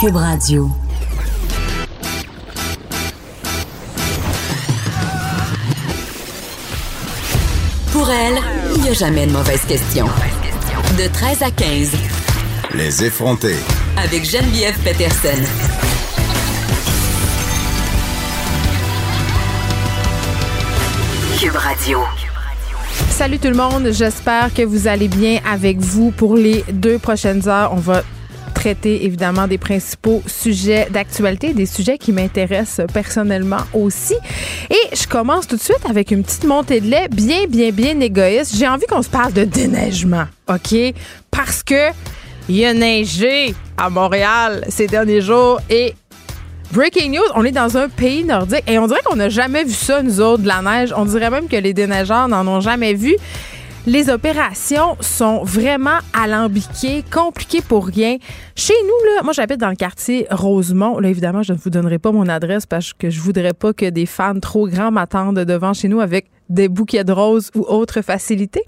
Cube Radio. Pour elle, il n'y a jamais de mauvaise question. De 13 à 15. Les effronter. Avec Geneviève Peterson. Cube Radio. Salut tout le monde, j'espère que vous allez bien avec vous pour les deux prochaines heures. On va traiter évidemment des principaux sujets d'actualité, des sujets qui m'intéressent personnellement aussi. Et je commence tout de suite avec une petite montée de lait bien, bien, bien égoïste. J'ai envie qu'on se parle de déneigement, OK? Parce que il y a neigé à Montréal ces derniers jours et Breaking news, on est dans un pays nordique et on dirait qu'on n'a jamais vu ça, nous autres, de la neige. On dirait même que les déneigeurs n'en ont jamais vu. Les opérations sont vraiment alambiquées, compliquées pour rien. Chez nous, là, moi j'habite dans le quartier Rosemont. Là, évidemment, je ne vous donnerai pas mon adresse parce que je voudrais pas que des fans trop grands m'attendent devant chez nous avec des bouquets de roses ou autres facilités.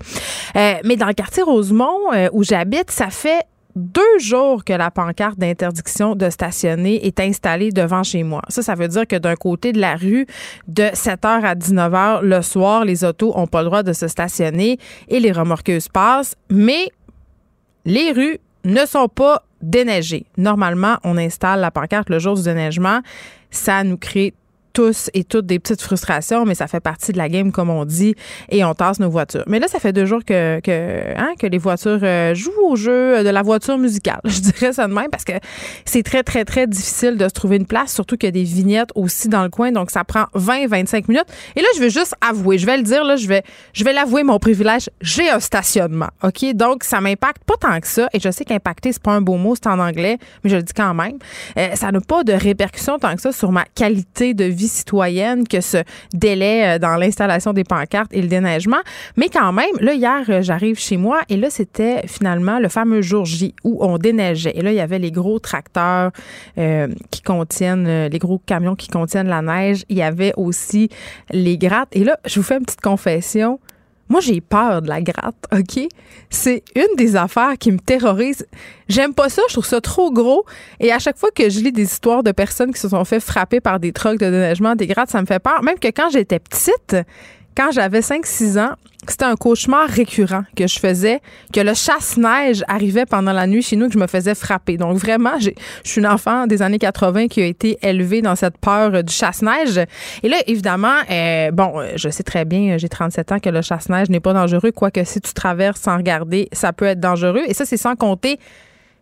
Euh, mais dans le quartier Rosemont, euh, où j'habite, ça fait deux jours que la pancarte d'interdiction de stationner est installée devant chez moi. Ça, ça veut dire que d'un côté de la rue, de 7h à 19h le soir, les autos n'ont pas le droit de se stationner et les remorqueuses passent, mais les rues ne sont pas déneigées. Normalement, on installe la pancarte le jour du déneigement. Ça nous crée tous et toutes des petites frustrations, mais ça fait partie de la game, comme on dit, et on tasse nos voitures. Mais là, ça fait deux jours que, que, hein, que les voitures euh, jouent au jeu de la voiture musicale. Je dirais ça de même parce que c'est très, très, très difficile de se trouver une place, surtout qu'il y a des vignettes aussi dans le coin, donc ça prend 20, 25 minutes. Et là, je vais juste avouer, je vais le dire, là, je vais, je vais l'avouer, mon privilège, j'ai un stationnement, OK? Donc, ça m'impacte pas tant que ça, et je sais qu'impacter, c'est pas un beau mot, c'est en anglais, mais je le dis quand même. Euh, ça n'a pas de répercussions tant que ça sur ma qualité de vie citoyenne que ce délai euh, dans l'installation des pancartes et le déneigement. Mais quand même, là, hier, euh, j'arrive chez moi et là, c'était finalement le fameux jour J où on déneigeait. Et là, il y avait les gros tracteurs euh, qui contiennent, les gros camions qui contiennent la neige. Il y avait aussi les grattes. Et là, je vous fais une petite confession. Moi, j'ai peur de la gratte, OK? C'est une des affaires qui me terrorise. J'aime pas ça, je trouve ça trop gros. Et à chaque fois que je lis des histoires de personnes qui se sont fait frapper par des trucs de déneigement, des grattes, ça me fait peur. Même que quand j'étais petite, quand j'avais 5-6 ans, c'était un cauchemar récurrent que je faisais, que le chasse-neige arrivait pendant la nuit chez nous, que je me faisais frapper. Donc vraiment, je suis une enfant des années 80 qui a été élevée dans cette peur du chasse-neige. Et là, évidemment, euh, bon, je sais très bien, j'ai 37 ans, que le chasse-neige n'est pas dangereux, quoique si tu traverses sans regarder, ça peut être dangereux. Et ça, c'est sans compter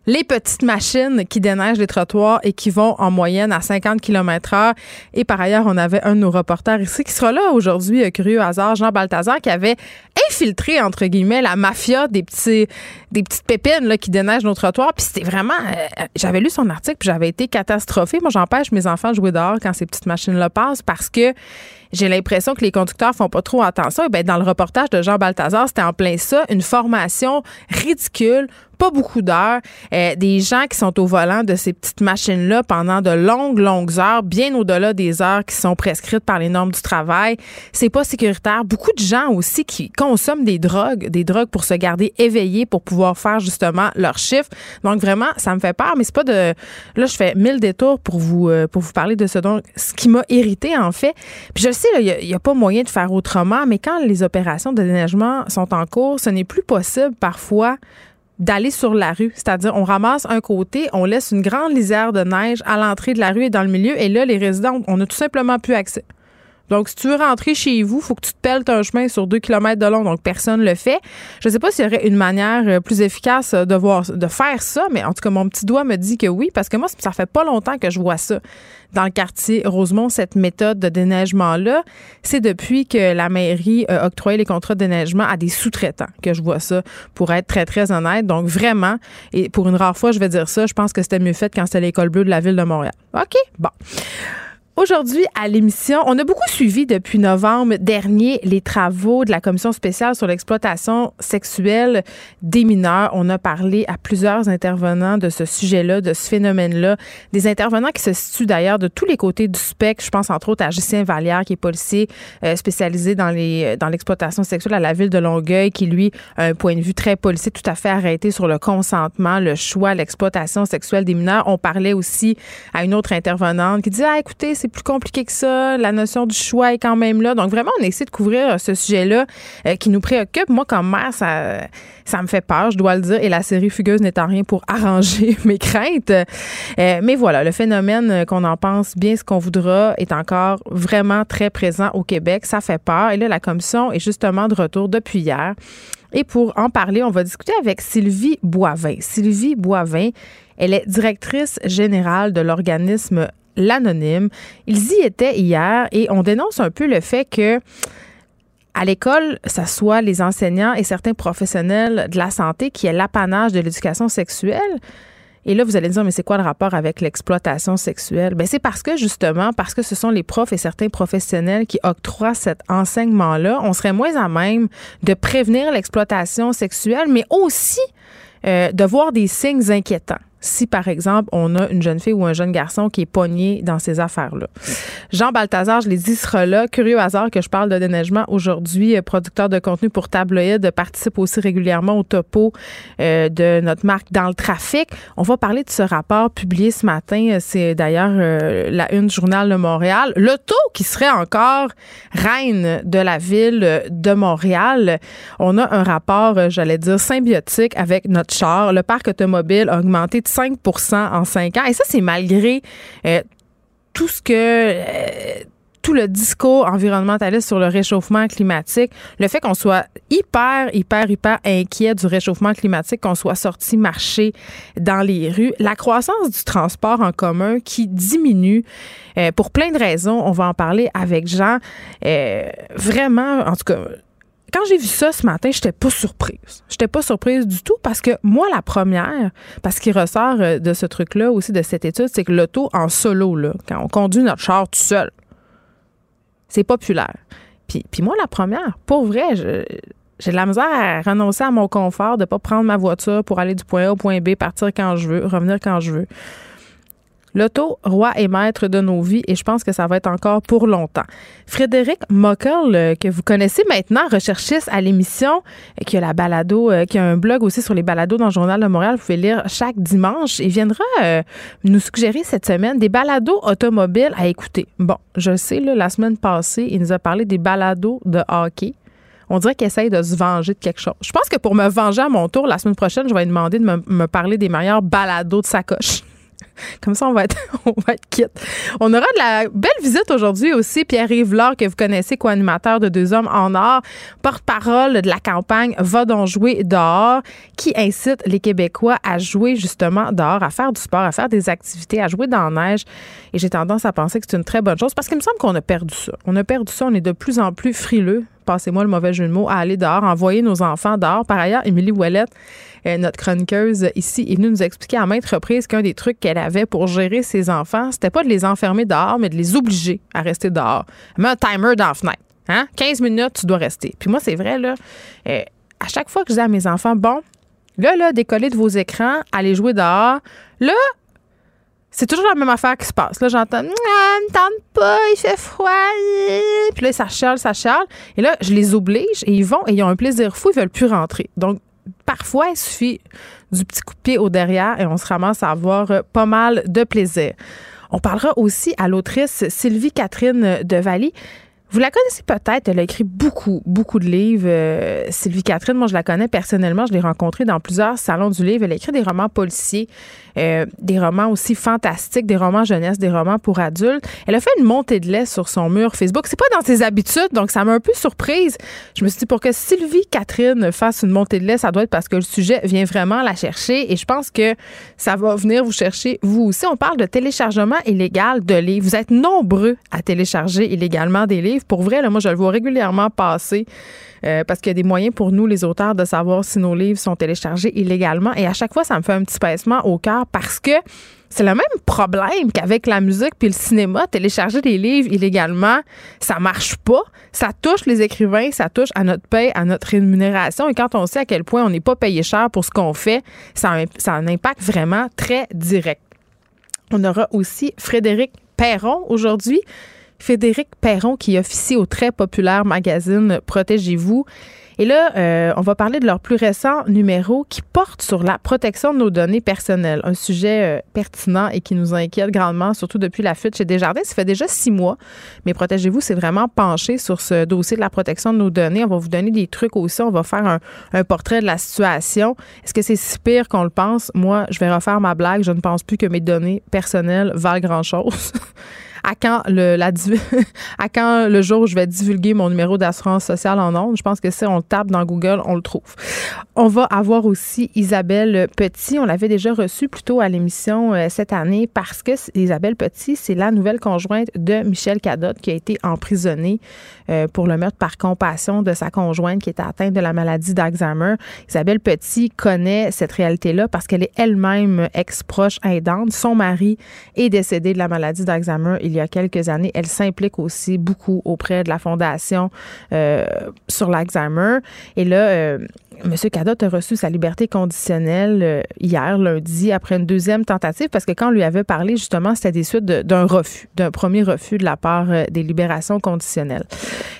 les petites machines qui déneigent les trottoirs et qui vont en moyenne à 50 km heure. Et par ailleurs, on avait un de nos reporters ici qui sera là aujourd'hui, euh, curieux hasard, Jean Balthazar, qui avait infiltré, entre guillemets, la mafia des petits, des petites pépines qui déneigent nos trottoirs. Puis c'était vraiment, euh, j'avais lu son article, puis j'avais été catastrophée. Moi, j'empêche mes enfants de jouer dehors quand ces petites machines-là passent parce que j'ai l'impression que les conducteurs font pas trop attention. Et bien, dans le reportage de Jean Balthazar, c'était en plein ça, une formation ridicule pas beaucoup d'heures, euh, des gens qui sont au volant de ces petites machines-là pendant de longues, longues heures, bien au-delà des heures qui sont prescrites par les normes du travail. C'est pas sécuritaire. Beaucoup de gens aussi qui consomment des drogues, des drogues pour se garder éveillés, pour pouvoir faire justement leur chiffre. Donc vraiment, ça me fait peur, mais c'est pas de. Là, je fais mille détours pour vous euh, pour vous parler de ce donc ce qui m'a irrité en fait. Puis je sais, il n'y a, a, pas moyen de faire autrement, mais quand les opérations de déneigement sont en cours, ce n'est plus possible parfois d'aller sur la rue. C'est-à-dire, on ramasse un côté, on laisse une grande lisière de neige à l'entrée de la rue et dans le milieu, et là, les résidents, on n'a tout simplement plus accès. Donc, si tu veux rentrer chez vous, faut que tu te pelles un chemin sur deux kilomètres de long. Donc, personne ne le fait. Je ne sais pas s'il y aurait une manière euh, plus efficace de, voir, de faire ça, mais en tout cas, mon petit doigt me dit que oui, parce que moi, ça fait pas longtemps que je vois ça dans le quartier Rosemont, cette méthode de déneigement-là. C'est depuis que la mairie a octroyé les contrats de déneigement à des sous-traitants que je vois ça, pour être très, très honnête. Donc, vraiment, et pour une rare fois, je vais dire ça, je pense que c'était mieux fait quand c'était l'école bleue de la ville de Montréal. OK? Bon. Aujourd'hui, à l'émission, on a beaucoup suivi depuis novembre dernier les travaux de la commission spéciale sur l'exploitation sexuelle des mineurs. On a parlé à plusieurs intervenants de ce sujet-là, de ce phénomène-là, des intervenants qui se situent d'ailleurs de tous les côtés du spectre. Je pense entre autres à Justin Vallière, qui est policier euh, spécialisé dans les dans l'exploitation sexuelle à la ville de Longueuil, qui lui a un point de vue très policier, tout à fait arrêté sur le consentement, le choix, l'exploitation sexuelle des mineurs. On parlait aussi à une autre intervenante qui disait, ah, écoutez, c'est plus compliqué que ça. La notion du choix est quand même là. Donc, vraiment, on essaie de couvrir euh, ce sujet-là euh, qui nous préoccupe. Moi, comme mère, ça, ça me fait peur, je dois le dire. Et la série Fugueuse n'étant rien pour arranger mes craintes. Euh, mais voilà, le phénomène, qu'on en pense bien ce qu'on voudra, est encore vraiment très présent au Québec. Ça fait peur. Et là, la commission est justement de retour depuis hier. Et pour en parler, on va discuter avec Sylvie Boivin. Sylvie Boivin, elle est directrice générale de l'organisme l'anonyme. Ils y étaient hier et on dénonce un peu le fait que à l'école, ça soit les enseignants et certains professionnels de la santé qui aient l'apanage de l'éducation sexuelle. Et là, vous allez dire, mais c'est quoi le rapport avec l'exploitation sexuelle? Bien, c'est parce que, justement, parce que ce sont les profs et certains professionnels qui octroient cet enseignement-là, on serait moins à même de prévenir l'exploitation sexuelle, mais aussi euh, de voir des signes inquiétants si, par exemple, on a une jeune fille ou un jeune garçon qui est pogné dans ces affaires-là. Jean Balthazar, je l'ai dit, sera là. Curieux hasard que je parle de déneigement aujourd'hui, euh, producteur de contenu pour Tabloïd, participe aussi régulièrement au topo euh, de notre marque Dans le trafic. On va parler de ce rapport publié ce matin. C'est d'ailleurs euh, la une du journal de Montréal. L'auto qui serait encore reine de la ville de Montréal. On a un rapport, j'allais dire, symbiotique avec notre char. Le parc automobile a augmenté 5% en 5 ans. Et ça, c'est malgré euh, tout ce que... Euh, tout le discours environnementaliste sur le réchauffement climatique, le fait qu'on soit hyper, hyper, hyper inquiet du réchauffement climatique, qu'on soit sorti marcher dans les rues, la croissance du transport en commun qui diminue euh, pour plein de raisons. On va en parler avec Jean. vraiment, en tout cas, quand j'ai vu ça ce matin, j'étais pas surprise. J'étais pas surprise du tout parce que moi, la première, parce qu'il ressort euh, de ce truc-là aussi, de cette étude, c'est que l'auto en solo, là, quand on conduit notre char tout seul, c'est populaire. Puis, moi, la première, pour vrai, j'ai de la misère à renoncer à mon confort de pas prendre ma voiture pour aller du point A au point B, partir quand je veux, revenir quand je veux. L'auto, roi et maître de nos vies, et je pense que ça va être encore pour longtemps. Frédéric Mockel, euh, que vous connaissez maintenant, recherchiste à l'émission, euh, qui a la balado, euh, qui a un blog aussi sur les balados dans le Journal de Montréal, vous pouvez lire chaque dimanche, il viendra nous suggérer cette semaine des balados automobiles à écouter. Bon, je sais, la semaine passée, il nous a parlé des balados de hockey on dirait qu'il essaye de se venger de quelque chose. Je pense que pour me venger à mon tour, la semaine prochaine, je vais lui demander de me, me parler des meilleurs balados de sacoche. Comme ça, on va être, quitte. On aura de la belle visite aujourd'hui aussi. Pierre-Yves Laure, que vous connaissez, co-animateur de Deux Hommes en Or, porte-parole de la campagne Va donc jouer dehors, qui incite les Québécois à jouer justement dehors, à faire du sport, à faire des activités, à jouer dans la neige. Et j'ai tendance à penser que c'est une très bonne chose parce qu'il me semble qu'on a perdu ça. On a perdu ça. On est de plus en plus frileux passez-moi le mauvais jeu de mots, à aller dehors, envoyer nos enfants dehors. Par ailleurs, Émilie Ouellette, euh, notre chroniqueuse ici, est venue nous expliquer à maintes reprises qu'un des trucs qu'elle avait pour gérer ses enfants, c'était pas de les enfermer dehors, mais de les obliger à rester dehors. Elle met un timer dans la fenêtre. Hein? 15 minutes, tu dois rester. Puis moi, c'est vrai, là, euh, à chaque fois que je dis à mes enfants, bon, là, là, décollez de vos écrans, allez jouer dehors. Là, c'est toujours la même affaire qui se passe. Là, j'entends, me tente pas, il fait froid. Puis là, ça charle, ça charle. Et là, je les oblige et ils vont et ils ont un plaisir fou, ils veulent plus rentrer. Donc, parfois, il suffit du petit coup de pied au derrière et on se ramasse à avoir euh, pas mal de plaisir. On parlera aussi à l'autrice Sylvie Catherine de Valy. Vous la connaissez peut-être, elle a écrit beaucoup, beaucoup de livres. Euh, Sylvie Catherine, moi je la connais personnellement, je l'ai rencontrée dans plusieurs salons du livre. Elle a écrit des romans policiers, euh, des romans aussi fantastiques, des romans jeunesse, des romans pour adultes. Elle a fait une montée de lait sur son mur Facebook. C'est pas dans ses habitudes, donc ça m'a un peu surprise. Je me suis dit pour que Sylvie Catherine fasse une montée de lait, ça doit être parce que le sujet vient vraiment la chercher et je pense que ça va venir vous chercher vous aussi. On parle de téléchargement illégal de livres. Vous êtes nombreux à télécharger illégalement des livres. Pour vrai, là, moi, je le vois régulièrement passer euh, parce qu'il y a des moyens pour nous, les auteurs, de savoir si nos livres sont téléchargés illégalement. Et à chaque fois, ça me fait un petit pincement au cœur parce que c'est le même problème qu'avec la musique puis le cinéma. Télécharger des livres illégalement, ça marche pas. Ça touche les écrivains, ça touche à notre paie, à notre rémunération. Et quand on sait à quel point on n'est pas payé cher pour ce qu'on fait, ça ça a un impact vraiment très direct. On aura aussi Frédéric Perron aujourd'hui. Frédéric Perron qui officie au très populaire magazine Protégez-vous. Et là, euh, on va parler de leur plus récent numéro qui porte sur la protection de nos données personnelles, un sujet euh, pertinent et qui nous inquiète grandement, surtout depuis la fuite chez Desjardins. Ça fait déjà six mois, mais Protégez-vous c'est vraiment penché sur ce dossier de la protection de nos données. On va vous donner des trucs aussi. On va faire un, un portrait de la situation. Est-ce que c'est si pire qu'on le pense? Moi, je vais refaire ma blague. Je ne pense plus que mes données personnelles valent grand-chose. à quand le, jour où je vais divulguer mon numéro d'assurance sociale en ondes. Je pense que si on le tape dans Google, on le trouve. On va avoir aussi Isabelle Petit. On l'avait déjà reçue plutôt à l'émission euh, cette année parce que Isabelle Petit, c'est la nouvelle conjointe de Michel Cadotte qui a été emprisonnée euh, pour le meurtre par compassion de sa conjointe qui était atteinte de la maladie d'Alzheimer. Isabelle Petit connaît cette réalité-là parce qu'elle est elle-même ex-proche aidante. Son mari est décédé de la maladie d'Alzheimer il y a quelques années. Elle s'implique aussi beaucoup auprès de la Fondation euh, sur l'Alzheimer. Et là, euh, M. Cadotte a reçu sa liberté conditionnelle euh, hier, lundi, après une deuxième tentative, parce que quand on lui avait parlé, justement, c'était des suites d'un refus, d'un premier refus de la part des libérations conditionnelles.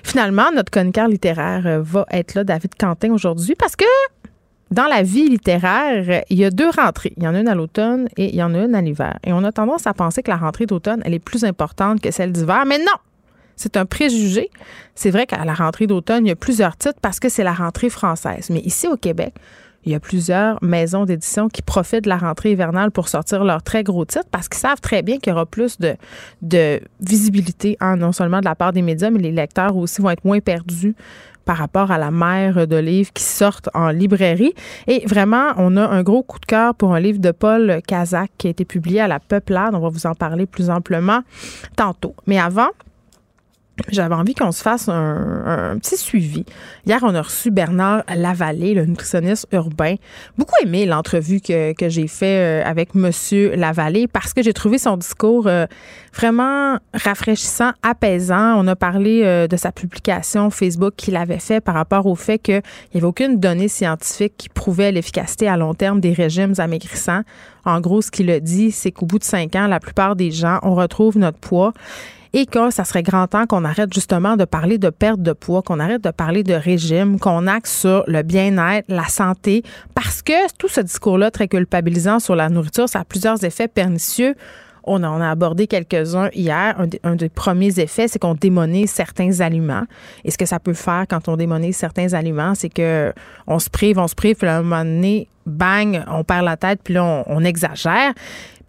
Finalement, notre chroniqueur littéraire va être là, David Quentin, aujourd'hui, parce que dans la vie littéraire, il y a deux rentrées. Il y en a une à l'automne et il y en a une à l'hiver. Et on a tendance à penser que la rentrée d'automne, elle est plus importante que celle d'hiver. Mais non! C'est un préjugé. C'est vrai qu'à la rentrée d'automne, il y a plusieurs titres parce que c'est la rentrée française. Mais ici au Québec, il y a plusieurs maisons d'édition qui profitent de la rentrée hivernale pour sortir leurs très gros titres parce qu'ils savent très bien qu'il y aura plus de, visibilité, hein, non seulement de la part des médias, mais les lecteurs aussi vont être moins perdus par rapport à la mer de livres qui sortent en librairie. Et vraiment, on a un gros coup de cœur pour un livre de Paul Kazak qui a été publié à la Peuplade. On va vous en parler plus amplement tantôt. Mais avant, j'avais envie qu'on se fasse un, petit suivi. Hier, on a reçu Bernard Lavallée, le nutritionniste urbain. Beaucoup aimé l'entrevue que, que j'ai fait euh, avec Monsieur Lavallée parce que j'ai trouvé son discours euh, vraiment rafraîchissant, apaisant. On a parlé euh, de sa publication Facebook qu'il avait fait par rapport au fait qu'il n'y avait aucune donnée scientifique qui prouvait l'efficacité à long terme des régimes amaigrissants. En gros, ce qu'il a dit, c'est qu'au bout de cinq ans, la plupart des gens, on retrouve notre poids et que ça serait grand temps qu'on arrête justement de parler de perte de poids, qu'on arrête de parler de régime, qu'on axe sur le bien-être, la santé, parce que tout ce discours-là très culpabilisant sur la nourriture, ça a plusieurs effets pernicieux. On en a abordé quelques-uns hier. Un, des premiers effets, c'est qu'on démonise certains aliments. Et ce que ça peut faire quand on démonise certains aliments, c'est que on se prive, on se prive, puis à un moment donné, bang, on perd la tête, puis là, on exagère.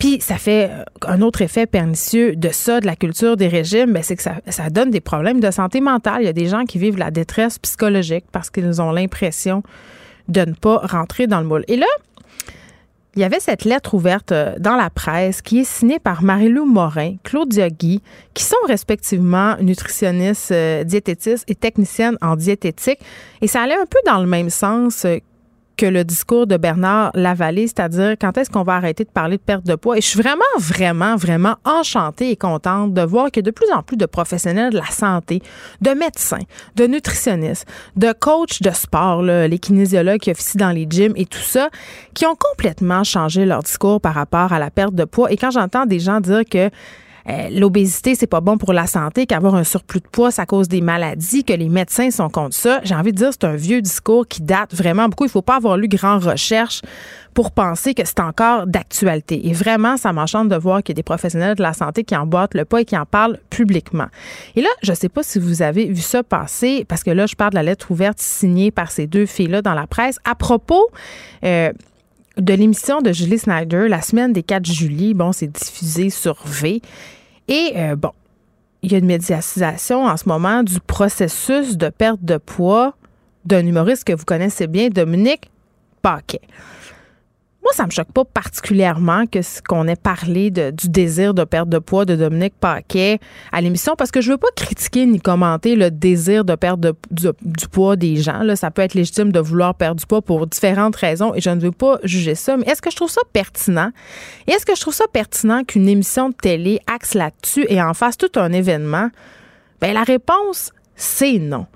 Puis ça fait euh, un autre effet pernicieux de ça, de la culture des régimes, ben, c'est que ça, ça, donne des problèmes de santé mentale. Il y a des gens qui vivent la détresse psychologique parce qu'ils ont l'impression de ne pas rentrer dans le moule. Et là, il y avait cette lettre ouverte euh, dans la presse qui est signée par Marie-Lou Morin, Claudia Guy, qui sont respectivement nutritionnistes, euh, diététistes et techniciennes en diététique. Et ça allait un peu dans le même sens que le discours de Bernard Lavallée, c'est-à-dire quand est-ce qu'on va arrêter de parler de perte de poids? Et je suis vraiment, vraiment, vraiment enchantée et contente de voir que de plus en plus de professionnels de la santé, de médecins, de nutritionnistes, de coachs de sport, les kinésiologues qui officient dans les gyms et tout ça, qui ont complètement changé leur discours par rapport à la perte de poids. Et quand j'entends des gens dire que euh, l'obésité, c'est pas bon pour la santé, qu'avoir un surplus de poids, ça cause des maladies, que les médecins sont contre ça. J'ai envie de dire, c'est un vieux discours qui date vraiment beaucoup. Il faut pas avoir lu grand recherche pour penser que c'est encore d'actualité. Et vraiment, ça m'enchante de voir qu'il y a des professionnels de la santé qui emboîtent le pas et qui en parlent publiquement. Et là, je sais pas si vous avez vu ça passer, parce que là, je parle de la lettre ouverte signée par ces deux filles-là dans la presse à propos euh, de l'émission de Julie Snyder, la semaine des 4 juillet. Bon, c'est diffusé sur V. Et euh, bon, il y a une médiatisation en ce moment du processus de perte de poids d'un humoriste que vous connaissez bien, Dominique Paquet. Moi, ça me choque pas particulièrement que ce qu'on ait parlé de, du désir de perdre de poids de Dominique Paquet à l'émission parce que je veux pas critiquer ni commenter le désir de perdre du, poids des gens. Là, ça peut être légitime de vouloir perdre du poids pour différentes raisons et je ne veux pas juger ça. Mais est-ce que je trouve ça pertinent? Et est-ce que je trouve ça pertinent qu'une émission de télé axe là-dessus et en fasse tout un événement? Ben, la réponse, c'est non.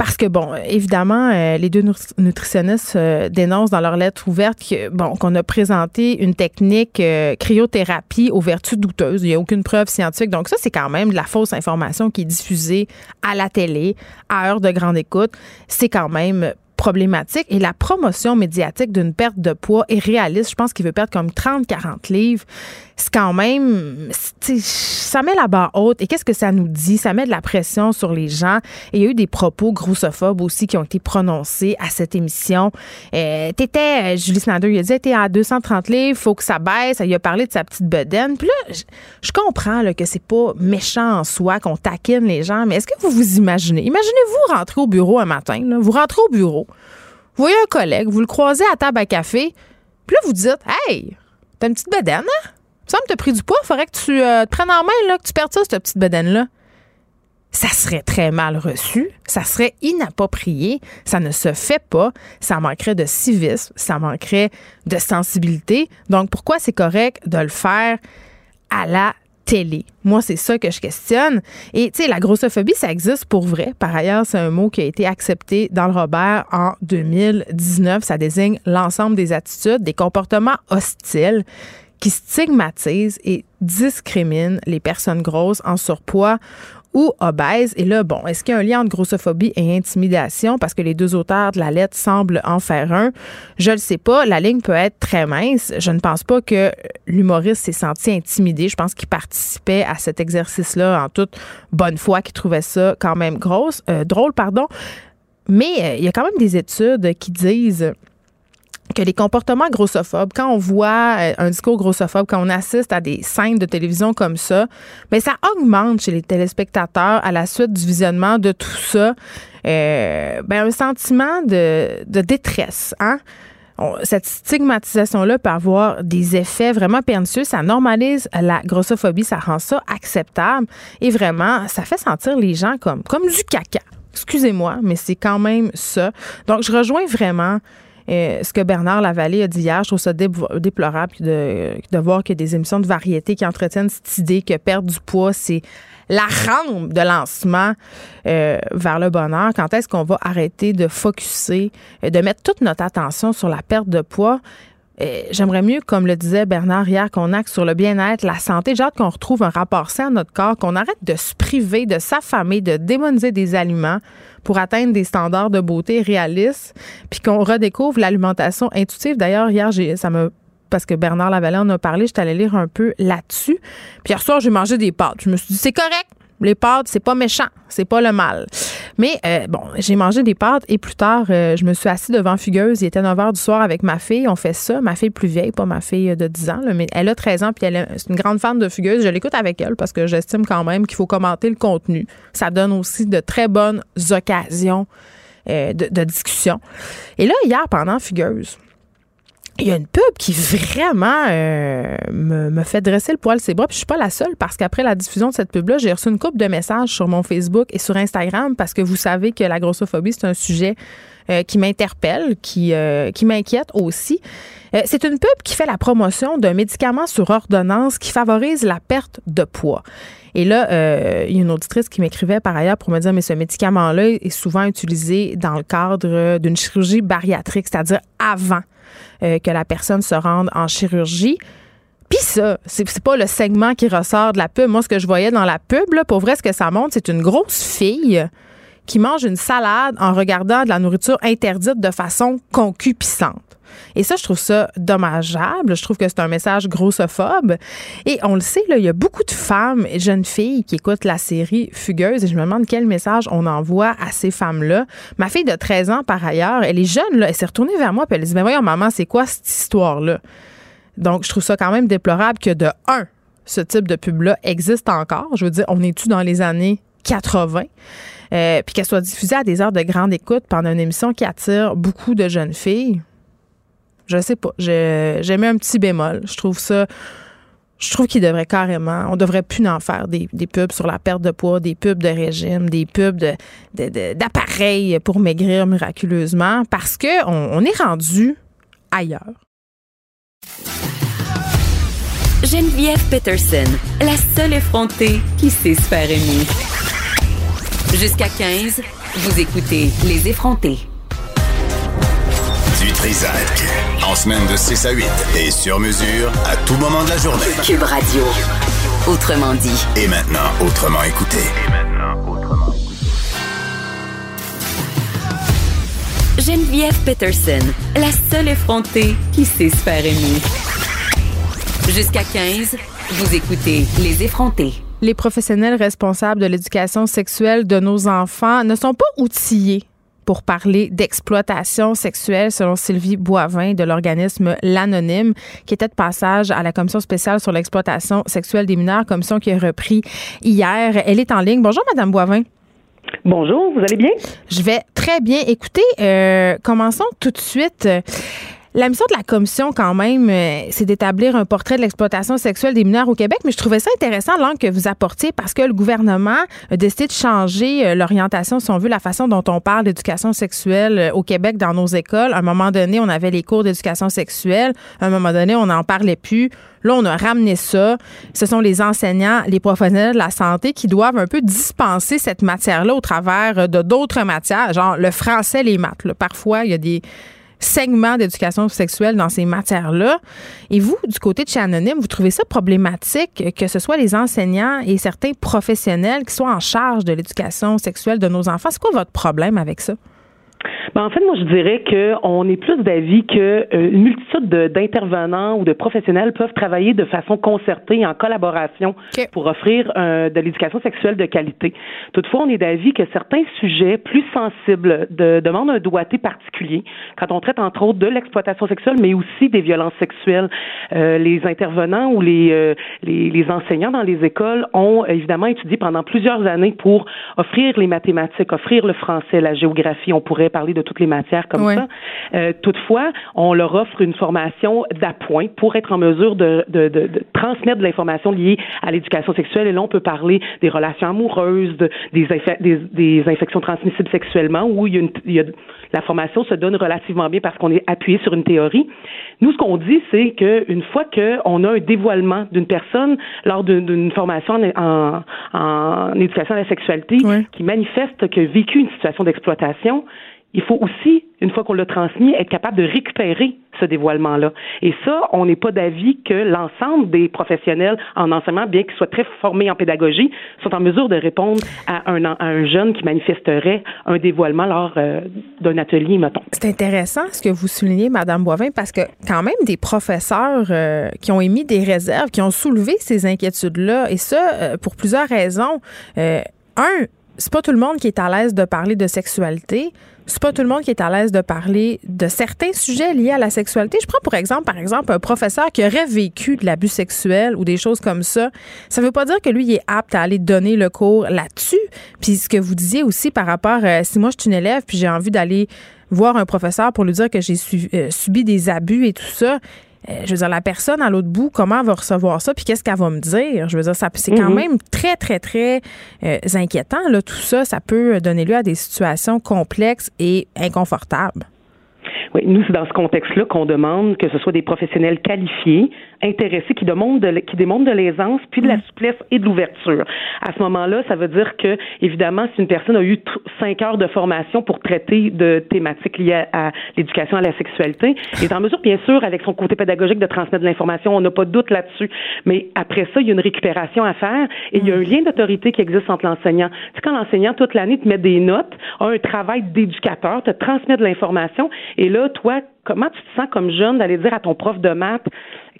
Parce que, bon, évidemment, euh, les deux nutritionnistes euh, dénoncent dans leur lettre ouverte que, bon, qu'on a présenté une technique euh, cryothérapie aux vertus douteuses. Il n'y a aucune preuve scientifique. Donc, ça, c'est quand même de la fausse information qui est diffusée à la télé, à heure de grande écoute. C'est quand même problématique et la promotion médiatique d'une perte de poids est réaliste. Je pense qu'il veut perdre comme 30-40 livres. C'est quand même, ça met la barre haute. Et qu'est-ce que ça nous dit? Ça met de la pression sur les gens. Et il y a eu des propos grossophobes aussi qui ont été prononcés à cette émission. Euh, t'étais, euh, Julie Snyder, il a dit, t'es à 230 livres, faut que ça baisse. Il a parlé de sa petite bedaine. Puis là, je, comprends que c'est pas méchant en soi qu'on taquine les gens, mais est-ce que vous vous imaginez? Imaginez-vous rentrer au bureau un matin, vous rentrez au bureau, vous voyez un collègue, vous le croisez à table à café, puis là, vous dites Hey, t'as une petite bedaine, hein? Ça me t'as pris du poids, faudrait que tu euh, te prennes en main, que tu perdes ça, cette petite bedaine-là. Ça serait très mal reçu, ça serait inapproprié, ça ne se fait pas, ça manquerait de civisme, ça manquerait de sensibilité. Donc, pourquoi c'est correct de le faire à la télé? Moi, c'est ça que je questionne. Et tu sais, la grossophobie, ça existe pour vrai. Par ailleurs, c'est un mot qui a été accepté dans le Robert en 2019. Ça désigne l'ensemble des attitudes, des comportements hostiles qui stigmatisent et discriminent les personnes grosses en surpoids ou obèse. Et là, bon, est-ce qu'il y a un lien entre grossophobie et intimidation? Parce que les deux auteurs de la lettre semblent en faire un. Je le sais pas. La ligne peut être très mince. Je ne pense pas que l'humoriste s'est senti intimidé. Je pense qu'il participait à cet exercice-là en toute bonne foi, qu'il trouvait ça quand même grosse, euh, drôle, pardon. Mais euh, il y a quand même des études qui disent que les comportements grossophobes, quand on voit euh, un discours grossophobe, quand on assiste à des scènes de télévision comme ça, mais ben, ça augmente chez les téléspectateurs à la suite du visionnement de tout ça, euh, ben, un sentiment de, de détresse. Hein? cette stigmatisation-là peut avoir des effets vraiment pernicieux. Ça normalise la grossophobie, ça rend ça acceptable et vraiment, ça fait sentir les gens comme, comme du caca. Excusez-moi, mais c'est quand même ça. Donc, je rejoins vraiment ce que Bernard Lavallée a dit hier, je trouve ça déplorable de, de voir qu'il y a des émissions de variété qui entretiennent cette idée que perdre du poids, c'est la rampe de lancement euh, vers le bonheur. Quand est-ce qu'on va arrêter de focuser, euh, de mettre toute notre attention sur la perte de poids? J'aimerais mieux, comme le disait Bernard hier, qu'on axe sur le bien-être, la santé. J'ai hâte qu'on retrouve un rapport sain à notre corps, qu'on arrête de se priver, de s'affamer, de démoniser des aliments pour atteindre des standards de beauté réalistes, puis qu'on redécouvre l'alimentation intuitive. D'ailleurs, hier, ça me parce que Bernard Lavallée en a parlé, j'étais allée lire un peu là-dessus. Puis hier soir, j'ai mangé des pâtes. Je me suis dit, c'est correct. Les pâtes, c'est pas méchant, c'est pas le mal. Mais euh, bon, j'ai mangé des pâtes et plus tard, euh, je me suis assise devant Fugueuse. Il était 9 h du soir avec ma fille. On fait ça. Ma fille plus vieille, pas ma fille de 10 ans, mais elle a 13 ans puis elle est une grande fan de Fugueuse. Je l'écoute avec elle parce que j'estime quand même qu'il faut commenter le contenu. Ça donne aussi de très bonnes occasions euh, de, de discussion. Et là, hier, pendant Fugueuse, il y a une pub qui vraiment euh, me, fait dresser le poil ses bras. Puis je suis pas la seule parce qu'après la diffusion de cette pub-là, j'ai reçu une coupe de messages sur mon Facebook et sur Instagram parce que vous savez que la grossophobie, c'est un sujet euh, qui m'interpelle, qui, euh, qui m'inquiète aussi. c'est une pub qui fait la promotion d'un médicament sur ordonnance qui favorise la perte de poids. Et là, il y a une auditrice qui m'écrivait par ailleurs pour me dire, mais ce médicament-là est souvent utilisé dans le cadre d'une chirurgie bariatrique, c'est-à-dire avant euh, que la personne se rende en chirurgie. Puis ça, c'est pas le segment qui ressort de la pub. Moi, ce que je voyais dans la pub, là, pour vrai, ce que ça montre, c'est une grosse fille qui mange une salade en regardant de la nourriture interdite de façon concupiscente. Et ça, je trouve ça dommageable. Je trouve que c'est un message grossophobe. Et on le sait, là, il y a beaucoup de femmes et jeunes filles qui écoutent la série Fugueuse et je me demande quel message on envoie à ces femmes-là. Ma fille de 13 ans, par ailleurs, elle est jeune, là, elle s'est retournée vers moi et elle dit, mais voyons, maman, c'est quoi cette histoire-là? Donc, je trouve ça quand même déplorable que de un, ce type de pub-là existe encore. Je veux dire, on est-tu dans les années 80? Euh, puis qu'elle soit diffusée à des heures de grande écoute pendant une émission qui attire beaucoup de jeunes filles Je sais pas. J'ai mis un petit bémol. Je trouve ça je trouve qu'il devrait carrément, on devrait plus en faire des, pubs sur la perte de poids, des pubs de régime, des pubs d'appareils de, pour maigrir miraculeusement, parce que on, est rendu ailleurs. Geneviève Peterson, la seule effrontée qui sait se faire aimer. Jusqu'à 15, vous écoutez Les effrontés. Trisac. En semaine de 6 à 8 et sur mesure à tout moment de la journée. Cube Radio. Autrement dit. Et maintenant, autrement écouté. Et maintenant, autrement Geneviève Peterson, la seule effrontée qui sait se faire aimer. Jusqu'à 15, vous écoutez Les effrontés. Les professionnels responsables de l'éducation sexuelle de nos enfants ne sont pas outillés pour parler d'exploitation sexuelle, selon Sylvie Boivin de l'organisme L'Anonyme, qui était de passage à la commission spéciale sur l'exploitation sexuelle des mineurs, commission qui a repris hier. Elle est en ligne. Bonjour, Madame Boivin. Bonjour, vous allez bien? Je vais très bien. Écoutez, euh, commençons tout de suite. La mission de la commission, quand même, euh, c'est d'établir un portrait de l'exploitation sexuelle des mineurs au Québec, mais je trouvais ça intéressant l'angle que vous apportiez parce que le gouvernement a décidé de changer euh, l'orientation, si on veut, la façon dont on parle d'éducation sexuelle euh, au Québec dans nos écoles. À un moment donné, on avait les cours d'éducation sexuelle. À un moment donné, on n'en parlait plus. Là, on a ramené ça. Ce sont les enseignants, les professionnels de la santé qui doivent un peu dispenser cette matière-là au travers de d'autres matières, genre le français, les maths. Parfois, il y a des segment d'éducation sexuelle dans ces matières-là. Et vous, du côté de chez Anonyme, vous trouvez ça problématique que ce soit les enseignants et certains professionnels qui soient en charge de l'éducation sexuelle de nos enfants? C'est quoi votre problème avec ça? Ben, en fait, moi, je dirais qu'on est plus d'avis qu'une euh, multitude d'intervenants ou de professionnels peuvent travailler de façon concertée en collaboration pour offrir euh, de l'éducation sexuelle de qualité. Toutefois, on est d'avis que certains sujets plus sensibles de, demandent un doigté particulier quand on traite entre autres de l'exploitation sexuelle, mais aussi des violences sexuelles. Euh, les intervenants ou les, les, les enseignants dans les écoles ont évidemment étudié pendant plusieurs années pour offrir les mathématiques, offrir le français, la géographie. On pourrait parler de toutes les matières comme ça. Euh, toutefois, on leur offre une formation d'appoint pour être en mesure de, de, de, de transmettre de l'information liée à l'éducation sexuelle. Et là, on peut parler des relations amoureuses, de, des, des, des, infections transmissibles sexuellement, où il y a, une, il y a la formation se donne relativement bien parce qu'on est appuyé sur une théorie. Nous, ce qu'on dit, c'est qu'une fois qu'on a un dévoilement d'une personne lors d'une formation en, en, éducation à la sexualité qui manifeste a vécu une situation d'exploitation, il faut aussi, une fois qu'on l'a transmis, être capable de récupérer ce dévoilement-là. Et ça, on n'est pas d'avis que l'ensemble des professionnels en enseignement, bien qu'ils soient très formés en pédagogie, sont en mesure de répondre à un, un jeune qui manifesterait un dévoilement lors euh, d'un atelier, mettons. C'est intéressant ce que vous soulignez, Madame Boivin, parce que quand même des professeurs euh, qui ont émis des réserves, qui ont soulevé ces inquiétudes-là, et ça euh, pour plusieurs raisons. un, c'est pas tout le monde qui est à l'aise de parler de sexualité. C'est pas tout le monde qui est à l'aise de parler de certains sujets liés à la sexualité. Je prends pour exemple, par exemple, un professeur qui aurait vécu de l'abus sexuel ou des choses comme ça. Ça veut pas dire que lui il est apte à aller donner le cours là-dessus. Puis ce que vous disiez aussi par rapport, euh, si moi je suis une élève puis j'ai envie d'aller voir un professeur pour lui dire que j'ai euh, subi des abus et tout ça, je veux dire, la personne à l'autre bout, comment elle va recevoir ça, puis qu'est-ce qu'elle va me dire? Je veux dire, ça, c'est quand mhm. même très, très, très euh, inquiétant. Là, tout ça, ça peut donner lieu à des situations complexes et inconfortables. Oui, nous, c'est dans ce contexte-là qu'on demande que ce soit des professionnels qualifiés, intéressés, qui, demandent de, qui démontrent de l'aisance, puis de la mm. souplesse et de l'ouverture. À ce moment-là, ça veut dire que, évidemment, si une personne a eu cinq heures de formation pour traiter de thématiques liées à, l'éducation à la sexualité, il est en mesure, bien sûr, avec son côté pédagogique, de transmettre de l'information. On n'a pas de doute là-dessus. Mais après ça, il y a une récupération à faire et il y a un mm. lien d'autorité qui existe entre l'enseignant. Tu sais, quand l'enseignant, toute l'année, te met des notes, a un travail d'éducateur, te transmet de l'information, et là, toi, comment tu te sens comme jeune d'aller dire à ton prof de maths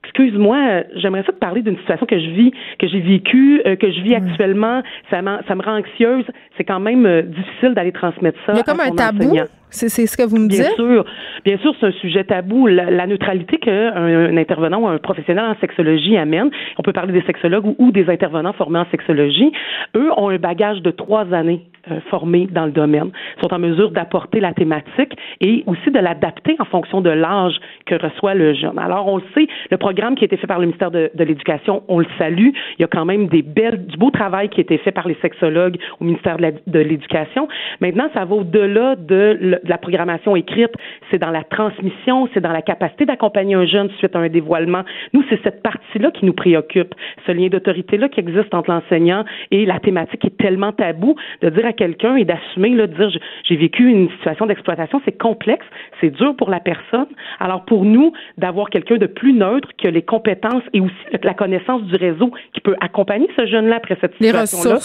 excuse-moi, euh, j'aimerais ça te parler d'une situation que je vis, que j'ai vécue, euh, que je vis actuellement. Ça, ça me rend anxieuse. C'est quand même euh, difficile d'aller transmettre ça. Il y a comme un tabou. C'est ce que vous me dites? Bien sûr. Bien sûr, c'est un sujet tabou. La, neutralité qu'un un intervenant ou un professionnel en sexologie amène, on peut parler des sexologues ou, ou, des intervenants formés en sexologie, eux ont un bagage de trois années formés dans le domaine, sont en mesure d'apporter la thématique et aussi de l'adapter en fonction de l'âge que reçoit le jeune. Alors, on le sait, le programme qui a été fait par le ministère de, l'Éducation, on le salue. Il y a quand même des belles, du beau travail qui a été fait par les sexologues au ministère de l'Éducation. Maintenant, ça va au-delà de, la programmation écrite. C'est dans la transmission, c'est dans la capacité d'accompagner un jeune suite à un dévoilement. Nous, c'est cette partie-là qui nous préoccupe, ce lien d'autorité-là qui existe entre l'enseignant et la thématique est tellement tabou, de dire à quelqu'un et d'assumer, de dire j'ai vécu une situation d'exploitation, c'est complexe, c'est dur pour la personne. Alors pour nous, d'avoir quelqu'un de plus neutre qui a les compétences et aussi la connaissance du réseau qui peut accompagner ce jeune-là après cette situation-là.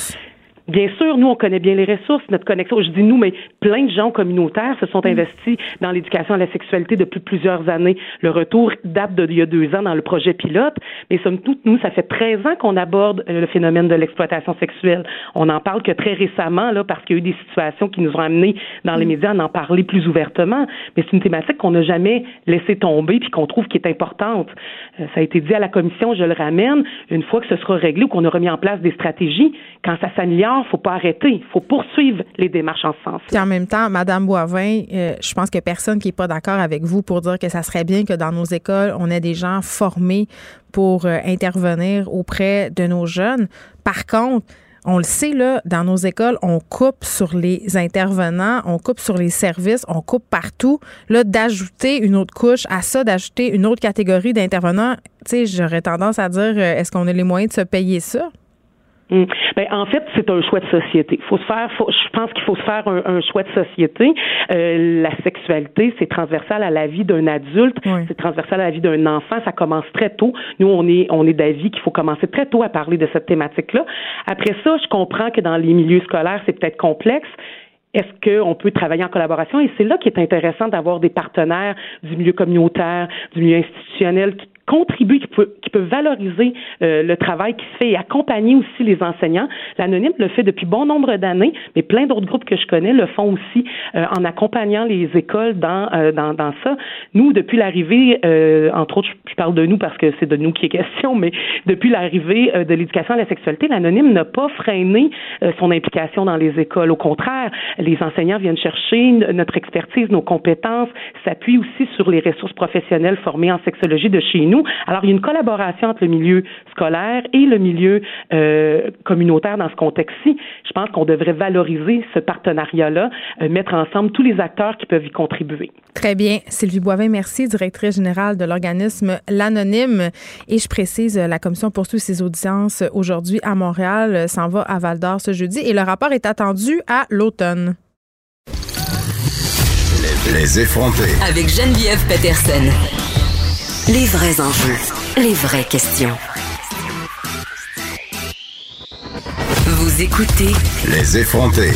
Bien sûr, nous, on connaît bien les ressources, notre connexion. Je dis nous, mais plein de gens communautaires se sont mm. investis dans l'éducation à la sexualité depuis plusieurs années. Le retour date d'il y a deux ans dans le projet pilote, mais somme toute, nous, ça fait 13 ans qu'on aborde euh, le phénomène de l'exploitation sexuelle. On n'en parle que très récemment, là, parce qu'il y a eu des situations qui nous ont amenés dans les mm. médias à en parler plus ouvertement. Mais c'est une thématique qu'on n'a jamais laissé tomber puis qu'on trouve qui est importante. Euh, ça a été dit à la commission, je le ramène, une fois que ce sera réglé ou qu'on aura mis en place des stratégies, quand ça s'améliore, il faut pas arrêter. Faut poursuivre les démarches en ce sens. en même temps, Madame Boivin, euh, je pense que personne qui n'est pas d'accord avec vous pour dire que ça serait bien que dans nos écoles, on ait des gens formés pour euh, intervenir auprès de nos jeunes. Par contre, on le sait, là, dans nos écoles, on coupe sur les intervenants, on coupe sur les services, on coupe partout. Là, d'ajouter une autre couche à ça, d'ajouter une autre catégorie d'intervenants, tu j'aurais tendance à dire, euh, est-ce qu'on a les moyens de se payer ça? Mm. Ben, en fait, c'est un choix de société. Faut se faire, je pense qu'il faut se faire un, choix de société. Euh, la sexualité, c'est transversal à la vie d'un adulte, c'est transversal à la vie d'un enfant. Ça commence très tôt. Nous, on est, on est d'avis qu'il faut commencer très tôt à parler de cette thématique-là. Après ça, je comprends que dans les milieux scolaires, c'est peut-être complexe. Est-ce qu'on peut travailler en collaboration? Et c'est là qu'il est intéressant d'avoir des partenaires du milieu communautaire, du milieu institutionnel qui contribuer, qui peut, qui peut valoriser euh, le travail qui se fait et accompagner aussi les enseignants. L'anonyme le fait depuis bon nombre d'années, mais plein d'autres groupes que je connais le font aussi euh, en accompagnant les écoles dans, euh, dans, dans ça. Nous, depuis l'arrivée, entre autres, je, parle de nous parce que c'est de nous qui est question, mais depuis l'arrivée de l'éducation à la sexualité, l'anonyme n'a pas freiné son implication dans les écoles. Au contraire, les enseignants viennent chercher notre expertise, nos compétences, s'appuient aussi sur les ressources professionnelles formées en sexologie de chez nous alors, il y a une collaboration entre le milieu scolaire et le milieu euh, communautaire dans ce contexte-ci. Je pense qu'on devrait valoriser ce partenariat-là, euh, mettre ensemble tous les acteurs qui peuvent y contribuer. Très bien. Sylvie Boivin, merci, directrice générale de l'organisme L'Anonyme. Et je précise, la commission poursuit ses audiences aujourd'hui à Montréal, s'en va à Val d'Or ce jeudi et le rapport est attendu à l'automne. Les effrontés. Avec Geneviève Peterson. Les vrais enjeux, les vraies questions. Vous écoutez Les effrontés.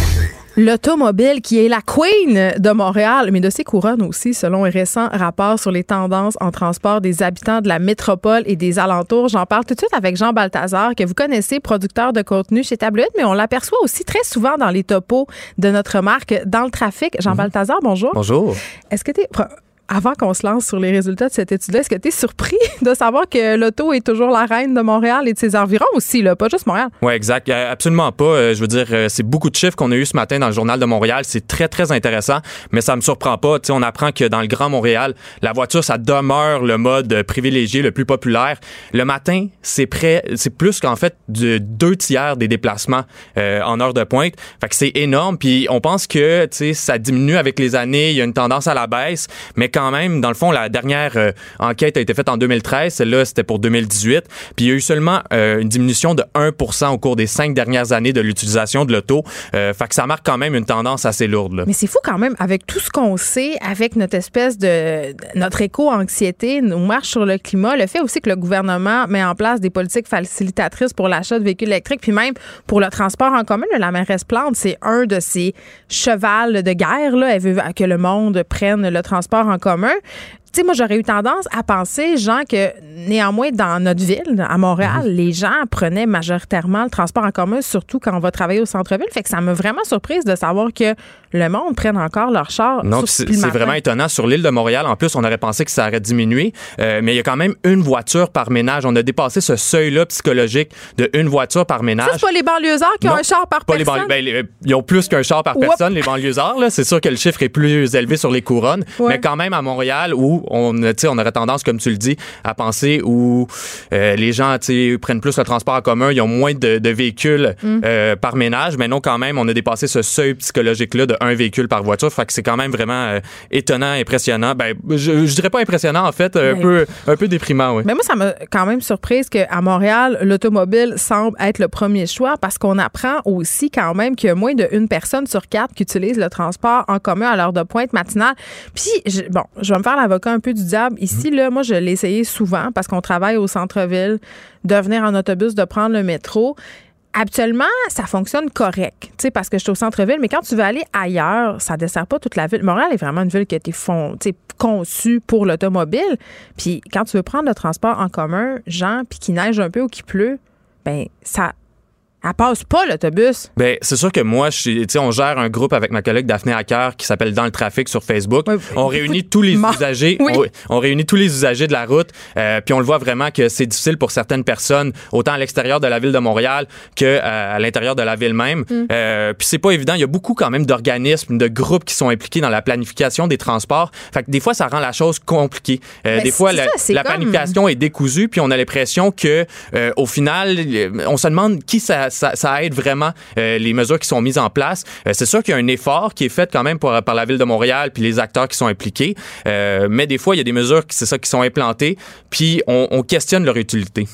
L'automobile qui est la queen de Montréal, mais de ses couronnes aussi, selon un récent rapport sur les tendances en transport des habitants de la métropole et des alentours. J'en parle tout de suite avec Jean Balthazar, que vous connaissez, producteur de contenu chez Tablette, mais on l'aperçoit aussi très souvent dans les topos de notre marque dans le trafic. Jean mhm. Balthazar, bonjour. Bonjour. Est-ce que tu es avant qu'on se lance sur les résultats de cette étude-là, est-ce que tu es surpris de savoir que l'auto est toujours la reine de Montréal et de ses environs aussi, là, pas juste Montréal? Oui, exact. Euh, absolument pas. Euh, je veux dire, euh, c'est beaucoup de chiffres qu'on a eu ce matin dans le Journal de Montréal. C'est très, très intéressant, mais ça me surprend pas. sais, on apprend que dans le Grand Montréal, la voiture, ça demeure le mode privilégié, le plus populaire. Le matin, c'est près, c'est plus qu'en fait de deux tiers des déplacements en heure de pointe. Fait que c'est énorme. Puis on pense que ça diminue avec les années. Il y a une tendance à la baisse, mais quand même, dans le fond, la dernière euh, enquête a été faite en 2013. Celle-là, c'était pour 2018. Puis il y a eu seulement euh, une diminution de 1 au cours des cinq dernières années de l'utilisation de l'auto. Euh, fait que ça marque quand même une tendance assez lourde. Mais c'est fou quand même, avec tout ce qu'on sait, avec notre espèce de... notre éco-anxiété, nos marches sur le climat, le fait aussi que le gouvernement met en place des politiques facilitatrices pour l'achat de véhicules électriques, puis même pour le transport en commun. la mairesse Plante, c'est un de ses chevals de guerre. Là. Elle veut que le monde prenne le transport en commun commun. Sais, moi, j'aurais eu tendance à penser, Jean, que néanmoins, dans notre ville, à Montréal, mhm. les gens prenaient majoritairement le transport en commun, surtout quand on va travailler au centre-ville. Fait que ça m'a vraiment surprise de savoir que le monde prenne encore leur char. Non, c'est vraiment étonnant. Sur l'île de Montréal, en plus, on aurait pensé que ça aurait diminué, euh, mais il y a quand même une voiture par ménage. On a dépassé ce seuil-là psychologique de une voiture par ménage. Ça, c'est pas les banlieusards qui ont un char par personne? Ben, ils ont plus qu'un char par personne, les banlieusards. C'est sûr que le chiffre est plus élevé sur les couronnes, mais quand même à Montréal, où on, on aurait tendance, comme tu le dis, à penser où euh, les gens prennent plus le transport en commun, ils ont moins de, véhicules mm. euh, par ménage, mais non, quand même, on a dépassé ce seuil psychologique-là de un véhicule par voiture. Fait que c'est quand même vraiment euh, étonnant, impressionnant. Ben, je, je, dirais pas impressionnant, en fait, un, peu, un peu déprimant, oui. Mais moi, ça m'a quand même surprise qu'à Montréal, l'automobile semble être le premier choix parce qu'on apprend aussi quand même qu'il y a moins d'une personne sur quatre qui utilise le transport en commun à l'heure de pointe matinale. Puis, bon, je vais me faire l'avocat un peu du diable. Ici, là, moi, je l'ai essayé souvent parce qu'on travaille au centre-ville, de venir en autobus, de prendre le métro. Actuellement, ça fonctionne correct, parce que je suis au centre-ville, mais quand tu veux aller ailleurs, ça ne dessert pas toute la ville. Montréal est vraiment une ville qui a été conçue pour l'automobile. Puis quand tu veux prendre le transport en commun, Jean, puis qu'il neige un peu ou qu'il pleut, ben ça elle passe pas l'autobus. Ben c'est sûr que moi, je on gère un groupe avec ma collègue Daphné Hacker qui s'appelle Dans le trafic sur Facebook. on réunit tous les usagers, on, réunit tous les usagers de la route, euh, puis on le voit vraiment que c'est difficile pour certaines personnes, autant à l'extérieur de la ville de Montréal que euh, à l'intérieur de la ville même. Mm. Euh, puis c'est pas évident. Il y a beaucoup quand même d'organismes, de groupes qui sont impliqués dans la planification des transports. Fait que des fois, ça rend la chose compliquée. Euh, des fois, la, la planification est décousue, puis on a l'impression que au final, on se demande qui ça ça, aide vraiment euh, les mesures qui sont mises en place. Euh, c'est sûr qu'il y a un effort qui est fait quand même par la ville de Montréal puis les acteurs qui sont impliqués, euh, mais des fois il y a des mesures c'est ça qui sont implantées puis on, questionne leur utilité.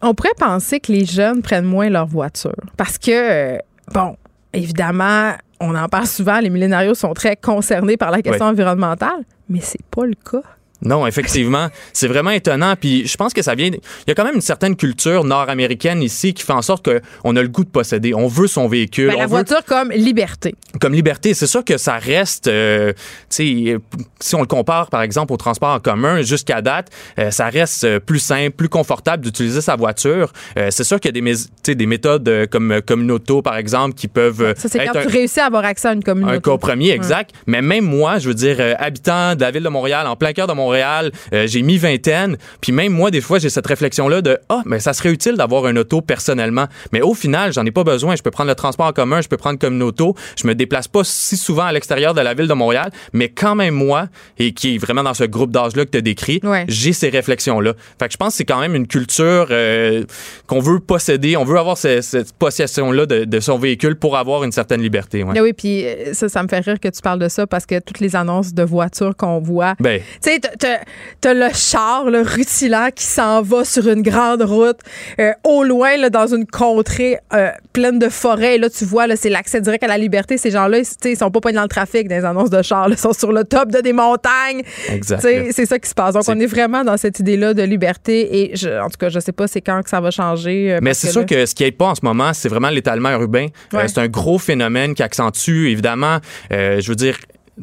On pourrait penser que les jeunes prennent moins leur voiture parce que bon évidemment on en parle souvent, les millénarios sont très concernés par la question environnementale, mais c'est pas le cas. Non, effectivement, c'est vraiment étonnant. Puis je pense que ça vient. Il y a quand même une certaine culture nord-américaine ici qui fait en sorte qu'on a le goût de posséder. On veut son véhicule. Ben, la voiture comme liberté. Comme liberté. C'est sûr que ça reste. Euh, tu sais, si on le compare par exemple au transport en commun, jusqu'à date, euh, ça reste plus simple, plus confortable d'utiliser sa voiture. Euh, c'est sûr qu'il y a des, des méthodes comme Communauto, par exemple, qui peuvent. Ça, c'est quand tu réussis à avoir accès à une communauté. Un compromis, exact. Mais même moi, je veux dire, habitant de la ville de Montréal, en plein cœur de Montréal, euh, j'ai mis vingtaine, puis même moi, des fois, j'ai cette réflexion-là de Ah, mais ça serait utile d'avoir un auto personnellement. Mais au final, j'en ai pas besoin. Je peux prendre le transport en commun, je peux prendre comme une auto. Je me déplace pas si souvent à l'extérieur de la ville de Montréal, mais quand même moi, et qui est vraiment dans ce groupe d'âge-là que tu décrit, j'ai ces réflexions-là. Fait que je pense que c'est quand même une culture euh, qu'on veut posséder. On veut avoir cette, possession-là de, son véhicule pour avoir une certaine liberté. Ouais. Oui, puis euh, ça, ça me fait rire que tu parles de ça parce que toutes les annonces de voitures qu'on voit, ben. tu sais, t'as le char, le rutilant qui s'en va sur une grande route euh, au loin, là, dans une contrée euh, pleine de forêts. là, tu vois, là, c'est l'accès direct à la liberté. Ces gens-là, ils sont pas pas dans le trafic dans les annonces de char. Ils sont sur le top de des montagnes. C'est ça qui se passe. Donc, on est vraiment dans cette idée-là de liberté. Et je, en tout cas, je sais pas c'est quand que ça va changer. Euh, Mais c'est sûr que ce qui aide pas en ce moment, c'est vraiment l'étalement urbain. c'est un gros phénomène qui accentue, évidemment, je veux dire,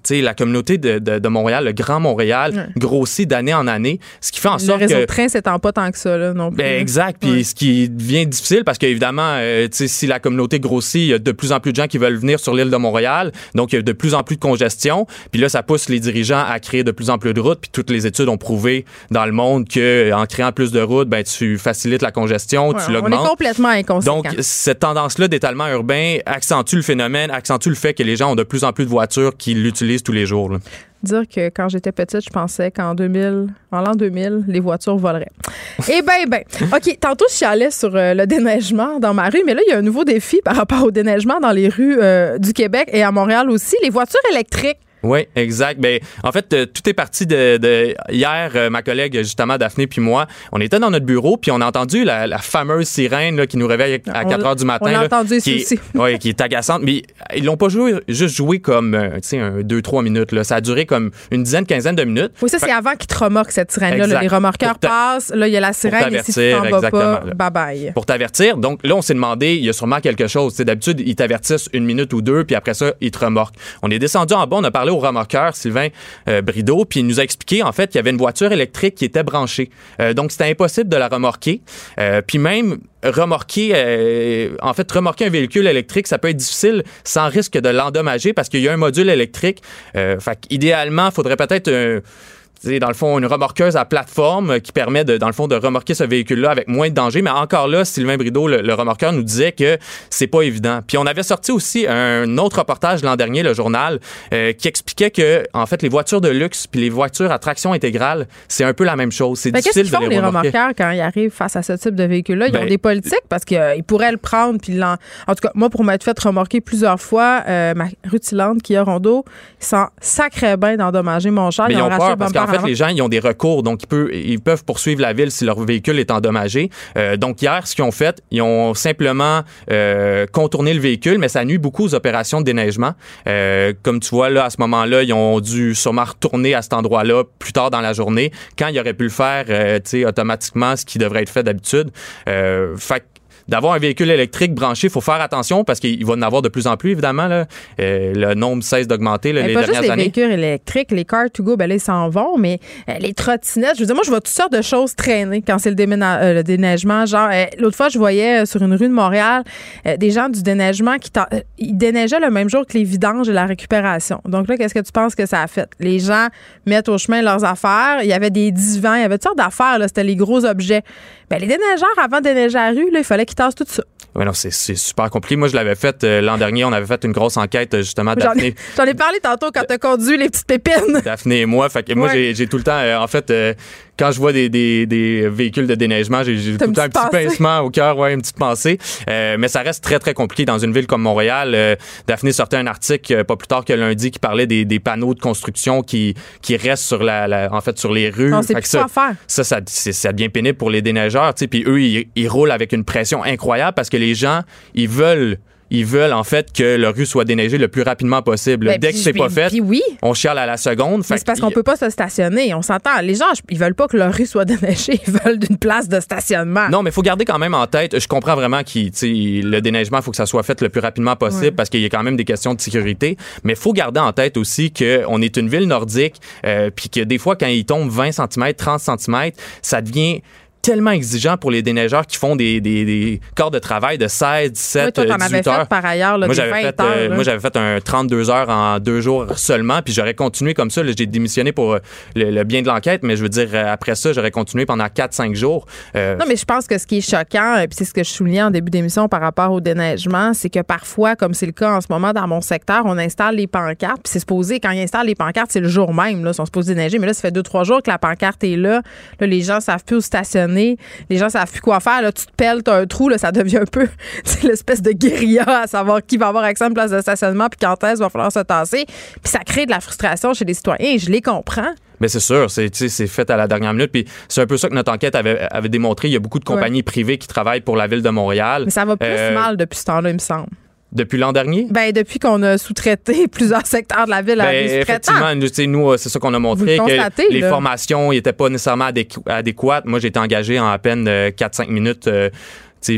sais, la communauté de, de, Montréal, le Grand Montréal, grossit d'année en année, ce qui fait en sorte que... Le réseau de train s'étend pas tant que ça, là, non plus. Ben, exact, puis ce qui devient difficile, parce qu'évidemment, euh, si la communauté grossit, il y a de plus en plus de gens qui veulent venir sur l'île de Montréal, donc il y a de plus en plus de congestion, puis là, ça pousse les dirigeants à créer de plus en plus de routes, puis toutes les études ont prouvé dans le monde que en créant plus de routes, ben, tu facilites la congestion, tu l'augmentes. On est complètement inconséquent. Donc, cette tendance-là d'étalement urbain accentue le phénomène, accentue le fait que les gens ont de plus en plus de voitures qui l'utilisent tous les jours. Là dire que quand j'étais petite, je pensais qu'en 2000, en l'an 2000, les voitures voleraient. Eh ben, ben. OK, tantôt, je chialais sur euh, le déneigement dans ma rue, mais là, il y a un nouveau défi par rapport au déneigement dans les rues euh, du Québec et à Montréal aussi. Les voitures électriques. Oui, exact. Ben, en fait, euh, tout est parti de, de hier. Euh, ma collègue, justement, Daphné, puis moi, on était dans notre bureau, puis on a entendu la, la fameuse sirène là, qui nous réveille à 4 heures du matin. On l'a entendu qui aussi. Oui, qui est agaçante. Mais ils l'ont pas joué, juste joué comme, euh, tu sais, un, deux, trois minutes. Là. Ça a duré comme une dizaine, quinzaine de minutes. Oui, ça, c'est avant qu'ils te remorquent, cette sirène-là. Les remorqueurs passent, là, il y a la sirène, et si tu t'en vas pas, bye-bye. Pour t'avertir. Donc là, on s'est demandé, il y a sûrement quelque chose. D'habitude, ils t'avertissent une minute ou deux, puis après ça, ils te remorquent. On est descendu en bas, on a parlé au remorqueur Sylvain euh, Brideau, puis il nous a expliqué en fait qu'il y avait une voiture électrique qui était branchée. Euh, donc c'était impossible de la remorquer. Euh, puis même remorquer, en fait, remorquer un véhicule électrique, ça peut être difficile sans risque de l'endommager parce qu'il y a un module électrique. Fait idéalement, il faudrait peut-être un dans le fond, une remorqueuse à plateforme qui permet, de, dans le fond, de remorquer ce véhicule-là avec moins de danger. Mais encore là, Sylvain Brideau, le, remorqueur, nous disait que c'est pas évident. Puis on avait sorti aussi un autre reportage l'an dernier, le journal, euh, qui expliquait que, en fait, les voitures de luxe puis les voitures à traction intégrale, c'est un peu la même chose. C'est difficile qu'est-ce qu'ils font, les, remorqueurs quand ils arrivent face à ce type de véhicule-là? Ils ont ben, des politiques parce qu'ils euh, pourraient le prendre. Puis en tout cas, moi, pour m'être fait remorquer plusieurs fois, euh, ma rutilante qui a Rondo, ils sont sacrés bien d'endommager mon char. ils, ont, peur parce qu'en fait, les gens, ils ont des recours, donc ils peuvent, ils peuvent poursuivre la ville si leur véhicule est endommagé. Euh, donc hier, ce qu'ils ont fait, ils ont simplement euh, contourné le véhicule, mais ça nuit beaucoup aux opérations de déneigement. Euh, comme tu vois, là, à ce moment-là, ils ont dû sûrement retourner à cet endroit-là plus tard dans la journée, quand ils auraient pu le faire, tu sais, automatiquement, ce qui devrait être fait d'habitude. fait d'avoir un véhicule électrique branché, il faut faire attention parce qu'il va en avoir de plus en plus, évidemment. Là. Euh, le nombre cesse d'augmenter les pas dernières juste les véhicules électriques, les cars to go, ben là, ils s'en vont, mais euh, les trottinettes, je veux dire, moi, je vois toutes sortes de choses traîner quand c'est le, euh, le, déneigement. Genre, l'autre fois, je voyais sur une rue de Montréal des gens du déneigement qui ils déneigeaient le même jour que les vidanges et la récupération. Donc là, qu'est-ce que tu penses que ça a fait? Les gens mettent au chemin leurs affaires. Il y avait des divans, il y avait toutes sortes d'affaires. C'était les gros objets. Ben, les déneigeurs, avant de déneiger la rue, là, il fallait qu'ils tout ça. Oui, non, c'est super compliqué. Moi, je l'avais fait euh, l'an dernier. On avait fait une grosse enquête, justement, Daphné. J'en ai, parlé tantôt quand tu as conduit les petites pépines. Daphné et moi. Fait que moi, j'ai tout le temps, euh, en fait, euh, quand je vois des, des, des véhicules de déneigement, j'ai tout le temps un petit pincement au cœur, ouais, une petite pensée. Euh, mais ça reste très, très compliqué dans une ville comme Montréal. Euh, Daphné sortait un article euh, pas plus tard que lundi qui parlait des, des panneaux de construction qui, qui restent sur la, en fait, sur les rues. On sait plus ça, faire. Ça, ça, ça devient pénible pour les déneigeurs. Puis eux, ils, ils roulent avec une pression incroyable parce que les gens, ils veulent ils veulent en fait que la rue soit déneigée le plus rapidement possible. Ben, Dès que c'est pas fait, oui. on chiale à la seconde. C'est parce qu'on peut pas se stationner. On s'entend. Les gens, ils veulent pas que leur rue soit déneigée. Ils veulent d'une place de stationnement. Non, mais il faut garder quand même en tête. Je comprends vraiment que le déneigement, il faut que ça soit fait le plus rapidement possible parce qu'il y a quand même des questions de sécurité. Mais il faut garder en tête aussi qu'on est une ville nordique, euh, puis que des fois, quand il tombe 20 cm, 30 cm, ça devient tellement exigeant pour les déneigeurs qui font des, des, des corps de travail de 16, 17, oui, toi, 18 avais heures. Fait par ailleurs, là, moi, j'avais fait, euh, moi, j'avais fait un 32 heures en deux jours seulement, puis j'aurais continué comme ça. J'ai démissionné pour euh, le, bien de l'enquête, mais je veux dire, euh, après ça, j'aurais continué pendant 4-5 jours. non, mais je pense que ce qui est choquant, puis c'est ce que je soulignais en début d'émission par rapport au déneigement, c'est que parfois, comme c'est le cas en ce moment dans mon secteur, on installe les pancartes, puis c'est supposé, quand ils installent les pancartes, c'est le jour même, là, ils sont supposés déneiger, mais là, ça fait 2-3 jours que la pancarte est là. Là, les gens savent plus où stationner les gens savent plus quoi faire. Là, tu te pelles, as un trou, là, ça devient un peu l'espèce de guérilla à savoir qui va avoir accès à une place de stationnement puis quand est-ce va falloir se tasser. Puis ça crée de la frustration chez les citoyens et je les comprends. Mais c'est sûr, c'est fait à la dernière minute. Puis c'est un peu ça que notre enquête avait, avait démontré. Il y a beaucoup de compagnies privées qui travaillent pour la ville de Montréal. Mais ça va plus euh, mal depuis ce temps-là, il me semble. Depuis l'an dernier? Ben, depuis qu'on a sous-traité plusieurs secteurs de la ville à ben, Effectivement, nous, c'est ça qu'on a montré, que les formations n'étaient pas nécessairement adéquates. Moi, j'ai été engagé en à peine 4-5 euh, minutes. Euh,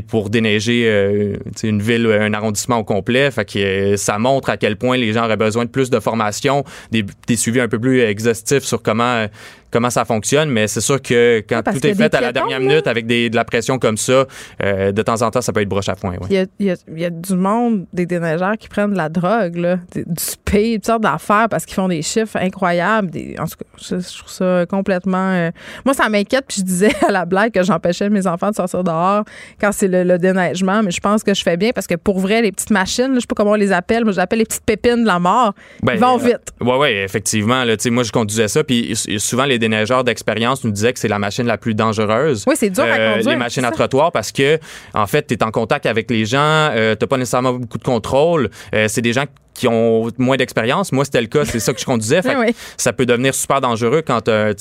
pour déneiger euh, une ville, un arrondissement au complet. Fait que ça montre à quel point les gens auraient besoin de plus de formation, des, des suivis un peu plus exhaustifs sur comment comment ça fonctionne, mais c'est sûr que quand tout est fait à la dernière minute avec des, de la pression comme ça, euh, de temps en temps, ça peut être broche à foin. Il, y a, il, y a, du monde, des déneigeurs qui prennent de la drogue, là, du spé, toutes sortes d'affaires parce qu'ils font des chiffres incroyables. en tout cas, je, trouve ça complètement. Euh, moi, ça m'inquiète, puis je disais à la blague que j'empêchais mes enfants de sortir dehors quand c'est le, déneigement, mais je pense que je fais bien parce que pour vrai, les petites machines, là, je sais pas comment on les appelle, mais j'appelle les petites pépines de la mort, ben, ils vont vite. Oui, oui, effectivement. Là, moi, je conduisais ça, puis souvent, les déneigeurs d'expérience nous disaient que c'est la machine la plus dangereuse. Oui, c'est dur à euh, conduire. Les machines à trottoir parce que, en fait, tu es en contact avec les gens, euh, tu pas nécessairement beaucoup de contrôle. Euh, c'est des gens qui ont moins d'expérience. Moi, c'était le cas, c'est ça que je conduisais. Ça peut devenir super dangereux quand tu as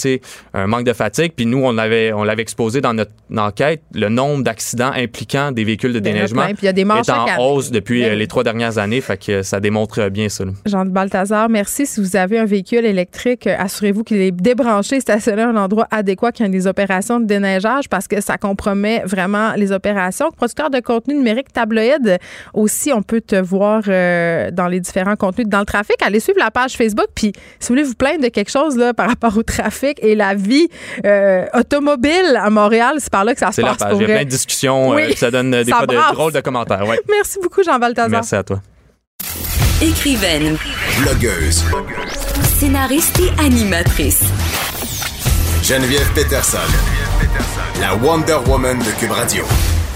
un manque de fatigue. Puis nous, on l'avait on l'avait exposé dans notre enquête, le nombre d'accidents impliquant des véhicules de déneigement y a des est en hausse depuis euh, les trois dernières années. Fait que ça démontre bien ça. Jean de Balthazar, merci. Si vous avez un véhicule électrique, euh, assurez-vous qu'il est débranché, stationné à un endroit adéquat quand il y a des opérations de déneigeage parce que ça compromet vraiment les opérations. Producteur de contenu numérique tabloïd, aussi, on peut te voir euh, dans les différents contenus dans le trafic. Allez suivre la page Facebook. Puis, si vous voulez vous plaindre de quelque chose là, par rapport au trafic et la vie euh, automobile à Montréal, c'est par là que ça se passe. C'est la page. Il y a plein de discussions. Oui. ça donne des Ça fois brasse. de drôles de commentaires. Ouais. Merci beaucoup, Jean Balthazar. Merci à toi. Écrivaine, Blogueuse. scénariste et animatrice. Geneviève Peterson. La Wonder Woman de Cube Radio.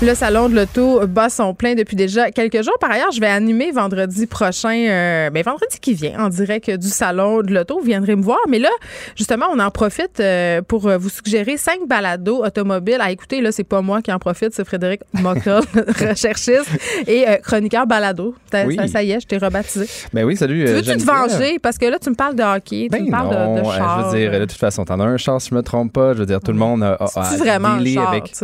Le salon de l'auto bat son plein depuis déjà quelques jours. Par ailleurs, je vais animer vendredi prochain, euh, ben vendredi qui vient, en direct du salon de l'auto. Vous viendrez me voir. Mais là, justement, on en profite euh, pour vous suggérer cinq balados automobiles à écouter. Là, c'est pas moi qui en profite, c'est Frédéric Mockel, recherchiste et euh, chroniqueur balado. Ça, Oui. ça, ça y est, je t'ai rebaptisé. Ben oui, salut. Tu euh, veux-tu te venger? Parce que là, tu me parles de hockey, tu Ben me parles de- non, de, euh, char. je veux dire, de toute façon, t'en as un char, si je me trompe pas. Je veux dire, tout le monde a, a, a vraiment un dealé char, avec.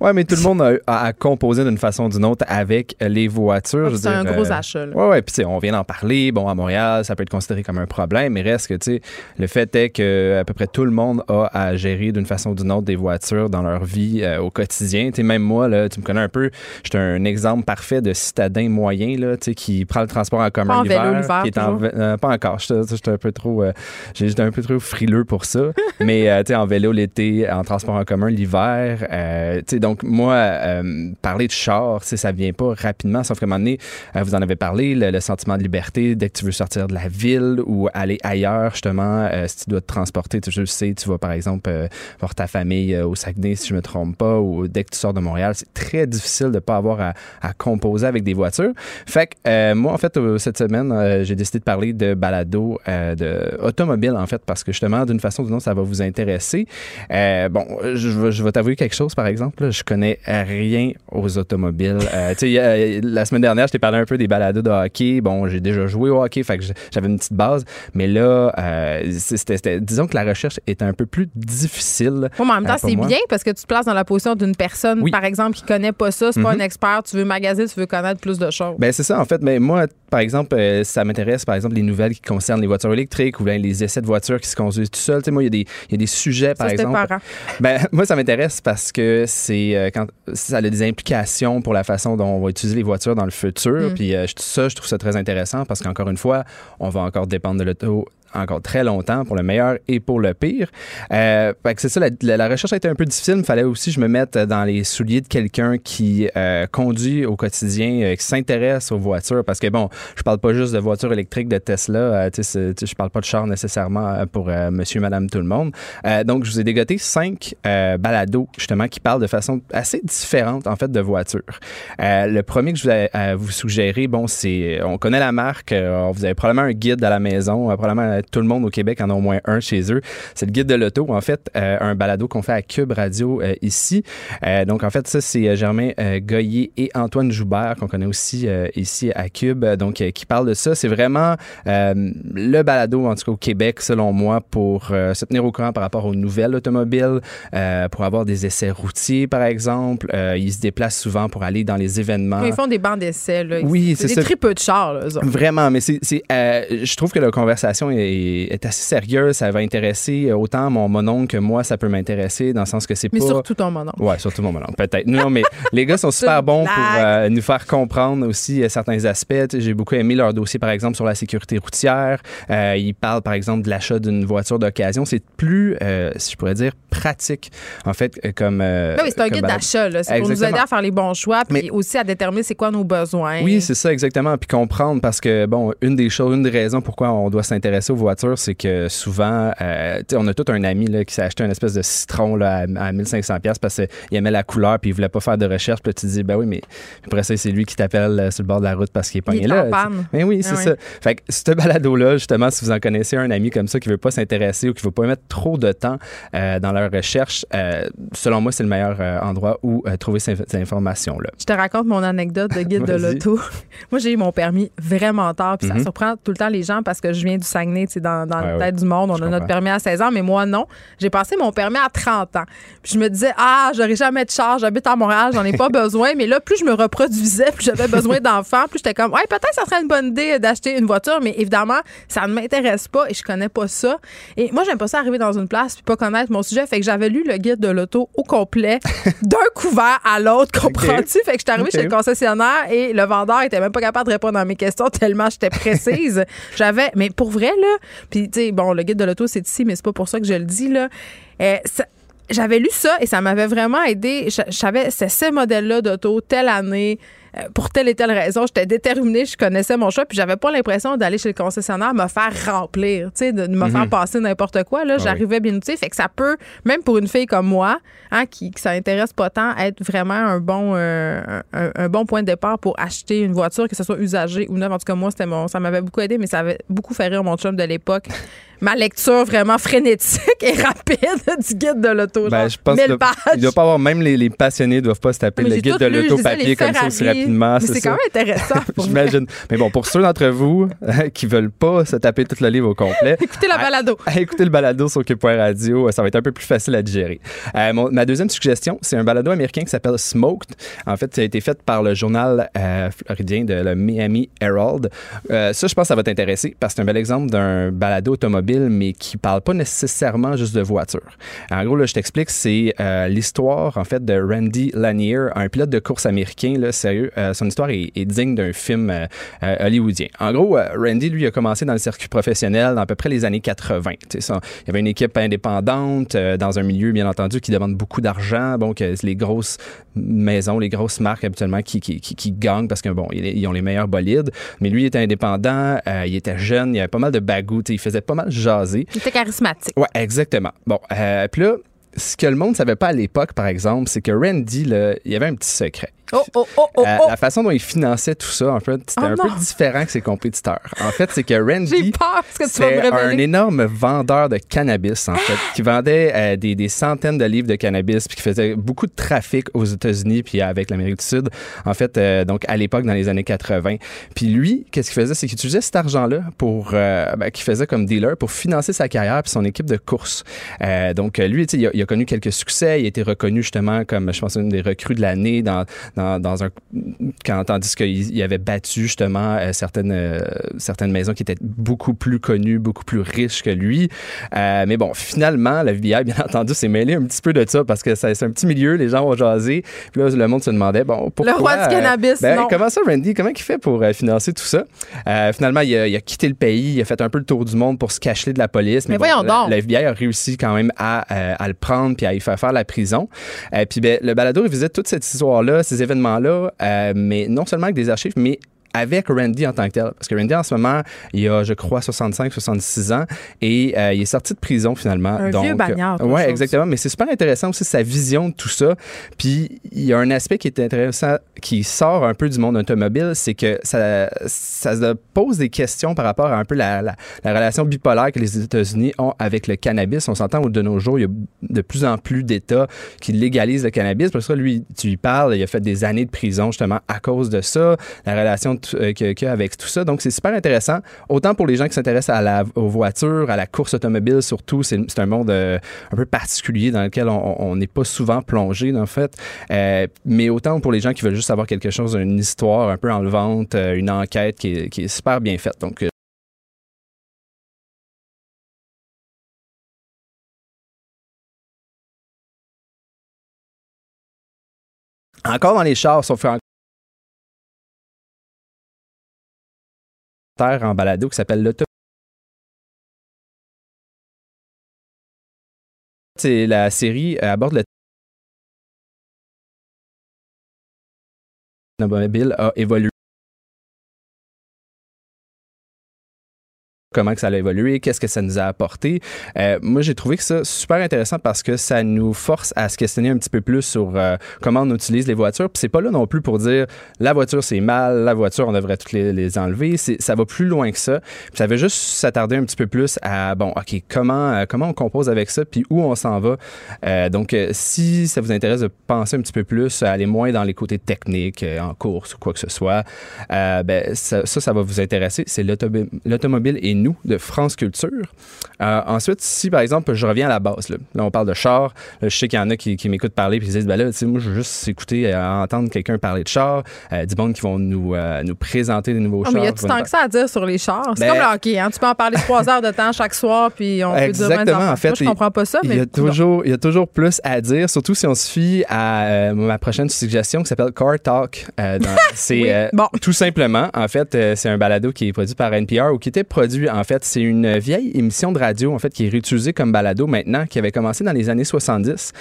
Ouais, mais tout le monde a, a- a composé d'une façon ou d'une autre avec les voitures. Ah, c'est un dire, gros euh, achat, là. Ouais, ouais. Puis, tu sais, on vient d'en parler. Bon, à Montréal, ça peut être considéré comme un problème, mais reste que, tu sais, le fait est que à peu près tout le monde a à gérer d'une façon ou d'une autre des voitures dans leur vie euh, au quotidien. Tu même moi, là, tu me connais un peu, j'étais un exemple parfait de citadin moyen, là, tu sais, qui prend le transport en commun en vélo l'hiver, qui est en euh, pas encore. J'étais un peu trop, euh, j'étais un peu trop frileux pour ça. mais euh, tu sais, en vélo l'été, en transport en commun l'hiver. euh, tu sais, donc moi, euh, parler de char, sais, ça vient pas rapidement. Sauf qu'à un moment donné, euh, vous en avez parlé, le, sentiment de liberté dès que tu veux sortir de la ville ou aller ailleurs, justement, euh, si tu dois te transporter, tu, je sais, tu vas par exemple euh, voir ta famille au Saguenay, si je me trompe pas, ou dès que tu sors de Montréal, c'est très difficile de pas avoir à, composer avec des voitures. Fait que moi, en fait, cette semaine, j'ai décidé de parler de balado, de automobile, en fait, parce que justement, d'une façon ou d'une autre, ça va vous intéresser. Bon, je, vais- t'avouer quelque chose, par exemple. je connais rien aux automobiles. Euh, a- la semaine dernière, je t'ai parlé un peu des balados de hockey. Bon, j'ai déjà joué au hockey, fait que j'avais une petite base. Mais là, euh, c'était, disons que la recherche est un peu plus difficile. Ouais, mais en même temps, Euh, c'est bien parce que tu te places dans la position d'une personne, Oui. par exemple, qui connaît pas ça, c'est pas Mhm. un expert, tu veux magasiner, tu veux connaître plus de choses. Ben c'est ça en fait. Mais moi, par exemple, euh, ça m'intéresse par exemple les nouvelles qui concernent les voitures électriques ou bien les essais de voitures qui se conduisent tout seuls. Tu sais, moi, il y a des il y a des sujets par ça, exemple. Ben moi, ça m'intéresse parce que c'est euh, quand ça a des implications pour la façon dont on va utiliser les voitures dans le futur. Mm. Puis euh, ça, je trouve ça très intéressant parce qu'encore une fois, on va encore dépendre de l'auto encore très longtemps pour le meilleur et pour le pire. Euh, c'est ça, la, recherche a été un peu difficile. Il fallait aussi que je me mette dans les souliers de quelqu'un qui euh, conduit au quotidien, qui s'intéresse aux voitures. Parce que bon, je parle pas juste de voitures électriques de Tesla. Euh, je parle pas de char nécessairement pour monsieur, madame, tout le monde. Donc, je vous ai dégoté cinq balados, justement, qui parlent de façon assez différente, en fait, de voitures. Le premier que je euh, vous suggérer, bon, c'est, on connaît la marque, vous avez probablement un guide à la maison, probablement tout le monde au Québec en a au moins un chez eux. C'est le guide de l'auto, en fait, euh, un balado qu'on fait à Cube Radio euh, ici. Euh, donc, en fait, ça, c'est Germain Goyer et Antoine Joubert, qu'on connaît aussi ici à Cube, donc, qui parlent de ça. C'est vraiment le balado, en tout cas au Québec, selon moi, pour se tenir au courant par rapport aux nouvelles automobiles, pour avoir des essais routiers, par exemple. Ils se déplacent souvent pour aller dans les événements. Ils font des bancs d'essai. Là. Oui, c'est des ça. très peu de chars. Là. Vraiment, mais c'est, c'est, euh, je trouve que la conversation est, est assez sérieuse. Ça va intéresser autant mon mononcle que moi, ça peut m'intéresser dans le sens que c'est Mais pas. surtout ton monon. Ouais, surtout mon mononcle, peut-être. Non, mais les gars sont super bons pour euh, nous faire comprendre aussi euh, certains aspects. J'ai beaucoup aimé leur dossier, par exemple, sur la sécurité routière. Euh, ils parlent, par exemple, de l'achat d'une voiture d'occasion. C'est plus, euh, si je pourrais dire, pratique, en fait, euh, comme. euh, Ben oui, c'est un guide d'achat. là. C'est pour nous aider à faire les bons choix, puis Mais- aussi à déterminer c'est quoi nos besoins. Oui, c'est ça, exactement. Puis comprendre, parce que, bon, une des choses, une des raisons pourquoi on doit s'intéresser aux voitures, c'est que souvent, euh, on a tout un ami là, qui s'est acheté une espèce de citron là, à, à 1500$ pièces parce qu'il aimait la couleur puis il voulait pas faire de recherche. Puis là, tu te dis, ben oui, mais après ça, c'est lui qui t'appelle euh, sur le bord de la route parce qu'il est pogné là. Mais oui, c'est Ah ça. oui. Fait que ce balado-là, justement, si vous en connaissez un ami comme ça qui veut pas s'intéresser ou qui veut pas mettre trop de temps euh, dans leur recherche, euh, selon moi, c'est le meilleur endroit où trouver ces, ces informations-là. Je te raconte mon anecdote de guide de l'auto. Moi, j'ai eu mon permis vraiment tard, puis ça Mhm. surprend tout le temps les gens parce que je viens du Saguenay. Tu dans, dans la tête du monde, on a notre permis à 16 ans, mais moi, non. J'ai passé mon permis à 30 ans. Puis je me disais, ah, j'aurais jamais de charge, j'habite à Montréal, j'en ai pas besoin. Mais là, plus je me reproduisais, plus j'avais besoin d'enfants, plus j'étais comme, ouais, peut-être ça serait une bonne idée d'acheter une voiture, mais évidemment, ça ne m'intéresse pas et je connais pas ça. Et moi, j'aime pas ça arriver dans une place puis pas connaître mon sujet. Fait que j'avais lu le guide de l'auto au complet, d'un couvert à l'autre, comprends-tu? Fait que j'étais arrivée chez le concessionnaire et le vendeur était même pas capable de répondre à mes questions tellement j'étais précise. j'avais, mais pour vrai, là, puis tu sais, bon, le guide de l'auto, c'est ici, mais c'est pas pour ça que je le dis, là. Euh, j'avais lu ça et ça m'avait vraiment aidé. Je, c'est ce modèle-là d'auto, telle année, pour telle et telle raison. J'étais déterminée, je connaissais mon choix, puis j'avais pas l'impression d'aller chez le concessionnaire me faire remplir, tu sais, de, me faire mhm. passer n'importe quoi. Là, ah j'arrivais bien outillée. Fait que ça peut, même pour une fille comme moi, hein, qui, qui ça intéresse pas tant, être vraiment un bon, euh, un, bon point de départ pour acheter une voiture, que ce soit usagée ou neuve. En tout cas, moi, c'était mon, ça m'avait beaucoup aidé, mais ça avait beaucoup fait rire mon chum de l'époque. Ma lecture vraiment frénétique et rapide du guide de l'auto. Ben, je pense Il doit pas avoir, même les, les passionnés doivent pas se taper le guide de l'auto papier comme ça aussi rapidement. C'est quand même intéressant. J'imagine. Mais bon, pour ceux d'entre vous qui veulent pas se taper tout le livre au complet, écoutez la balado. écoutez le balado sur Cube.radio, Radio, ça va être un peu plus facile à digérer. Euh, ma deuxième suggestion, c'est un balado américain qui s'appelle Smoked. En fait, ça a été fait par le journal euh, floridien de le Miami Herald. Euh, ça, je pense que ça va t'intéresser parce que c'est un bel exemple d'un balado automobile mais qui parle pas nécessairement juste de voiture. En gros, là, je t'explique, c'est euh, l'histoire, en fait, de Randy Lanier, un pilote de course américain, sérieux. Euh, son histoire est, digne d'un film euh, hollywoodien. En gros, Randy, lui, a commencé dans le circuit professionnel dans à peu près les années 80. Ça, il y avait une équipe indépendante dans un milieu, bien entendu, qui demande beaucoup d'argent. Donc, les grosses maisons, les grosses marques, habituellement, qui, qui, gagnent parce que, bon, ils, ont les meilleurs bolides. Mais lui, il était indépendant, il était jeune, il avait pas mal de bagou, il faisait pas mal jaser. Il était charismatique. Ouais, exactement. Bon, euh, puis là, ce que le monde ne savait pas à l'époque, par exemple, c'est que Randy, là, il y avait un petit secret. Oh, oh, oh, oh, euh, La façon dont il finançait tout ça, en fait, c'était oh un peu différent que ses compétiteurs. En fait, c'est que Randy, c'est un énorme vendeur de cannabis, en fait, qui vendait euh, des, des, centaines de livres de cannabis, puis qui faisait beaucoup de trafic aux États-Unis, puis avec l'Amérique du Sud, en fait, euh, donc à l'époque, dans les années 80. Puis lui, qu'est-ce qu'il faisait? C'est qu'il utilisait cet argent-là pour, ben, qu'il faisait comme dealer pour financer sa carrière puis son équipe de course. donc, lui, il a, il a connu quelques succès. Il a été reconnu justement comme, je pense, une des recrues de l'année dans dans, un quand tandis qu'il avait battu justement euh, certaines euh, certaines maisons qui étaient beaucoup plus connues, beaucoup plus riches que lui. Euh, mais bon, finalement, la FBI, bien entendu, s'est mêlé un petit peu de ça parce que c'est un petit milieu, les gens ont jasé. Puis là, le monde se demandait bon pourquoi. Le roi du cannabis. Ben, comment ça, Randy? Comment il fait pour financer tout ça? Finalement, il a, quitté le pays, il a fait un peu le tour du monde pour se cacher de la police. Mais, voyons donc. La, FBI a réussi quand même à, à le prendre puis à y faire faire la prison. puis ben, le balado il visite toute cette histoire-là, ces événements euh, mais non seulement avec des archives, mais avec Randy en tant que tel. Parce que Randy, en ce moment, il a, je crois, 65, 66 ans et euh, il est sorti de prison finalement. Un Donc, vieux bagnard. Oui, exactement. Mais c'est super intéressant aussi sa vision de tout ça. Puis il y a un aspect qui est intéressant, qui sort un peu du monde automobile, c'est que ça, ça se pose des questions par rapport à un peu la, la, relation bipolaire que les États-Unis ont avec le cannabis. On s'entend de nos jours, il y a de plus en plus d'États qui légalisent le cannabis. Parce que lui, tu lui parles, il a fait des années de prison justement à cause de ça. La relation euh, avec tout ça. Donc, c'est super intéressant. Autant pour les gens qui s'intéressent aux voitures, à la course automobile surtout, c'est un monde euh, un peu particulier dans lequel on n'est pas souvent plongé, en fait. Euh, mais autant pour les gens qui veulent juste savoir quelque chose, une histoire un peu enlevante, une enquête qui est, super bien faite. Donc, encore dans les chars, on en balado qui s'appelle l'auto. C'est la série euh, aborde le automobile a évolué comment que ça a évolué, qu'est-ce que ça nous a apporté. Euh, moi, j'ai trouvé que ça super intéressant parce que ça nous force à se questionner un petit peu plus sur euh, comment on utilise les voitures. Puis c'est pas là non plus pour dire la voiture c'est mal, la voiture on devrait toutes les, les enlever. Ça va plus loin que ça. Puis ça veut juste s'attarder un petit peu plus à bon, ok, comment euh, comment on compose avec ça, puis où on s'en va. donc, si ça vous intéresse de penser un petit peu plus, aller moins dans les côtés techniques en course ou quoi que ce soit, ben ça, ça, va vous intéresser. C'est l'automobile et Nous de France Culture. ensuite, si par exemple, je reviens à la base, là, on parle de char, je sais qu'il y en a qui, m'écoutent parler puis ils disent, ben là, moi, je veux juste écouter, entendre quelqu'un parler de char, du monde qui vont nous, nous présenter des nouveaux chars. Mais y a tout tant que ça à dire sur les chars? C'est ben, comme le hockey, hein? Tu peux en parler trois heures de temps chaque soir, puis on peut dire Exactement, en fait. Moi, je comprends pas ça, mais. Il y, a toujours, il y a toujours plus à dire, surtout si on se fie à euh, ma prochaine suggestion qui s'appelle Car Talk. Euh, c'est euh, bon. tout simplement, en fait, c'est un balado qui est produit par NPR ou qui était produit, en fait, c'est une vieille émission de radio, en fait, qui est réutilisée comme balado maintenant, qui avait commencé dans les années 70,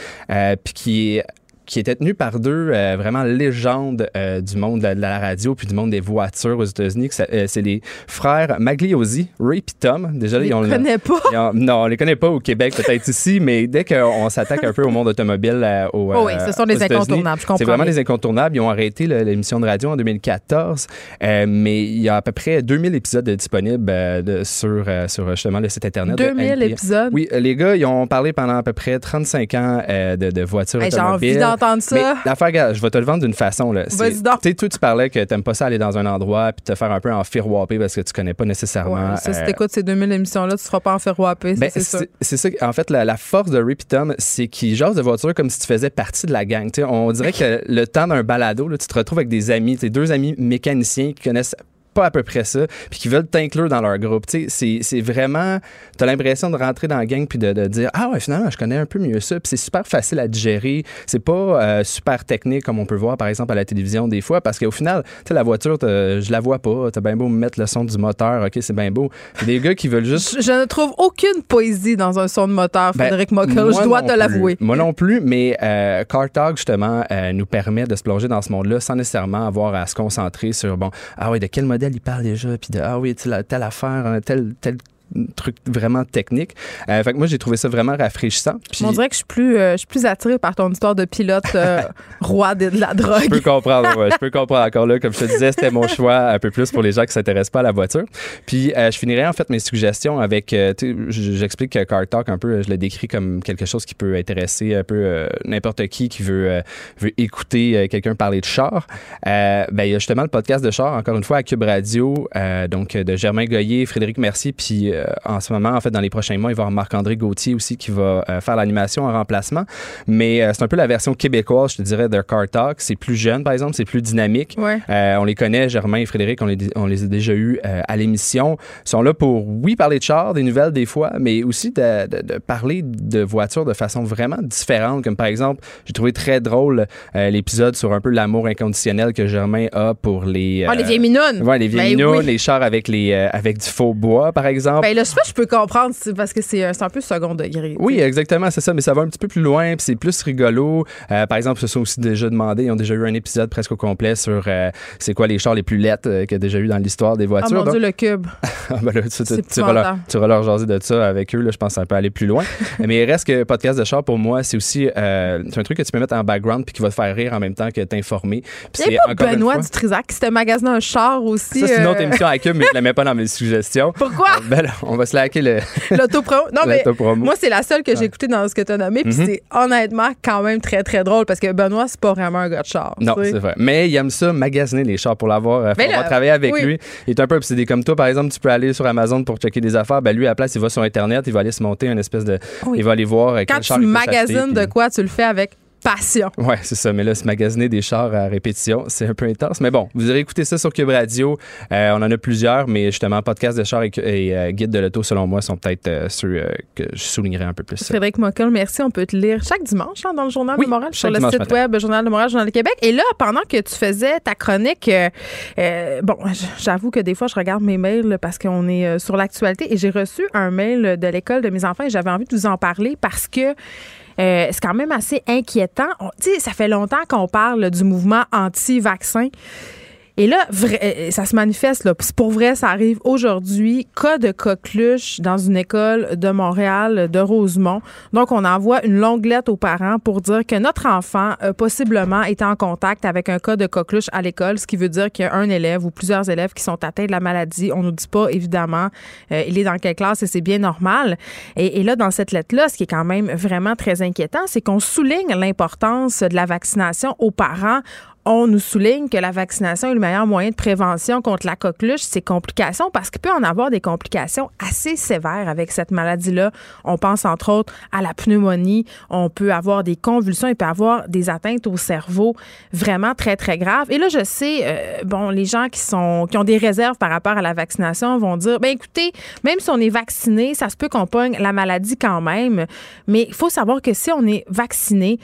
puis qui est qui était tenu par deux euh, vraiment légendes euh, du monde de la, radio puis du monde des voitures aux États-Unis. Euh, c'est les frères Magliosi, Ray et Tom. Déjà, les on connaît pas. non, on les connaît pas au Québec, peut-être ici, mais dès qu'on s'attaque un peu au monde automobile, au, oh oui, ce sont des incontournables. C'est vraiment des incontournables. Ils ont arrêté l'émission de radio en 2014, mais il y a à peu près 2000 épisodes disponibles sur, sur justement le site internet. 2000 épisodes? Oui, les gars, ils ont parlé pendant à peu près 35 ans de, de voitures automobiles ça. Mais l'affaire, je vais te le vendre d'une façon. Là. Vas-y donc. Tu sais, toi, tu parlais que t'aimes pas ça aller dans un endroit puis te faire un peu en firwapper parce que tu connais pas nécessairement. Ouais, ça, si euh, t'écoutes ces 2000 émissions-là, tu seras pas en firwapper, ben, c'est ça. C'est ça. En fait, la, force de Rip Tom, c'est qu'il jase de voiture comme si tu faisais partie de la gang. sais, on dirait que le temps d'un balado, là, tu te retrouves avec des amis, tes deux amis mécaniciens qui connaissent pas à peu près ça, puis qui veulent t'inclure dans leur groupe. Tu sais, c'est vraiment, t'as l'impression de rentrer dans la gang puis de, de, dire ah ouais finalement je connais un peu mieux ça, puis c'est super facile à digérer. C'est pas euh, super technique comme on peut voir par exemple à la télévision des fois, parce qu'au final, tu sais la voiture, je la vois pas. T'as bien beau me mettre le son du moteur, ok c'est bien beau. Des gars qui veulent juste. Je, ne trouve aucune poésie dans un son de moteur, ben, Frédéric Mockel. Je dois te l'avouer. Moi non plus, mais euh, Car Talk justement euh, nous permet de se plonger dans ce monde-là sans nécessairement avoir à se concentrer sur bon ah ouais de quel il parle déjà, puis de ah oui, telle affaire, tel, tel truc vraiment technique. Euh, fait que moi, j'ai trouvé ça vraiment rafraîchissant. On dirait que je suis plus, euh, je suis plus attiré par ton histoire de pilote euh, roi de, la drogue. Je peux comprendre, je peux comprendre encore là. Comme je te disais, c'était mon choix un peu plus pour les gens qui s'intéressent pas à la voiture. Puis je finirai en fait mes suggestions avec, j'explique que Car Talk un peu, je le décris comme quelque chose qui peut intéresser un peu n'importe qui qui veut, veut écouter quelqu'un parler de char. ben, il y a justement le podcast de char, encore une fois, à Cube Radio, donc de Germain Goyer, Frédéric Mercier, puis euh, en ce moment, en fait, dans les prochains mois, il va y avoir Marc-André Gauthier aussi qui va euh, faire l'animation en remplacement. Mais euh, c'est un peu la version québécoise, je te dirais, de Car Talk. C'est plus jeune, par exemple, c'est plus dynamique. on les connaît, Germain et Frédéric, on les, on les a déjà eus à l'émission. Ils sont là pour, oui, parler de chars, des nouvelles des fois, mais aussi de, parler de voitures de façon vraiment différente. Comme par exemple, j'ai trouvé très drôle l'épisode sur un peu l'amour inconditionnel que Germain a pour les. Oh, les vieilles minounes. Ouais, les vieilles ben minounes, les chars avec, les, avec du faux bois, par exemple. Ben, là, je, je peux comprendre parce que c'est un peu second degré. Oui, exactement, c'est ça, mais ça va un petit peu plus loin, puis c'est plus rigolo. Euh, par exemple, ils se sont aussi déjà demandé, ils ont déjà eu un épisode presque au complet sur euh, c'est quoi les chars les plus lettres euh, qu'il y a déjà eu dans l'histoire des voitures. Oh mon Dieu, le cube. Ah, ben là, tu, tu, vas leur, tu, vas leur, jaser de ça avec eux, là, je pense que ça peut aller plus loin. mais il reste que podcast de char, pour moi, c'est aussi c'est un truc que tu peux mettre en background puis qui va te faire rire en même temps que t'informer. C'est pas Benoît Dutrisac qui s'était magasiné un char aussi. Ça, c'est une autre émission à Cube, mais je la mets pas dans mes suggestions. Pourquoi? ben on va se laquer le. L'autopromo. Non, mais moi, c'est la seule que j'ai écoutée dans ce que tu as nommé. Puis mhm. c'est honnêtement quand même très, très drôle parce que Benoît, c'est pas vraiment un gars de char. Non, c'est vrai. Mais il aime ça, magasiner les chars pour l'avoir. Euh, on va travailler avec lui. Il est un peu obsédé comme toi. Par exemple, tu peux aller sur Amazon pour checker des affaires. Ben lui, à la place, il va sur Internet, il va aller se monter une espèce de. Il va aller voir. Quand tu magasines de quoi, tu le fais avec passion. Ouais, c'est ça. Mais là, se magasiner des chars à répétition, c'est un peu intense. Mais bon, vous aurez écouté ça sur Cube Radio. Euh, on en a plusieurs, mais justement, podcast de chars et, euh, guide de l'auto, selon moi, sont peut-être euh, ceux que je soulignerai un peu plus. Frédéric Mockel, merci. On peut te lire chaque dimanche hein, dans le Journal de Montréal, sur le site web Journal de Montréal, Journal de Québec. Et là, pendant que tu faisais ta chronique, bon, j'avoue que des fois, je regarde mes mails parce qu'on est sur l'actualité et j'ai reçu un mail de l'école de mes enfants et j'avais envie de vous en parler parce que euh, c'est quand même assez inquiétant. Tu ça fait longtemps qu'on parle du mouvement anti-vaccin. Et là, vrai, euh, ça se manifeste, là. Pour vrai, ça arrive aujourd'hui. Cas de coqueluche dans une école de Montréal, de Rosemont. Donc, on envoie une longue lettre aux parents pour dire que notre enfant a possiblement été en contact avec un cas de coqueluche à l'école, ce qui veut dire qu'il y a un élève ou plusieurs élèves qui sont atteints de la maladie. On nous dit pas, évidemment, euh, il est dans quelle classe et c'est bien normal. Et là, dans cette lettre-là, ce qui est quand même vraiment très inquiétant, c'est qu'on souligne l'importance de la vaccination aux parents on nous souligne que la vaccination est le meilleur moyen de prévention contre la coqueluche, ces complications, parce qu'il peut en avoir des complications assez sévères avec cette maladie-là. On pense entre autres à la pneumonie, on peut avoir des convulsions, il peut avoir des atteintes au cerveau vraiment très, très graves. Et là, je sais, euh, bon, les gens qui sont qui ont des réserves par rapport à la vaccination vont dire, ben écoutez, même si on est vacciné, ça se peut qu'on pogne la maladie quand même, mais il faut savoir que si on est vacciné,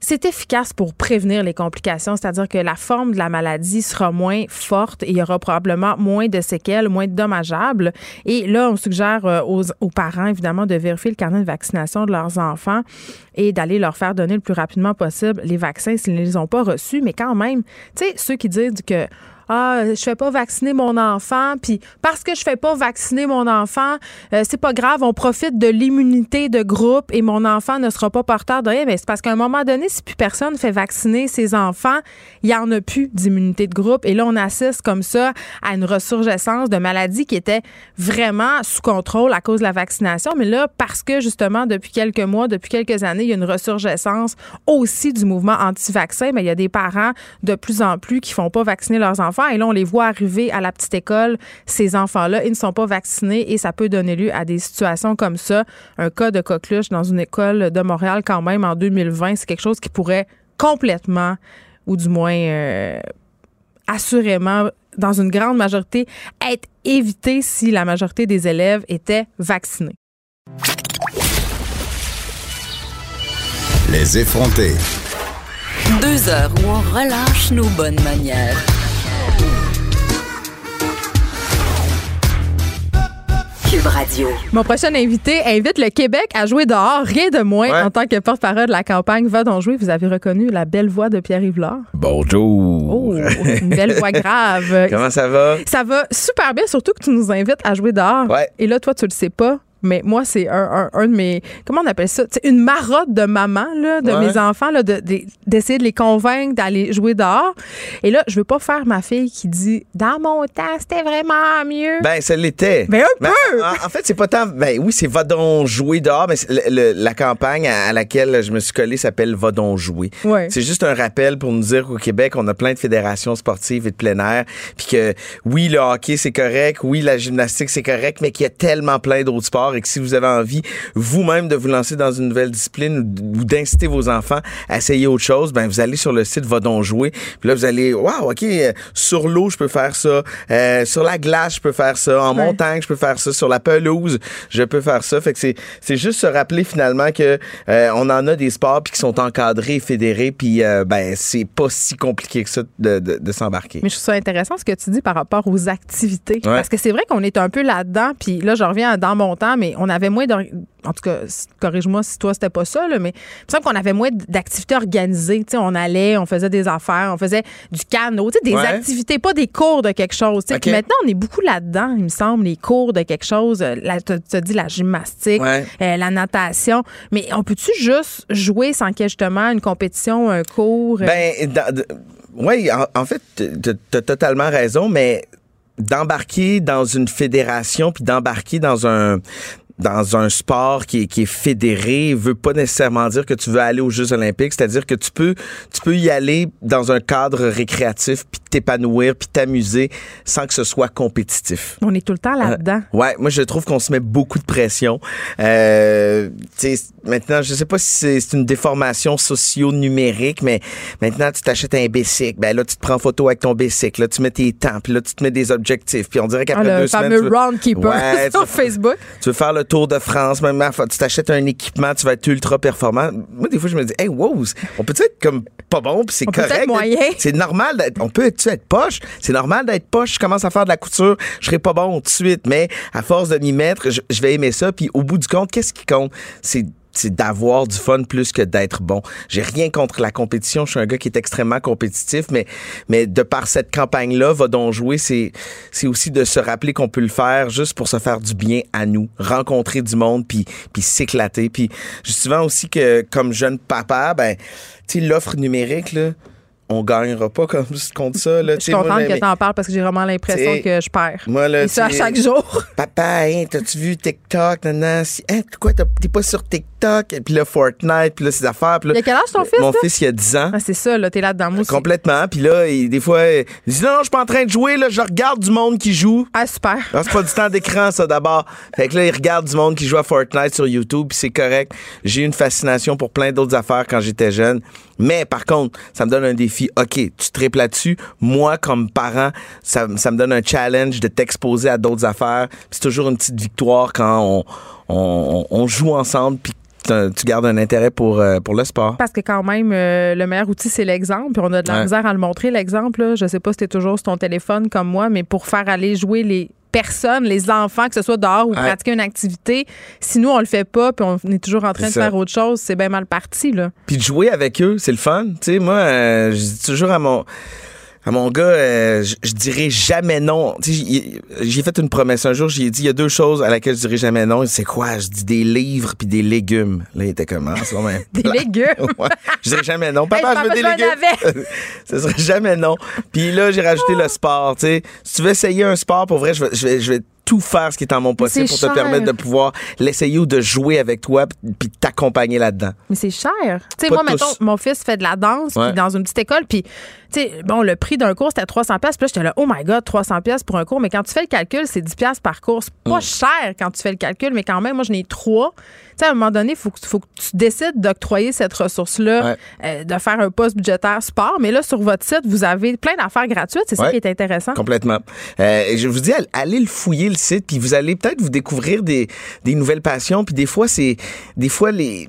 c'est efficace pour prévenir les complications, c'est-à-dire que la forme de la maladie sera moins forte et il y aura probablement moins de séquelles, moins de dommageables. Et là, on suggère euh, aux, aux, parents, évidemment, de vérifier le carnet de vaccination de leurs enfants et d'aller leur faire donner le plus rapidement possible les vaccins s'ils ne les ont pas reçus. Mais quand même, tu sais, ceux qui disent que ah, je fais pas vacciner mon enfant, puis parce que je fais pas vacciner mon enfant, euh, c'est pas grave, on profite de l'immunité de groupe et mon enfant ne sera pas porteur de rien. Mais c'est parce qu'à un moment donné, si plus personne fait vacciner ses enfants, il y en a plus d'immunité de groupe. Et là, on assiste comme ça à une ressurgescence de maladies qui étaient vraiment sous contrôle à cause de la vaccination. Mais là, parce que justement, depuis quelques mois, depuis quelques années, il y a une ressurgescence aussi du mouvement anti-vaccin, mais il y a des parents de plus en plus qui font pas vacciner leurs enfants et là, on les voit arriver à la petite école. Ces enfants-là, ils ne sont pas vaccinés et ça peut donner lieu à des situations comme ça. Un cas de coqueluche dans une école de Montréal, quand même, en 2020, c'est quelque chose qui pourrait complètement, ou du moins euh, assurément, dans une grande majorité, être évité si la majorité des élèves étaient vaccinés. Les effrontés. Deux heures où on relâche nos bonnes manières. Cube Radio. Mon prochain invité invite le Québec à jouer dehors, rien de moins Ouais. en tant que porte-parole de la campagne Va donc jouer. Vous avez reconnu la belle voix de Pierre Yvelard. Bonjour. Oh, une belle voix grave. Comment ça va? Ça va super bien, surtout que tu nous invites à jouer dehors. Ouais. Et là, toi, tu le sais pas. Mais moi, c'est un, un, un de mes. Comment on appelle ça? C'est une marotte de maman, là, de Ouais. mes enfants, là, de- de- d'essayer de, les convaincre d'aller jouer dehors. Et là, je veux pas faire ma fille qui dit Dans mon temps, c'était vraiment mieux. Ben, ça l'était. Ben, un Ben, peu! En, en fait, c'est pas tant. Ben oui, c'est Va donc jouer dehors, mais c'est le- le- la campagne à, à laquelle je me suis collé s'appelle Va donc jouer. Ouais. C'est juste un rappel pour nous dire qu'au Québec, on a plein de fédérations sportives et de plein air. Puis que oui, le hockey, c'est correct. Oui, la gymnastique, c'est correct, mais qu'il y a tellement plein d'autres sports et que si vous avez envie vous-même de vous lancer dans une nouvelle discipline ou d'inciter vos enfants à essayer autre chose, ben vous allez sur le site Va donc jouer. Puis là, vous allez, waouh, OK, euh, sur l'eau, je peux faire ça. Euh, sur la glace, je peux faire ça. En Ouais. montagne, je peux faire ça. Sur la pelouse, je peux faire ça. Fait que c'est, c'est juste se rappeler finalement que euh, on en a des sports puis qui sont encadrés, fédérés, puis euh, ben c'est pas si compliqué que ça de, de, de s'embarquer. Mais je trouve ça intéressant ce que tu dis par rapport aux activités. Ouais. Parce que c'est vrai qu'on est un peu là-dedans. Puis là, je reviens dans mon temps, mais on avait moins. En tout cas, corrige-moi si toi, c'était pas ça, là, mais il me semble qu'on avait moins d'activités organisées. On allait, on faisait des affaires, on faisait du canot, des Ouais. activités, pas des cours de quelque chose. Puis Maintenant, on est beaucoup là-dedans, il me semble, les cours de quelque chose. euh, tu as dit la gymnastique, Ouais. euh, la natation. Mais on peut-tu juste jouer sans qu'il y ait justement une compétition, un cours? euh? Ben, oui, en, en fait, tu as totalement raison, mais d'embarquer dans une fédération puis d'embarquer dans un dans un sport qui est, qui est fédéré veut pas nécessairement dire que tu veux aller aux Jeux olympiques, c'est-à-dire que tu peux tu peux y aller dans un cadre récréatif t'épanouir puis t'amuser sans que ce soit compétitif. on est tout le temps là-dedans. Ouais, moi je trouve qu'on se met beaucoup de pression. Euh, maintenant, je sais pas si c'est une déformation socio-numérique, mais maintenant tu t'achètes un bicycle, ben là tu te prends photo avec ton bicycle, là tu mets tes temps, puis là tu te mets des objectifs, puis on dirait Ah, qu'après le deux semaines, fameux tu veux- Roundkeeper Ouais, sur Facebook. tu veux faire le tour de France, même tu t'achètes un équipement, tu vas être ultra performant. Moi, des fois, je me dis, hey, wow, on peut être comme pas bon, puis c'est correct. C'est normal d'être, on peut être, être poche? C'est normal d'être poche. Je commence à faire de la couture, je serai pas bon tout de suite, mais à force de m'y mettre, je, vais aimer ça. Puis au bout du compte, qu'est-ce qui compte? C'est d'avoir du fun plus que d'être bon. J'ai rien contre la compétition. Je suis un gars qui est extrêmement compétitif, mais, de par cette campagne-là, va donc jouer, c'est, aussi de se rappeler qu'on peut le faire juste pour se faire du bien à nous, rencontrer du monde, puis, s'éclater. Puis, je souvent aussi que, comme jeune papa, ben, tu l'offre numérique, là, on gagnera pas comme contre ça, là. Je suis contente que tu en parles parce que j'ai vraiment l'impression que je perds. Moi, là, Et ça à chaque jour. Papa, hein, t'as-tu vu TikTok? Nan, nan, si- hein, quoi, t'es pas sur TikTok? TikTok, et puis là, Fortnite, puis là, ces affaires. Puis là, Il a quel âge ton fils, Mon là? fils, il a 10 ans. Ah, c'est ça, là, t'es là-dedans. Moi aussi. Complètement. Puis là, il- des fois, il dit non, non, je suis pas en train de jouer, là, je regarde du monde qui joue. Ah, super. Non, c'est pas du temps d'écran, ça, d'abord. Fait que là, il regarde du monde qui joue à Fortnite sur YouTube, puis c'est correct. J'ai eu une fascination pour plein d'autres affaires quand j'étais jeune. Mais par contre, ça me donne un défi. OK, tu triples là-dessus. Moi, comme parent, ça, ça me donne un challenge de t'exposer à d'autres affaires. C'est toujours une petite victoire quand on, on, on joue ensemble, puis tu gardes un intérêt pour, euh, pour le sport. Parce que quand même, euh, le meilleur outil, c'est l'exemple. Puis on a de la Ouais. misère à le montrer, l'exemple. Je sais pas si t'es toujours sur ton téléphone comme moi, mais pour faire aller jouer les personnes, les enfants, que ce soit dehors ou Ouais. pratiquer une activité, si nous, on le fait pas, puis on est toujours en train de faire autre chose, c'est bien mal parti, là. Puis de jouer avec eux, c'est le fun. Tu sais, moi, euh, je dis toujours à mon à mon gars, euh, je, je dirais jamais non. J'ai- fait une promesse un jour. J'ai dit il y a deux choses à laquelle je dirais jamais non. C'est quoi? Je dis des livres puis des légumes. Là, il était comment vraiment Des légumes? Ouais. Je dirais jamais non. Papa, Hey, je veux des légumes. Ce serait jamais non. Puis là, j'ai rajouté le sport. Tu sais, si tu veux essayer un sport, pour vrai, je vais, je vais, je vais tout faire ce qui est en mon possible pour te permettre de pouvoir l'essayer ou de jouer avec toi puis- t'accompagner là-dedans. Mais c'est cher. Tu sais, moi, mettons, mon fils fait de la danse puis Ouais. dans une petite école, puis, tu sais, bon, le prix d'un cours, c'était 300 pièces. Puis là, j'étais là, oh my God, 300 pièces pour un cours. Mais quand tu fais le calcul, c'est 10 pièces par cours. C'est Mm. pas cher quand tu fais le calcul, mais quand même, moi, j'en ai trois. Tu sais, à un moment donné, il faut, que- faut que tu décides d'octroyer cette ressource-là, Ouais. euh, de faire un poste budgétaire sport. Mais là, sur votre site, vous avez plein d'affaires gratuites. C'est ça qui est intéressant. Complètement. Euh, je vous dis, all- allez le fouiller le site, puis vous allez peut-être vous découvrir des, des nouvelles passions. Puis des fois, c'est des fois les,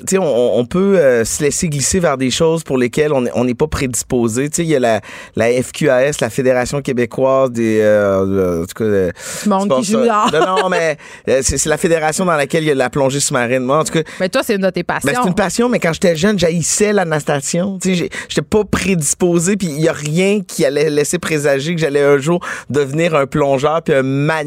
tu sais, on, on peut euh, se laisser glisser vers des choses pour lesquelles on est- on n'est pas prédisposé. Tu sais, il y a la, la FQAS, la Fédération québécoise des, euh, en tout cas, euh, Du monde c'est pas qui joue dehors. Non, non, mais euh, c'est la fédération dans laquelle il y a la plongée sous-marine. Moi, en tout cas, Mais toi, c'est une de tes passions. ben, c'est une passion, mais quand j'étais jeune, j'haïssais la natation. Tu sais, j'étais pas prédisposé, puis il y a rien qui allait laisser présager que j'allais un jour devenir un plongeur puis un maniaque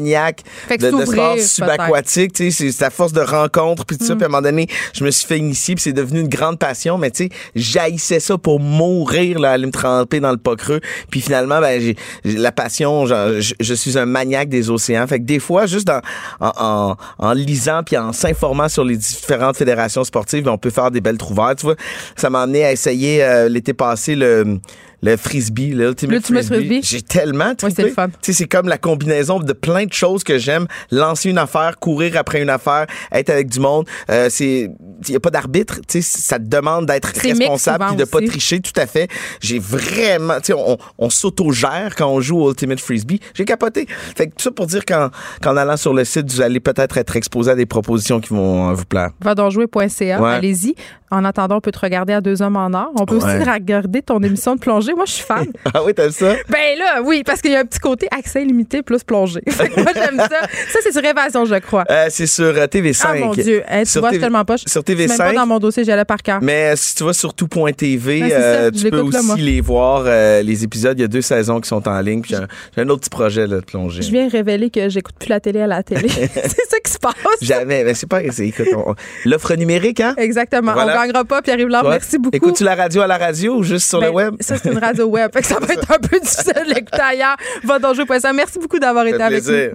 Fait que de, de sport subaquatique. Tu sais, c'est- à force de rencontres puis tout Mm. ça. Puis à un moment donné, je me suis fait initier, puis c'est devenu une grande passion. Mais tu sais, j'haïssais ça pour mourir là, aller me tremper dans le pas creux. Puis finalement, ben j'ai la passion. genre, je, je suis un maniaque des océans. Fait que des fois, juste dans- en, en, en lisant puis en s'informant sur les différentes fédérations sportives, ben, on peut faire des belles trouvailles. Tu vois, ça m'a amené à essayer euh, l'été passé le le frisbee, L'Ultimate Frisbee. J'ai tellement trippé. sais, c'est comme la combinaison de plein de choses que j'aime. Lancer une affaire, courir après une affaire, être avec du monde. Euh, c'est, il y a pas d'arbitre. Tu sais, ça te demande d'être responsable puis de pas aussi. tricher. Tout à fait. J'ai vraiment, tu sais, on, on s'auto-gère quand on joue au Ultimate Frisbee. J'ai capoté. Fait que tout ça pour dire qu'en, qu'en allant sur le site, vous allez peut-être être exposé à des propositions qui vont euh, vous plaire. vadonjouer.ca. Ouais. Allez-y. En attendant, on peut te regarder à Deux Hommes en or. On peut Ouais. aussi regarder ton émission de plongée. Moi, je suis fan. Ah oui, t'aimes ça? ben là, oui, parce qu'il y a un petit côté accès illimité plus plongée. Moi, j'aime ça. Ça, c'est sur Évasion, je crois. Euh, c'est sur euh, TV5. Ah mon Dieu. Hey, tu Sur vois, TV tellement pas. sur C'est même pas TV5. dans mon dossier, j'allais par cœur. Mais si tu vas sur tout.tv, ça, euh, je tu peux là, aussi moi. les voir, euh, les épisodes. Il y a deux saisons qui sont en ligne. Puis j'ai un, autre petit projet là, de plonger. Je viens révéler que j'écoute plus la télé à la télé. c'est ça qui se passe. Jamais. Mais c'est pas. c'est- écoute, on- l'offre numérique, hein? Exactement. Voilà. On gagnera pas, Pierre-Yves Lard. Toi, Merci beaucoup. Écoutes-tu la radio à la radio ou juste sur Ben, le web? Ça, c'est une radio web. Fait que ça va être un peu difficile de l'écouter ailleurs. Va donc jouer ça. Merci beaucoup d'avoir été avec nous. plaisir.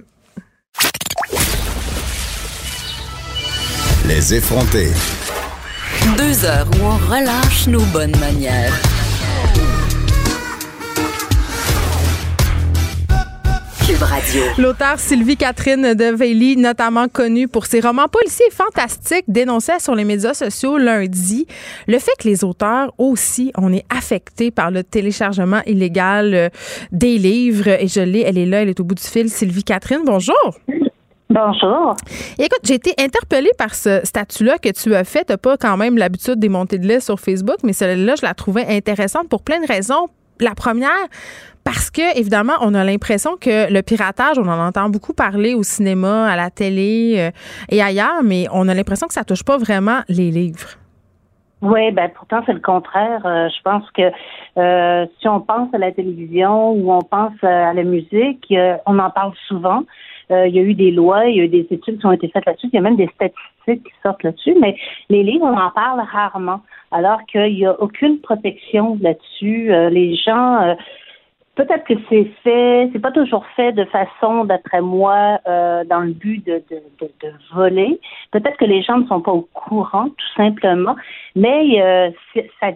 Les effrontés. Deux heures où on relâche nos bonnes manières. Cube Radio. L'auteur Sylvie Catherine de Veilly, notamment connue pour ses romans policiers fantastiques, dénonçait sur les médias sociaux lundi le fait que les auteurs aussi, on est affectés par le téléchargement illégal euh, des livres. Et je l'ai, elle est là, elle est au bout du fil. Sylvie Catherine, bonjour. Bonjour. Et écoute, j'ai été interpellée par ce statut-là que tu as fait. Tu n'as pas quand même l'habitude des montées de lait sur Facebook, mais celle-là, je la trouvais intéressante pour plein de raisons. La première, parce que, évidemment, on a l'impression que le piratage, on en entend beaucoup parler au cinéma, à la télé euh, et ailleurs, mais on a l'impression que ça touche pas vraiment les livres. Oui, ben pourtant c'est le contraire. Euh, je pense que euh, si on pense à la télévision ou on pense à la musique, on en parle souvent. Il y a eu des lois, il y a eu des études qui ont été faites là-dessus, il y a même des statistiques qui sortent là-dessus, mais les livres, on en parle rarement, alors qu'il n'y a aucune protection là-dessus. Euh, les gens, euh, peut-être que c'est fait, c'est pas toujours fait de façon, d'après moi, euh, dans le but de, de, de, de voler. Peut-être que les gens ne sont pas au courant, tout simplement, mais ça,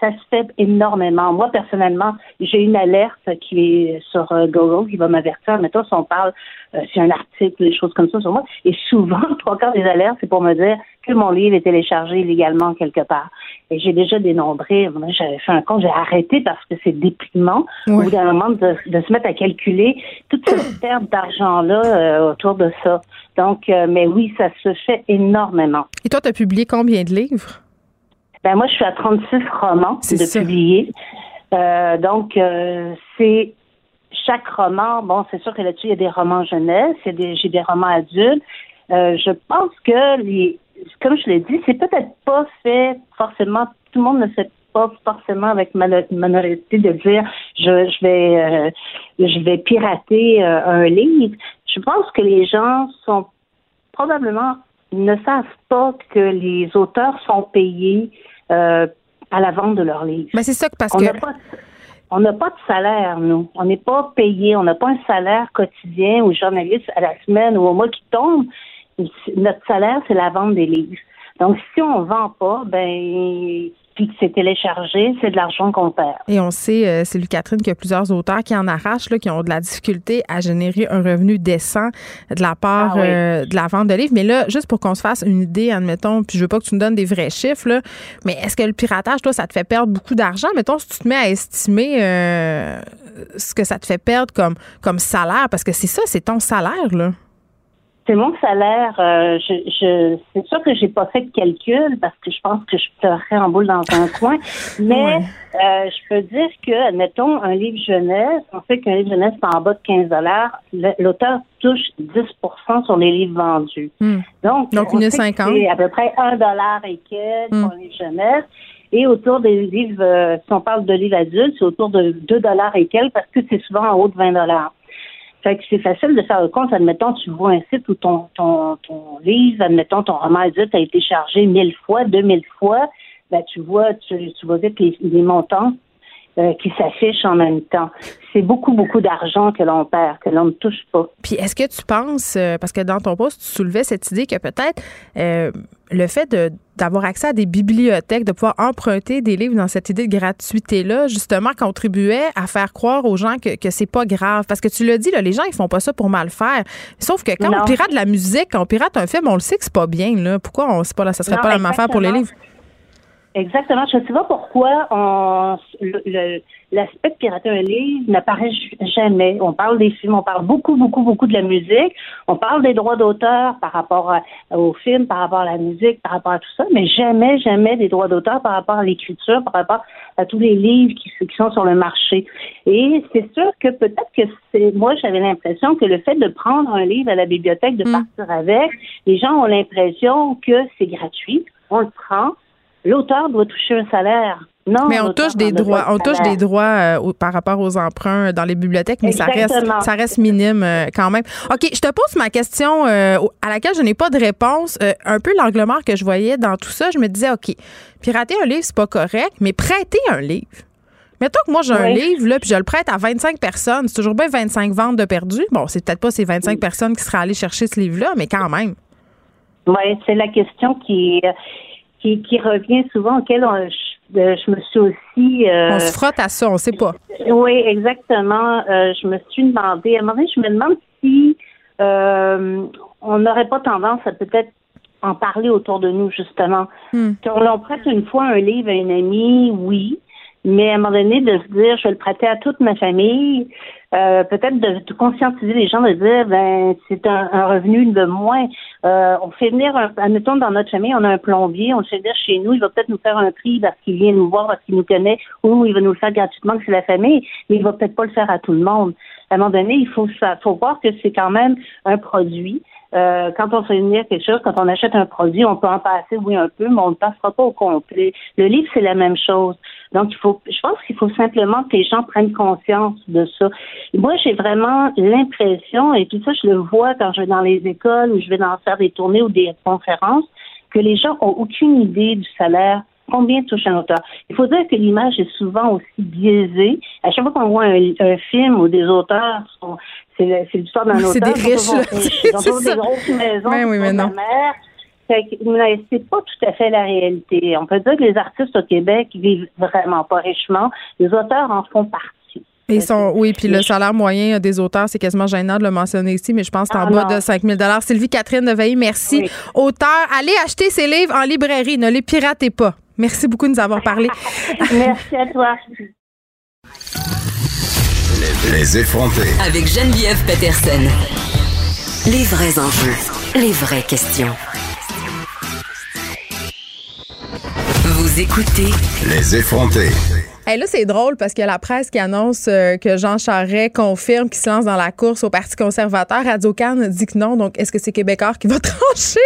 ça se fait énormément. Moi, personnellement, j'ai une alerte qui est sur euh, Google qui va m'avertir. Mettons, si on parle, euh, sur un article, des choses comme ça sur moi. Et souvent, trois quarts des alertes, c'est pour me dire que mon livre est téléchargé illégalement quelque part. Et j'ai déjà dénombré, j'avais fait un compte, j'ai arrêté parce que c'est déprimant au bout d'un moment de, se mettre à calculer toute cette perte d'argent-là euh, autour de ça. Donc, mais oui, ça se fait énormément. Et toi, tu as publié combien de livres? Ben moi, je suis à 36 romans de publier. Euh, donc, euh, c'est chaque roman. Bon, c'est sûr que là-dessus, il y a des romans jeunesse, j'ai des, des romans adultes. Euh, je pense que les, comme je l'ai dit, c'est peut-être pas fait forcément. Tout le monde ne fait pas forcément avec minorité de dire je, je vais je vais pirater un livre. Je pense que les gens sont probablement ne savent pas que les auteurs sont payés euh, à la vente de leurs livres. Mais c'est ça parce on que. on n'a pas de salaire, nous. On n'est pas payé. On n'a pas un salaire quotidien ou journaliste à la semaine ou au mois qui tombe. Notre salaire, c'est la vente des livres. Donc, si on vend pas, ben, puis que c'est téléchargé, c'est de l'argent qu'on perd. Et on sait, euh, c'est lui Catherine, qu'il y a plusieurs auteurs qui en arrachent, là, qui ont de la difficulté à générer un revenu décent de la part ah euh, de la vente de livres. Mais là, juste pour qu'on se fasse une idée, admettons, puis je veux pas que tu nous donnes des vrais chiffres, là, mais est-ce que le piratage, toi, ça te fait perdre beaucoup d'argent? Mettons, si tu te mets à estimer euh, ce que ça te fait perdre comme, comme salaire, parce que c'est ça, c'est ton salaire, là. C'est mon salaire. Euh, je, je c'est sûr que j'ai pas fait de calcul parce que je pense que je pleurerais en boule dans un coin. Mais euh, je peux dire que, admettons, un livre jeunesse, on sait qu'un livre jeunesse c'est en bas de 15 dollars. L'auteur touche 10% sur les livres vendus. Hmm. Donc, Donc une C'est à peu près un dollar et quelques hmm. pour les jeunesse. Et autour des livres, euh, si on parle de livres adultes, c'est autour de 2 dollars et quelques parce que c'est souvent en haut de 20 dollars. Fait que c'est facile de faire le compte. Admettons, tu vois un site où ton, ton, ton livre, admettons, ton roman adulte a été chargé mille fois, deux mille fois. Ben, tu vois, tu, vois vite les, les montants euh, qui s'affichent en même temps. C'est beaucoup, beaucoup d'argent que l'on perd, que l'on ne touche pas. Puis est-ce que tu penses, euh, parce que dans ton poste, tu soulevais cette idée que peut-être euh, le fait de d'avoir accès à des bibliothèques, de pouvoir emprunter des livres dans cette idée de gratuité-là, justement, contribuait à faire croire aux gens que, que c'est pas grave. Parce que tu l'as dit, là, les gens, ils font pas ça pour mal faire. Sauf que quand on pirate de la musique, quand on pirate un film, on le sait que c'est pas bien, là. Pourquoi on sait pas, là, ça serait pas la même affaire pour les livres? Exactement. Je ne sais pas pourquoi on, l'aspect de pirater un livre n'apparaît jamais. On parle des films, on parle beaucoup, beaucoup, beaucoup de la musique. On parle des droits d'auteur par rapport aux films, par rapport à la musique, par rapport à tout ça, mais jamais, jamais des droits d'auteur par rapport à l'écriture, par rapport à tous les livres qui, qui sont sur le marché. Et c'est sûr que peut-être que c'est, moi, j'avais l'impression que le fait de prendre un livre à la bibliothèque, de mm. partir avec, les gens ont l'impression que c'est gratuit. On le prend l'auteur doit toucher un salaire. Non, mais on touche des droits, on touche des droits euh, par rapport aux emprunts dans les bibliothèques, mais ça reste, ça reste minime euh, quand même. Ok, je te pose ma question euh, à laquelle je n'ai pas de réponse. un peu l'angle mort que je voyais dans tout ça, je me disais, ok, pirater un livre c'est pas correct, mais prêter un livre. Mettons que moi j'ai un livre là, puis je le prête à 25 personnes, c'est toujours bien 25 ventes de perdues. Bon, c'est peut-être pas ces 25 personnes qui seraient allées chercher ce livre-là, mais quand même. Oui, c'est la question qui qui, revient souvent, auquel euh, je, me suis aussi... Euh, on se frotte à ça, on sait pas. Oui, exactement. Euh, je me suis demandé, à un moment donné, je me demande si on n'aurait pas tendance à peut-être en parler autour de nous, justement. Hmm. Quand on prête une fois un livre à une amie, oui, mais à un moment donné, de se dire, je vais le prêter à toute ma famille, euh, peut-être de, conscientiser les gens, de dire, ben, c'est un, revenu de moins. Euh, on fait venir, un, admettons, dans notre famille, on a un plombier, on le fait venir chez nous, il va peut-être nous faire un prix parce qu'il vient nous voir, parce qu'il nous connaît, ou il va nous le faire gratuitement, que c'est la famille, mais il va peut-être pas le faire à tout le monde. À un moment donné, il faut, ça, faut voir que c'est quand même un produit. Euh, quand on fait venir quelque chose, quand on achète un produit, on peut en passer, oui, un peu, mais on ne passera pas au complet. Le livre, c'est la même chose. Donc, il faut, je pense qu'il faut simplement que les gens prennent conscience de ça. moi, j'ai vraiment l'impression, et tout ça, je le vois quand je vais dans les écoles ou je vais dans faire des tournées ou des conférences, que les gens ont aucune idée du salaire Combien touche un auteur? Il faut dire que l'image est souvent aussi biaisée. À chaque fois qu'on voit un, film où des auteurs sont, c'est l'histoire d'un auteur. C'est des riches, Ils ont des grosses maisons, ben oui, mais non. C'est pas tout à fait la réalité. On peut dire que les artistes au Québec vivent vraiment pas richement. Les auteurs en font partie. Ils sont, oui, puis le salaire moyen des auteurs, c'est quasiment gênant de le mentionner ici, mais je pense que c'est en ah, bas de 5 000 Sylvie Catherine de Veilly, merci. Auteur, allez acheter ses livres en librairie, ne les piratez pas. Merci beaucoup de nous avoir parlé. merci à toi. Les effronter. Avec Geneviève Peterson. Les vrais enjeux, les vraies questions. Vous écoutez. Les effronter. Hey, là, c'est drôle parce que la presse qui annonce euh, que Jean Charest confirme qu'il se lance dans la course au Parti conservateur. Radio Cannes dit que non. Donc, est-ce que c'est Québécois qui va trancher?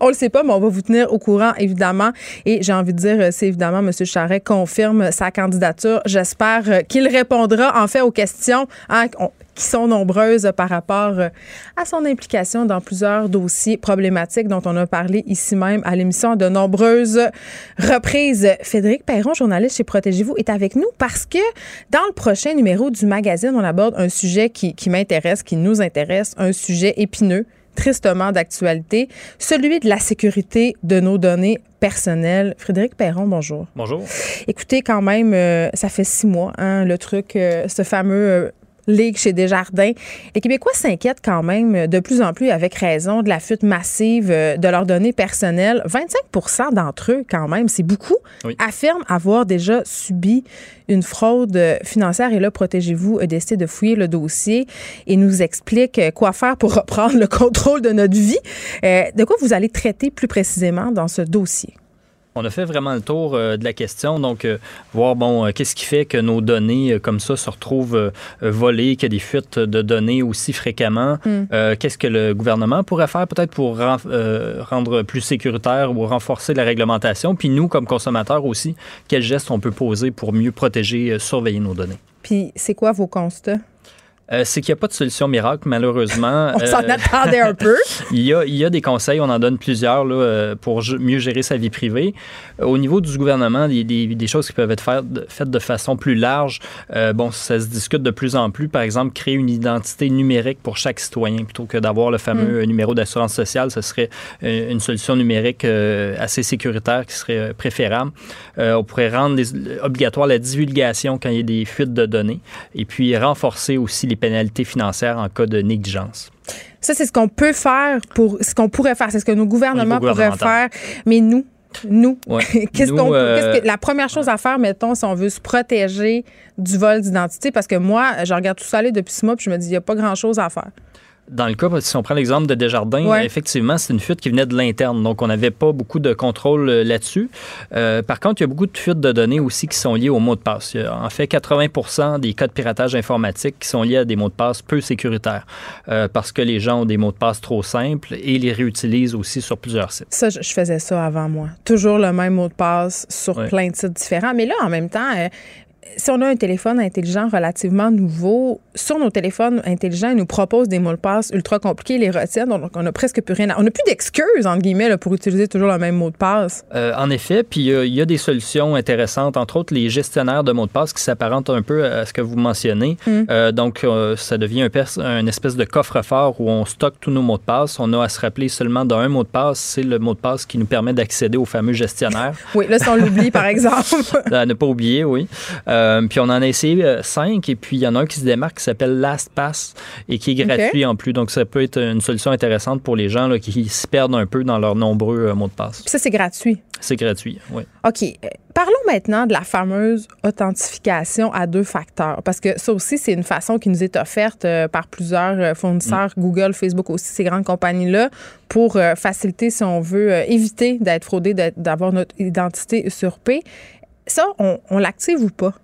on le sait pas, mais on va vous tenir au courant, évidemment. Et j'ai envie de dire, euh, c'est évidemment M. Charest confirme sa candidature. J'espère euh, qu'il répondra, en fait, aux questions. Hein, qui sont nombreuses par rapport euh, à son implication dans plusieurs dossiers problématiques dont on a parlé ici même à l'émission de nombreuses reprises. Frédéric Perron, journaliste chez Protégez-vous, est avec nous parce que dans le prochain numéro du magazine, on aborde un sujet qui, qui m'intéresse, qui nous intéresse, un sujet épineux tristement d'actualité, celui de la sécurité de nos données personnelles. Frédéric Perron, bonjour. Bonjour. Écoutez, quand même, euh, ça fait six mois, hein, le truc, euh, ce fameux Ligue chez Desjardins. Les Québécois s'inquiètent quand même de plus en plus, avec raison, de la fuite massive euh, de leurs données personnelles. 25% d'entre eux, quand même, c'est beaucoup, affirment avoir déjà subi une fraude financière. Et là, Protégez-vous a décidé de fouiller le dossier et nous explique quoi faire pour reprendre le contrôle de notre vie. Euh, de quoi vous allez traiter plus précisément dans ce dossier? On a fait vraiment le tour euh, de la question, donc euh, voir bon euh, qu'est-ce qui fait que nos données comme ça se retrouvent volées, qu'il y a des fuites de données aussi fréquemment. Mm. qu'est-ce que le gouvernement pourrait faire peut-être pour rendre plus sécuritaire ou renforcer la réglementation, puis nous comme consommateurs aussi, quels gestes on peut poser pour mieux protéger, surveiller nos données? Puis c'est quoi vos constats? Euh, c'est qu'il n'y a pas de solution miracle, malheureusement. on s'en euh, attendait un peu. il, y a, il y a des conseils, on en donne plusieurs là, euh, pour mieux gérer sa vie privée. Au niveau du gouvernement, il y a des, choses qui peuvent être faites de, façon plus large. bon, ça se discute de plus en plus. Par exemple, créer une identité numérique pour chaque citoyen plutôt que d'avoir le fameux mm. numéro d'assurance sociale. Ce serait une solution numérique assez sécuritaire qui serait préférable. on pourrait rendre obligatoire la divulgation quand il y a des fuites de données et puis renforcer aussi les pénalités financières en cas de négligence. Ça, c'est ce qu'on peut faire pour ce qu'on pourrait faire. C'est ce que nos gouvernements pourraient faire. Mais nous, nous, qu'est-ce qu'on euh, la première chose à faire, mettons, si on veut se protéger du vol d'identité, parce que moi, je regarde tout ça aller depuis ce mois, puis je me dis, il n'y a pas grand-chose à faire dans le cas, si on prend l'exemple de Desjardins, effectivement, c'est une fuite qui venait de l'interne. Donc, on n'avait pas beaucoup de contrôle euh, là-dessus. Euh, par contre, il y a beaucoup de fuites de données aussi qui sont liées aux mots de passe. Il y a, en fait, 80% des cas de piratage informatique qui sont liés à des mots de passe peu sécuritaires euh, parce que les gens ont des mots de passe trop simples et les réutilisent aussi sur plusieurs sites. Ça, je faisais ça avant moi. Toujours le même mot de passe sur plein de sites différents. Mais là, en même temps, si on a un téléphone intelligent relativement nouveau, sur nos téléphones intelligents, ils nous proposent des mots de passe ultra compliqués, les retiennent, donc on n'a presque plus rien. À... On n'a plus d'excuses, entre guillemets, pour utiliser toujours le même mot de passe. Euh, en effet, puis il y a des solutions intéressantes, entre autres les gestionnaires de mots de passe qui s'apparentent un peu à ce que vous mentionnez. Mm. Euh, donc, euh, ça devient un, espèce de coffre-fort où on stocke tous nos mots de passe. On a à se rappeler seulement d'un mot de passe, c'est le mot de passe qui nous permet d'accéder au fameux gestionnaire. oui, là, si on l'oublie, par exemple. à ne pas oublier, oui. Euh, puis on en a essayé euh, cinq, et puis il y en a un qui se démarque qui s'appelle LastPass et qui est gratuit en plus. Donc ça peut être une solution intéressante pour les gens qui se perdent un peu dans leurs nombreux euh, mots de passe. ça, c'est gratuit. C'est gratuit, oui. OK. Parlons maintenant de la fameuse authentification à deux facteurs, parce que ça aussi, c'est une façon qui nous est offerte par plusieurs fournisseurs, mm. Google, Facebook aussi, ces grandes compagnies-là, pour faciliter, si on veut, éviter d'être fraudé, d'avoir notre identité usurpée. Ça, on, on l'active ou pas?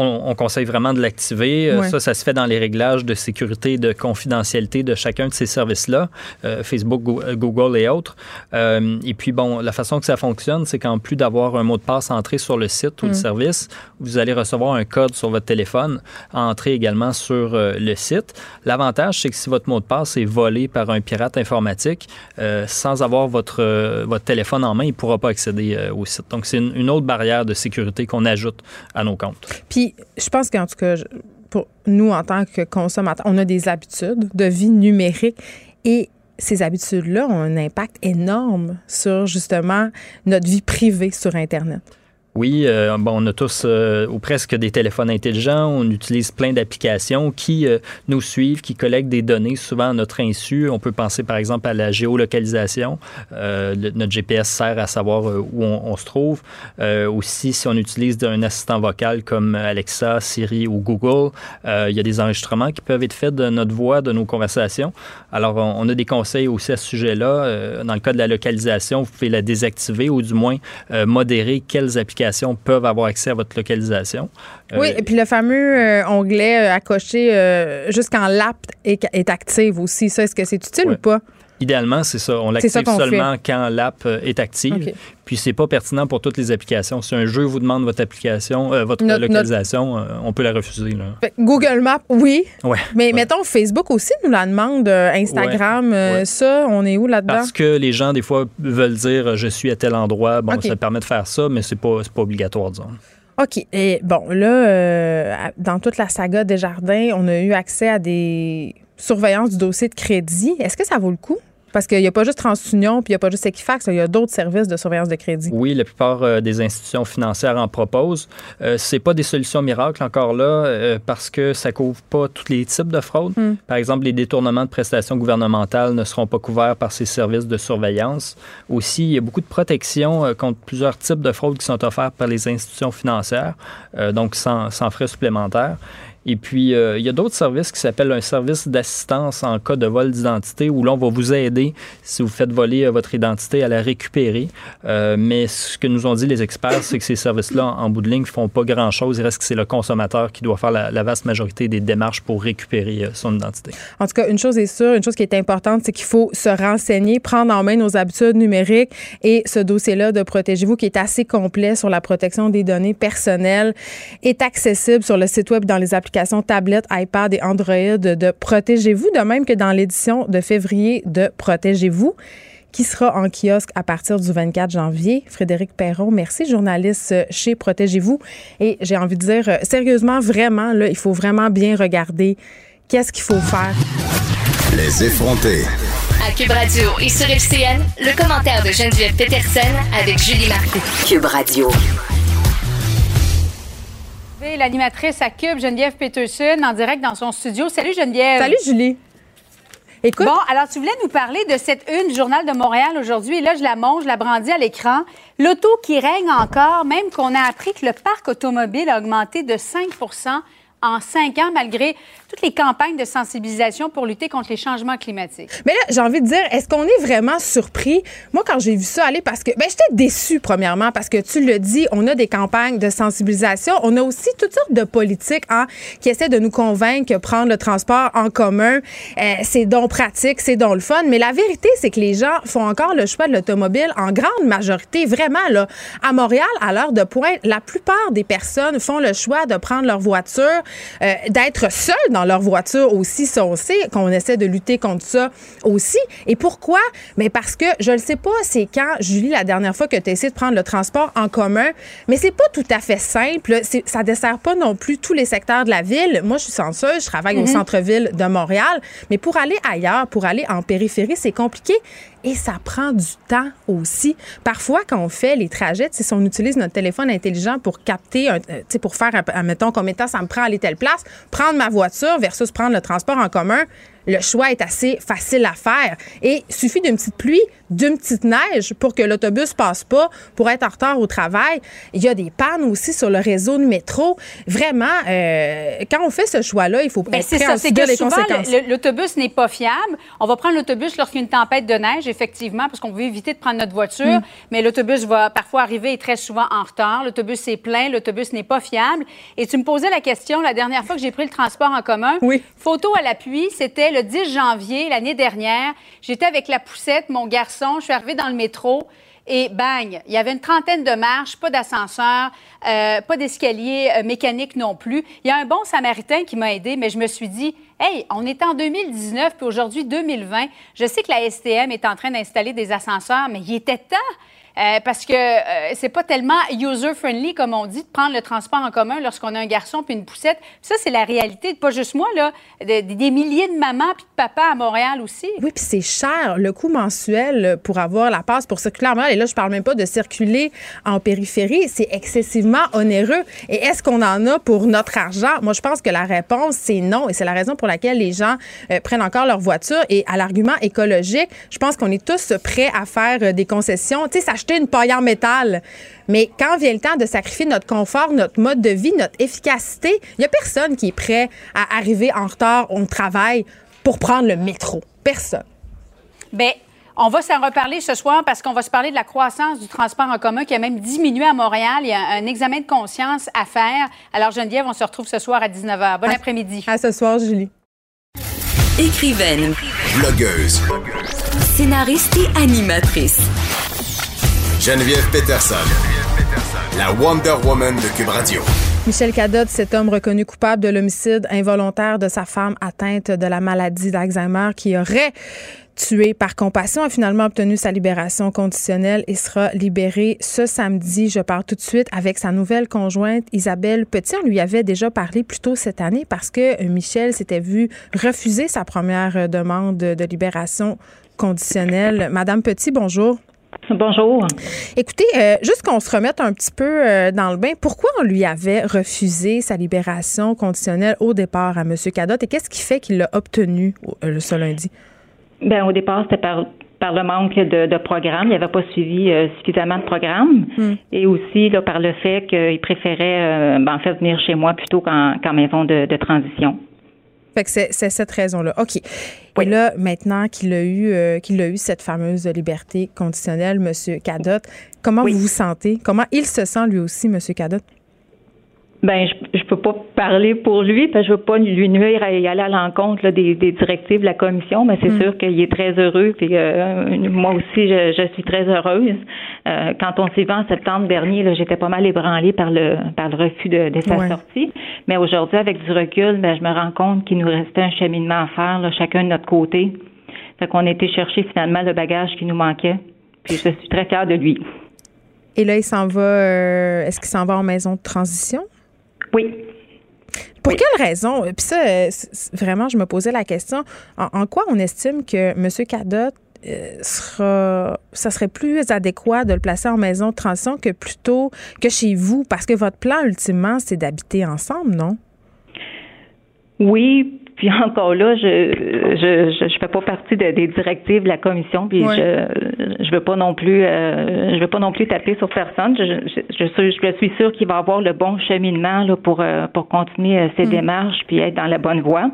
On, conseille vraiment de l'activer. Euh, ça, ça se fait dans les réglages de sécurité et de confidentialité de chacun de ces services-là, euh, Facebook, euh, Google et autres. et puis, bon, la façon que ça fonctionne, c'est qu'en plus d'avoir un mot de passe entré sur le site ou le mm. service, vous allez recevoir un code sur votre téléphone, entré également sur le site. L'avantage, c'est que si votre mot de passe est volé par un pirate informatique, sans avoir votre, votre téléphone en main, il ne pourra pas accéder au site. Donc, c'est une, une autre barrière de sécurité qu'on ajoute à nos comptes. Puis, je pense qu'en tout cas, pour nous, en tant que consommateurs, on a des habitudes de vie numérique et ces habitudes-là ont un impact énorme sur justement notre vie privée sur Internet. Oui, euh, bon, on a tous euh, ou presque des téléphones intelligents. On utilise plein d'applications qui euh, nous suivent, qui collectent des données souvent à notre insu. On peut penser par exemple à la géolocalisation. notre GPS sert à savoir où on, se trouve. aussi, si on utilise un assistant vocal comme Alexa, Siri ou Google, il y a des enregistrements qui peuvent être faits de notre voix, de nos conversations. Alors, on, a des conseils aussi à ce sujet-là. dans le cas de la localisation, vous pouvez la désactiver ou du moins modérer quelles applications peuvent avoir accès à votre localisation. oui, euh, et puis le fameux euh, onglet euh, à cocher jusqu'en l'app est, est, active aussi. Ça, est-ce que c'est utile ou pas? Idéalement, c'est ça. On l'active seulement quand l'app est active. Puis c'est pas pertinent pour toutes les applications. Si un jeu vous demande votre application, votre localisation, on peut la refuser. Google Maps, oui. Ouais, Mais mettons Facebook aussi nous la demande. Instagram, ça, on est où là-dedans? Parce que les gens, des fois, veulent dire je suis à tel endroit. Bon, ça permet de faire ça, mais c'est pas, pas obligatoire, disons. OK. Et bon, là, dans toute la saga des jardins, on a eu accès à des surveillances du dossier de crédit. Est-ce que ça vaut le coup? Parce qu'il n'y a pas juste TransUnion, puis il n'y a pas juste Equifax, il y a d'autres services de surveillance de crédit. Oui, la plupart euh, des institutions financières en proposent. Euh, c'est pas des solutions miracles encore là, euh, parce que ça couvre pas tous les types de fraudes. Hmm. Par exemple, les détournements de prestations gouvernementales ne seront pas couverts par ces services de surveillance. Aussi, il y a beaucoup de protections contre plusieurs types de fraudes qui sont offertes par les institutions financières, donc sans, sans frais supplémentaires. Et puis, euh, il y a d'autres services qui s'appellent un service d'assistance en cas de vol d'identité où l'on va vous aider si vous faites voler euh, votre identité à la récupérer. Euh, mais ce que nous ont dit les experts, c'est que ces services-là, en bout de ligne, ne font pas grand-chose. Il reste que c'est le consommateur qui doit faire la, vaste majorité des démarches pour récupérer son identité. En tout cas, une chose est sûre, une chose qui est importante, c'est qu'il faut se renseigner, prendre en main nos habitudes numériques et ce dossier-là de Protégez-vous qui est assez complet sur la protection des données personnelles est accessible sur le site web dans les applications tablette, iPad et Android de Protégez-vous, de même que dans l'édition de février de Protégez-vous qui sera en kiosque à partir du 24 janvier. Frédéric Perron, merci, journaliste chez Protégez-vous. Et j'ai envie de dire, sérieusement, vraiment, là, il faut vraiment bien regarder qu'est-ce qu'il faut faire. Les effronter. À Cube Radio et sur FCN, le commentaire de Geneviève Peterson avec Julie Marcoux. Cube Radio. L'animatrice à Cube, Geneviève Peterson, en direct dans son studio. Salut Geneviève. Salut Julie. Écoute. Bon, alors tu voulais nous parler de cette une du Journal de Montréal aujourd'hui. Et là, je la montre, je la brandis à l'écran. L'auto qui règne encore, même qu'on a appris que le parc automobile a augmenté de 5 en cinq ans, malgré toutes les campagnes de sensibilisation pour lutter contre les changements climatiques. Mais là, j'ai envie de dire, est-ce qu'on est vraiment surpris? Moi, quand j'ai vu ça aller, parce que, ben, j'étais déçue, premièrement, parce que tu le dis, on a des campagnes de sensibilisation. On a aussi toutes sortes de politiques hein, qui essaient de nous convaincre que prendre le transport en commun, euh, c'est donc pratique, c'est donc le fun. Mais la vérité, c'est que les gens font encore le choix de l'automobile en grande majorité. Vraiment, là, à Montréal, à l'heure de pointe, la plupart des personnes font le choix de prendre leur voiture euh, d'être seuls dans leur voiture aussi, ça on sait qu'on essaie de lutter contre ça aussi. Et pourquoi? Mais parce que je ne sais pas, c'est quand, Julie, la dernière fois que tu as essayé de prendre le transport en commun, mais c'est pas tout à fait simple. Ça dessert pas non plus tous les secteurs de la ville. Moi, je suis senseuse, je travaille au mhm. centre-ville de Montréal, mais pour aller ailleurs, pour aller en périphérie, c'est compliqué et ça prend du temps aussi. Parfois, quand on fait les trajets, si on utilise notre téléphone intelligent pour capter, euh, pour faire, mettons, combien de temps ça me prend à aller telle place, prendre ma voiture versus prendre le transport en commun, le choix est assez facile à faire. Et il suffit d'une petite pluie, d'une petite neige pour que l'autobus passe pas, pour être en retard au travail. Il y a des pannes aussi sur le réseau de métro. Vraiment, euh, quand on fait ce choix-là, il faut ben, être prêt ça, à les conséquences. L'autobus n'est pas fiable. On va prendre l'autobus lorsqu'il y a une tempête de neige, effectivement, parce qu'on veut éviter de prendre notre voiture. Mm. Mais l'autobus va parfois arriver très souvent en retard. L'autobus est plein, l'autobus n'est pas fiable. Et tu me posais la question la dernière fois que j'ai pris le transport en commun. Oui. Photo à l'appui, c'était le 10 janvier l'année dernière. J'étais avec la poussette, mon garçon. Je suis arrivée dans le métro. Et bang, il y avait une trentaine de marches, pas d'ascenseur, euh, pas d'escalier euh, mécanique non plus. Il y a un bon samaritain qui m'a aidé, mais je me suis dit, hey, on est en 2019, puis aujourd'hui 2020. Je sais que la STM est en train d'installer des ascenseurs, mais il était temps. Euh, parce que euh, c'est pas tellement user-friendly, comme on dit, de prendre le transport en commun lorsqu'on a un garçon puis une poussette. ça, c'est la réalité, pas juste moi, là, des milliers de mamans puis de papas à Montréal aussi. Oui, puis c'est cher. Le coût mensuel pour avoir la passe pour circuler à Montréal, et là, je parle même pas de circuler en périphérie, c'est excessivement onéreux. Et est-ce qu'on en a pour notre argent? Moi, je pense que la réponse, c'est non. Et c'est la raison pour laquelle les gens euh, prennent encore leur voiture. Et à l'argument écologique, je pense qu'on est tous prêts à faire des concessions. Tu sais, ça une paille en métal. Mais quand vient le temps de sacrifier notre confort, notre mode de vie, notre efficacité, il n'y a personne qui est prêt à arriver en retard au travail pour prendre le métro. Personne. Bien, on va s'en reparler ce soir parce qu'on va se parler de la croissance du transport en commun qui a même diminué à Montréal. Il y a un examen de conscience à faire. Alors, Geneviève, on se retrouve ce soir à 19h. Bon après-midi. À ce soir, Julie. Écrivaine. Blogueuse. Scénariste et animatrice. Geneviève Peterson, la Wonder Woman de Cube Radio. Michel Cadotte, cet homme reconnu coupable de l'homicide involontaire de sa femme atteinte de la maladie d'Alzheimer qui aurait tué par compassion, a finalement obtenu sa libération conditionnelle et sera libéré ce samedi. Je pars tout de suite avec sa nouvelle conjointe Isabelle Petit. On lui avait déjà parlé plus tôt cette année parce que Michel s'était vu refuser sa première demande de libération conditionnelle. Madame Petit, bonjour. Bonjour. Écoutez, euh, juste qu'on se remette un petit peu euh, dans le bain, pourquoi on lui avait refusé sa libération conditionnelle au départ à M. Cadotte et qu'est-ce qui fait qu'il l'a obtenu euh, ce lundi? Bien, au départ, c'était par, par le manque de, programme. Il n'avait pas suivi suffisamment de programme. Hmm. Et aussi là, par le fait qu'il préférait ben, en fait venir chez moi plutôt qu'en maison de transition. Fait que c'est cette raison-là. OK. Et là, maintenant qu'il a eu euh, qu'il a eu cette fameuse liberté conditionnelle, M. Cadotte, comment vous vous sentez? Comment il se sent lui aussi, M. Cadotte? Ben, je, je peux pas parler pour lui, parce que je veux pas lui nuire à y aller à l'encontre des, des, directives de la commission, mais c'est mm. sûr qu'il est très heureux. Puis euh, moi aussi, je, je, suis très heureuse. Euh, quand on s'est vu en septembre dernier, j'étais pas mal ébranlée par le par le refus de, de sa sortie. Mais aujourd'hui, avec du recul, ben, je me rends compte qu'il nous restait un cheminement à faire, là, chacun de notre côté. Fait qu'on a été chercher finalement le bagage qui nous manquait. Puis je suis très fière de lui. Et là, il s'en va. Euh, est-ce qu'il s'en va en maison de transition? Oui. Pour quelle raison? Puis ça, euh, vraiment, je me posais la question. En, quoi on estime que M. Cadotte euh, sera, ça serait plus adéquat de le placer en maison de transition que plutôt que chez vous? Parce que votre plan, ultimement, c'est d'habiter ensemble, non? Oui, puis encore là, je je je, fais pas partie des directives de la commission, puis je je veux pas non plus euh, je veux pas non plus taper sur personne. Je je, je, je suis sûre qu'il va avoir le bon cheminement là pour euh, pour continuer euh, ses mm. démarches puis être dans la bonne voie.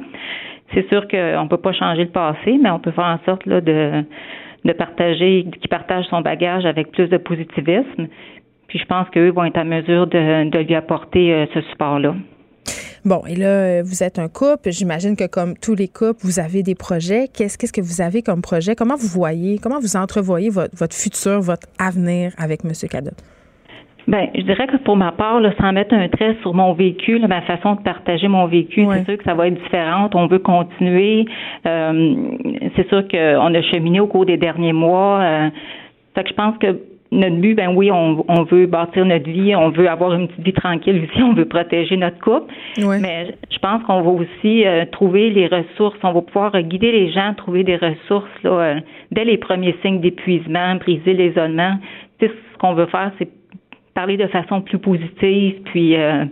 C'est sûr qu'on peut pas changer le passé, mais on peut faire en sorte là de de partager, qu'il partage son bagage avec plus de positivisme. Puis je pense qu'eux vont être en mesure de, de lui apporter ce support-là. Bon, et là, vous êtes un couple. J'imagine que comme tous les couples, vous avez des projets. Qu'est-ce, qu'est-ce que vous avez comme projet? Comment vous voyez, comment vous entrevoyez votre, futur, votre avenir avec M. Cadotte? Ben, je dirais que pour ma part, là, sans mettre un trait sur mon vécu, ma façon de partager mon vécu, c'est sûr que ça va être différent. On veut continuer. Euh, c'est sûr qu'on a cheminé au cours des derniers mois. Euh, fait que je pense que notre but, ben oui, on, on, veut bâtir notre vie, on veut avoir une petite vie tranquille aussi, on veut protéger notre couple. Mais je pense qu'on va aussi euh, trouver les ressources, on va pouvoir guider les gens, trouver des ressources là, euh, dès les premiers signes d'épuisement, briser l'isolement. Tu ce qu'on veut faire, c'est parler de façon plus positive, puis euh,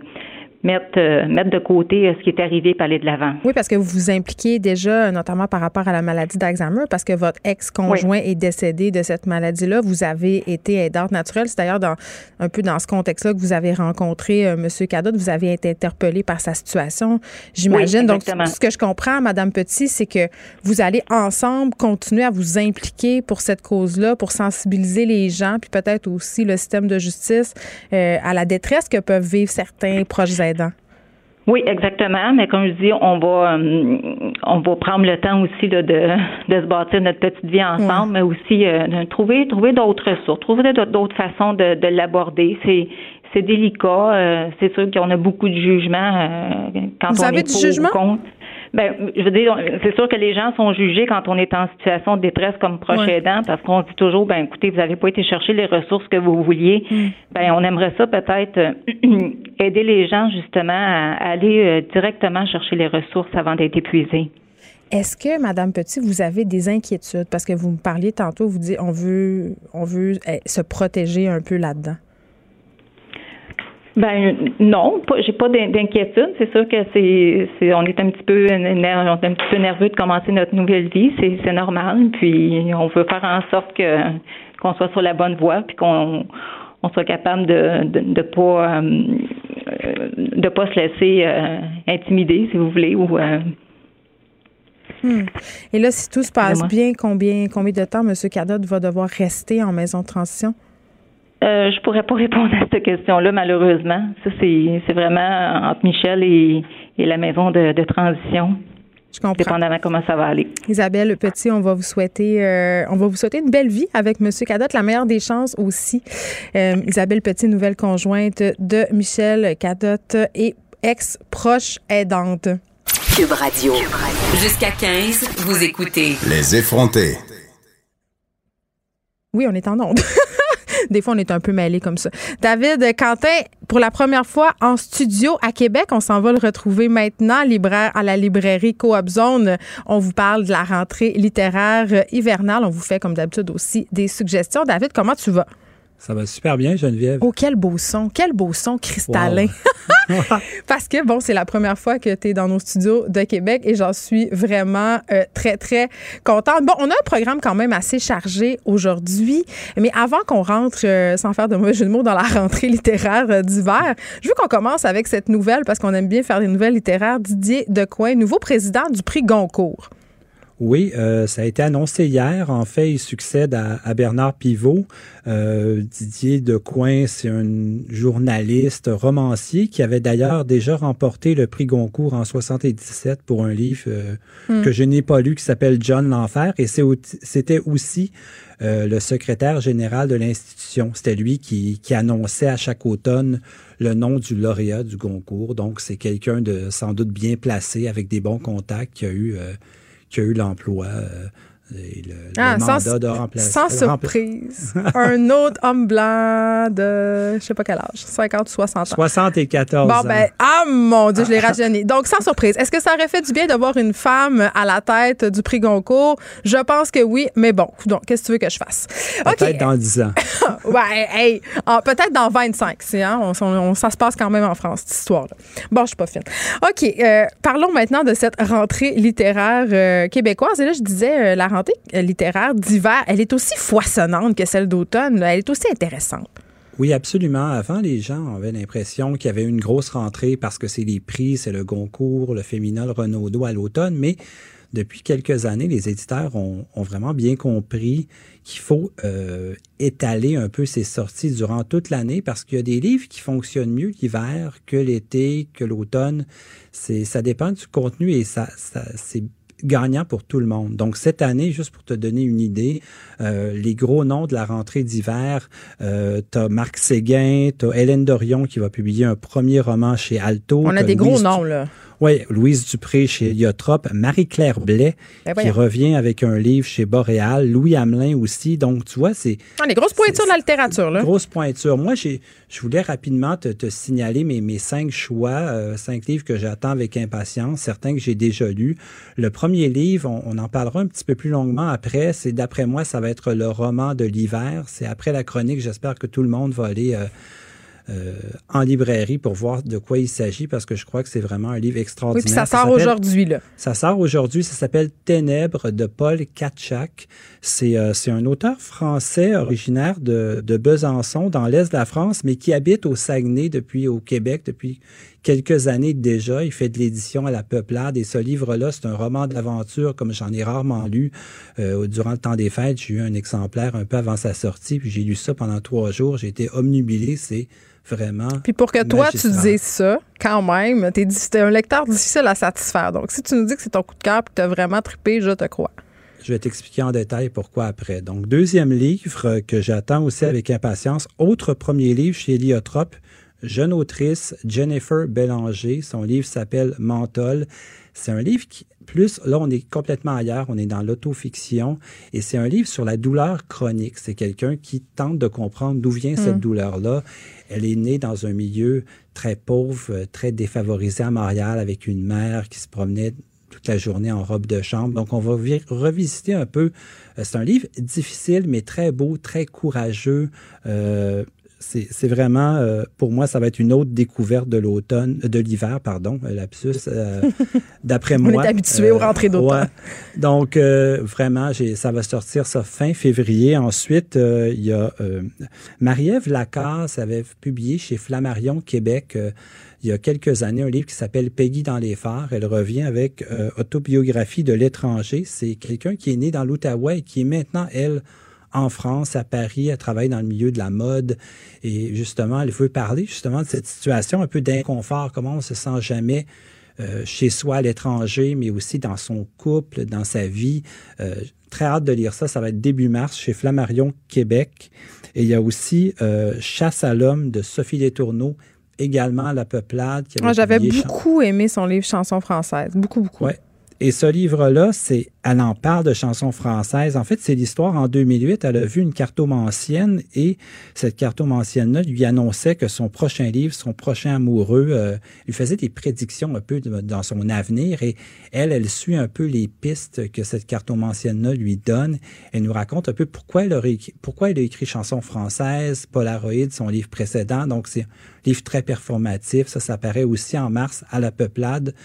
mettre, euh, mettre de côté euh, ce qui est arrivé et aller de l'avant. Oui, parce que vous vous impliquez déjà, notamment par rapport à la maladie d'Alzheimer, parce que votre ex-conjoint est décédé de cette maladie-là. Vous avez été aidante naturelle. C'est d'ailleurs dans, un peu dans ce contexte-là que vous avez rencontré euh, M. Cadotte. Vous avez été interpellé par sa situation, j'imagine. Donc, ce que je comprends, Mme Petit, c'est que vous allez ensemble continuer à vous impliquer pour cette cause-là, pour sensibiliser les gens, puis peut-être aussi le système de justice à la détresse que peuvent vivre certains proches aidants. Oui, exactement. Mais comme je dis, on va euh, on va prendre le temps aussi de, de se bâtir notre petite vie ensemble, mais aussi euh, de trouver trouver d'autres ressources, trouver d'autres façons de, de l'aborder. C'est c'est délicat. Euh, c'est sûr qu'on a beaucoup de jugements quand Vous on avez est du jugement? Contre. Ben, je veux dire, c'est sûr que les gens sont jugés quand on est en situation de détresse comme proche aidant parce qu'on dit toujours, ben écoutez, vous n'avez pas été chercher les ressources que vous vouliez. Mm. Ben, on aimerait ça peut-être euh, aider les gens justement à, aller euh, directement chercher les ressources avant d'être épuisés. Est-ce que, Madame Petit, vous avez des inquiétudes? Parce que vous me parliez tantôt, vous dites, on veut, on veut eh, se protéger un peu là-dedans. Ben non, j'ai pas d'inquiétude. C'est sûr que c'est, on est un petit peu, on est un petit peu nerveux de commencer notre nouvelle vie. C'est, normal. Puis on veut faire en sorte que qu'on soit sur la bonne voie, puis qu'on on soit capable de de, de pas euh, de pas se laisser euh, intimider, si vous voulez, ou euh, hmm. Et là, si tout se passe bien, combien combien de temps M. Cadotte va devoir rester en maison de transition? Euh, je pourrais pas répondre à cette question-là, malheureusement. Ça, c'est, vraiment entre Michel et, et la maison de, de, transition. Je comprends. Dépendamment comment ça va aller. Isabelle Petit, on va vous souhaiter, euh, on va vous souhaiter une belle vie avec M. Cadotte, la meilleure des chances aussi. Euh, Isabelle Petit, nouvelle conjointe de Michel Cadotte et ex-proche aidante. Cube Radio. Jusqu'à 15, vous écoutez. Les effrontés. Oui, on est en onde. Des fois, on est un peu mêlés comme ça. David Quentin, pour la première fois en studio à Québec, on s'en va le retrouver maintenant, libraire à la librairie Coop Zone. On vous parle de la rentrée littéraire hivernale. On vous fait, comme d'habitude, aussi des suggestions. David, comment tu vas? Ça va super bien, Geneviève. Oh, quel beau son, quel beau son cristallin. Parce que, bon, c'est la première fois que tu es dans nos studios de Québec et j'en suis vraiment euh, très, très contente. Bon, on a un programme quand même assez chargé aujourd'hui, mais avant qu'on rentre, euh, sans faire de mauvais jeu de mots, dans la rentrée littéraire euh, d'hiver, je veux qu'on commence avec cette nouvelle parce qu'on aime bien faire des nouvelles littéraires. Didier Decoing, nouveau président du prix Goncourt. Oui, euh, ça a été annoncé hier. En fait, il succède à, Bernard Pivot. Euh, Didier Decoing, c'est un journaliste romancier qui avait d'ailleurs déjà remporté le prix Goncourt en 77 pour un livre euh, hmm. que je n'ai pas lu qui s'appelle John l'enfer. Et c'était aussi le secrétaire général de l'institution. C'était lui qui, qui annonçait à chaque automne le nom du lauréat du Goncourt. Donc, c'est quelqu'un de sans doute bien placé avec des bons contacts qui a eu qui a eu l'emploi euh, et le, ah, mandat de remplacer. Sans surprise. un autre homme blanc de, je sais pas quel âge, 50 ou 60 ans. 74 bon, ben, ah mon Dieu, je l'ai rajeuni. Donc, sans surprise. Est-ce que ça aurait fait du bien d'avoir une femme à la tête du prix Goncourt? Je pense que oui, mais bon, donc, qu'est-ce que tu veux que je fasse? Peut-être dans 10 ans. ouais, hey, ah, peut-être dans 25, hein, on, ça se passe quand même en France, cette histoire-là. Bon, je suis pas fine. OK, euh, parlons maintenant de cette rentrée littéraire euh, québécoise. Et là, je disais, euh, la euh, littéraire d'hiver, elle est aussi foisonnante que celle d'automne. Elle est aussi intéressante. Oui, absolument. Avant, les gens avaient l'impression qu'il y avait une grosse rentrée parce que c'est les prix, c'est le Goncourt, le Féminin, le Renaudot à l'automne, mais depuis quelques années, les éditeurs ont, vraiment bien compris qu'il faut euh, étaler un peu ces sorties durant toute l'année parce qu'il y a des livres qui fonctionnent mieux l'hiver que l'été, que l'automne. C'est, ça dépend du contenu et ça c'est gagnant pour tout le monde. Donc cette année, juste pour te donner une idée, euh, les gros noms de la rentrée d'hiver, euh, tu as Marc Séguin, tu as Hélène Dorion qui va publier un premier roman chez Alto. On a des gros noms, là. Oui, Louise Dupré chez Yotrop, Marie-Claire Blais ben qui revient avec un livre chez Boréal, Louis Hamelin aussi. Donc, tu vois, c'est... Ah, les grosses pointures de la littérature, là. Grosses pointures. Moi, j'ai, je voulais rapidement te, te signaler mes, mes cinq choix, euh, cinq livres que j'attends avec impatience, certains que j'ai déjà lus. Le premier livre, on, en parlera un petit peu plus longuement après, c'est d'après moi, ça va être le roman de l'hiver. C'est après la chronique, j'espère que tout le monde va aller... Euh, en librairie pour voir de quoi il s'agit parce que je crois que c'est vraiment un livre extraordinaire. Oui, puis ça sort aujourd'hui, là. Ça sort aujourd'hui. Ça s'appelle Ténèbres de Paul Katchak. C'est un auteur français originaire de, de Besançon, dans l'est de la France, mais qui habite au Saguenay depuis, au Québec depuis quelques années déjà. Il fait de l'édition à la Peuplade et ce livre-là, c'est un roman d'aventure comme j'en ai rarement lu. Euh, durant le temps des fêtes, j'ai eu un exemplaire un peu avant sa sortie, puis j'ai lu ça pendant trois jours. J'ai été omnubilé. C'est vraiment. Puis pour que toi, tu dises ça, quand même, tu es, un lecteur difficile à satisfaire. Donc, si tu nous dis que c'est ton coup de cœur et que tu as vraiment trippé, je te crois. Je vais t'expliquer en détail pourquoi après. Donc, deuxième livre que j'attends aussi avec impatience, autre premier livre chez Liotrope, jeune autrice Jennifer Bélanger. Son livre s'appelle Menthol. C'est un livre qui, plus, là, on est complètement ailleurs, on est dans l'autofiction, et c'est un livre sur la douleur chronique. C'est quelqu'un qui tente de comprendre d'où vient cette mm. douleur-là. Elle est née dans un milieu très pauvre, très défavorisé à Montréal, avec une mère qui se promenait toute la journée en robe de chambre. Donc, on va revisiter un peu. Euh, c'est un livre difficile, mais très beau, très courageux. Euh, c'est vraiment, euh, pour moi, ça va être une autre découverte de l'automne, de l'hiver, pardon, lapsus, d'après moi. On est habitué aux rentrées d'automne. Donc, vraiment, ça va sortir ça fin février. Ensuite, il y a Marie-Ève Lacasse avait publié chez Flammarion Québec il y a quelques années un livre qui s'appelle Peggy dans les phares. Elle revient avec euh, Autobiographie de l'étranger. C'est quelqu'un qui est né dans l'Outaouais et qui est maintenant, elle, en France, à Paris, elle travaille dans le milieu de la mode. Et justement, elle veut parler justement de cette situation un peu d'inconfort, comment on se sent jamais euh, chez soi à l'étranger, mais aussi dans son couple, dans sa vie. Euh, très hâte de lire ça. Ça va être début mars chez Flammarion, Québec. Et il y a aussi Chasse à l'homme de Sophie Letourneau également La Peuplade. Moi, j'avais beaucoup aimé son livre Chansons françaises. Beaucoup, beaucoup. Ouais. Et ce livre-là, c'est, elle en parle de chansons françaises. En fait, c'est l'histoire en 2008. Elle a vu une cartomancienne et cette cartomancienne-là lui annonçait que son prochain livre, son prochain amoureux, euh, lui faisait des prédictions un peu dans son avenir. Et elle, elle suit un peu les pistes que cette cartomancienne-là lui donne. Elle nous raconte un peu pourquoi elle, aurait, pourquoi elle a écrit chansons françaises, Polaroid, son livre précédent. Donc, c'est un livre très performatif. Ça, ça paraît aussi en mars à la Peuplade.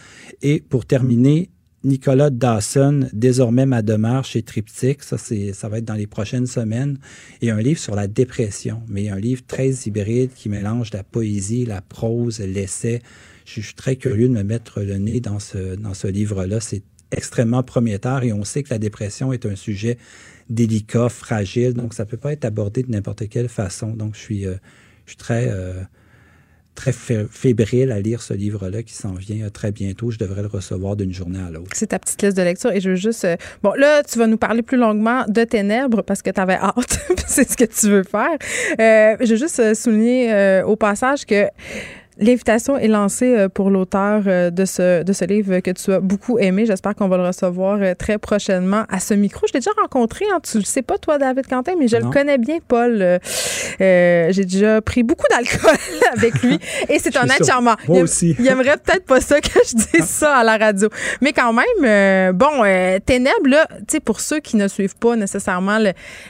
Et pour terminer, Nicolas Dawson, désormais ma demeure chez Triptyque. Ça, ça va être dans les prochaines semaines. Et un livre sur la dépression, mais un livre très hybride qui mélange la poésie, la prose, l'essai. Je suis très curieux de me mettre le nez dans ce, dans ce livre-là. C'est extrêmement prometteur et on sait que la dépression est un sujet délicat, fragile, donc ça peut pas être abordé de n'importe quelle façon. Donc, je suis, euh, je suis très... Euh, très fébrile à lire ce livre-là qui s'en vient euh, très bientôt. Je devrais le recevoir d'une journée à l'autre. C'est ta petite liste de lecture et je veux juste... Euh, bon, là, tu vas nous parler plus longuement de Ténèbres parce que tu avais hâte. C'est ce que tu veux faire. Euh, je veux juste souligner au passage que L'invitation est lancée euh, pour l'auteur euh, de ce, de ce livre que tu as beaucoup aimé. J'espère qu'on va le recevoir euh, très prochainement à ce micro. Je l'ai déjà rencontré, hein, tu le sais pas, toi, David Quentin, mais je le connais bien, Paul. J'ai déjà pris beaucoup d'alcool avec lui et c'est un être charmant. Moi aussi. Il aimerait peut-être pas ça que je dise ça à la radio. Mais quand même, bon, Ténèbres, là, tu sais, pour ceux qui ne suivent pas nécessairement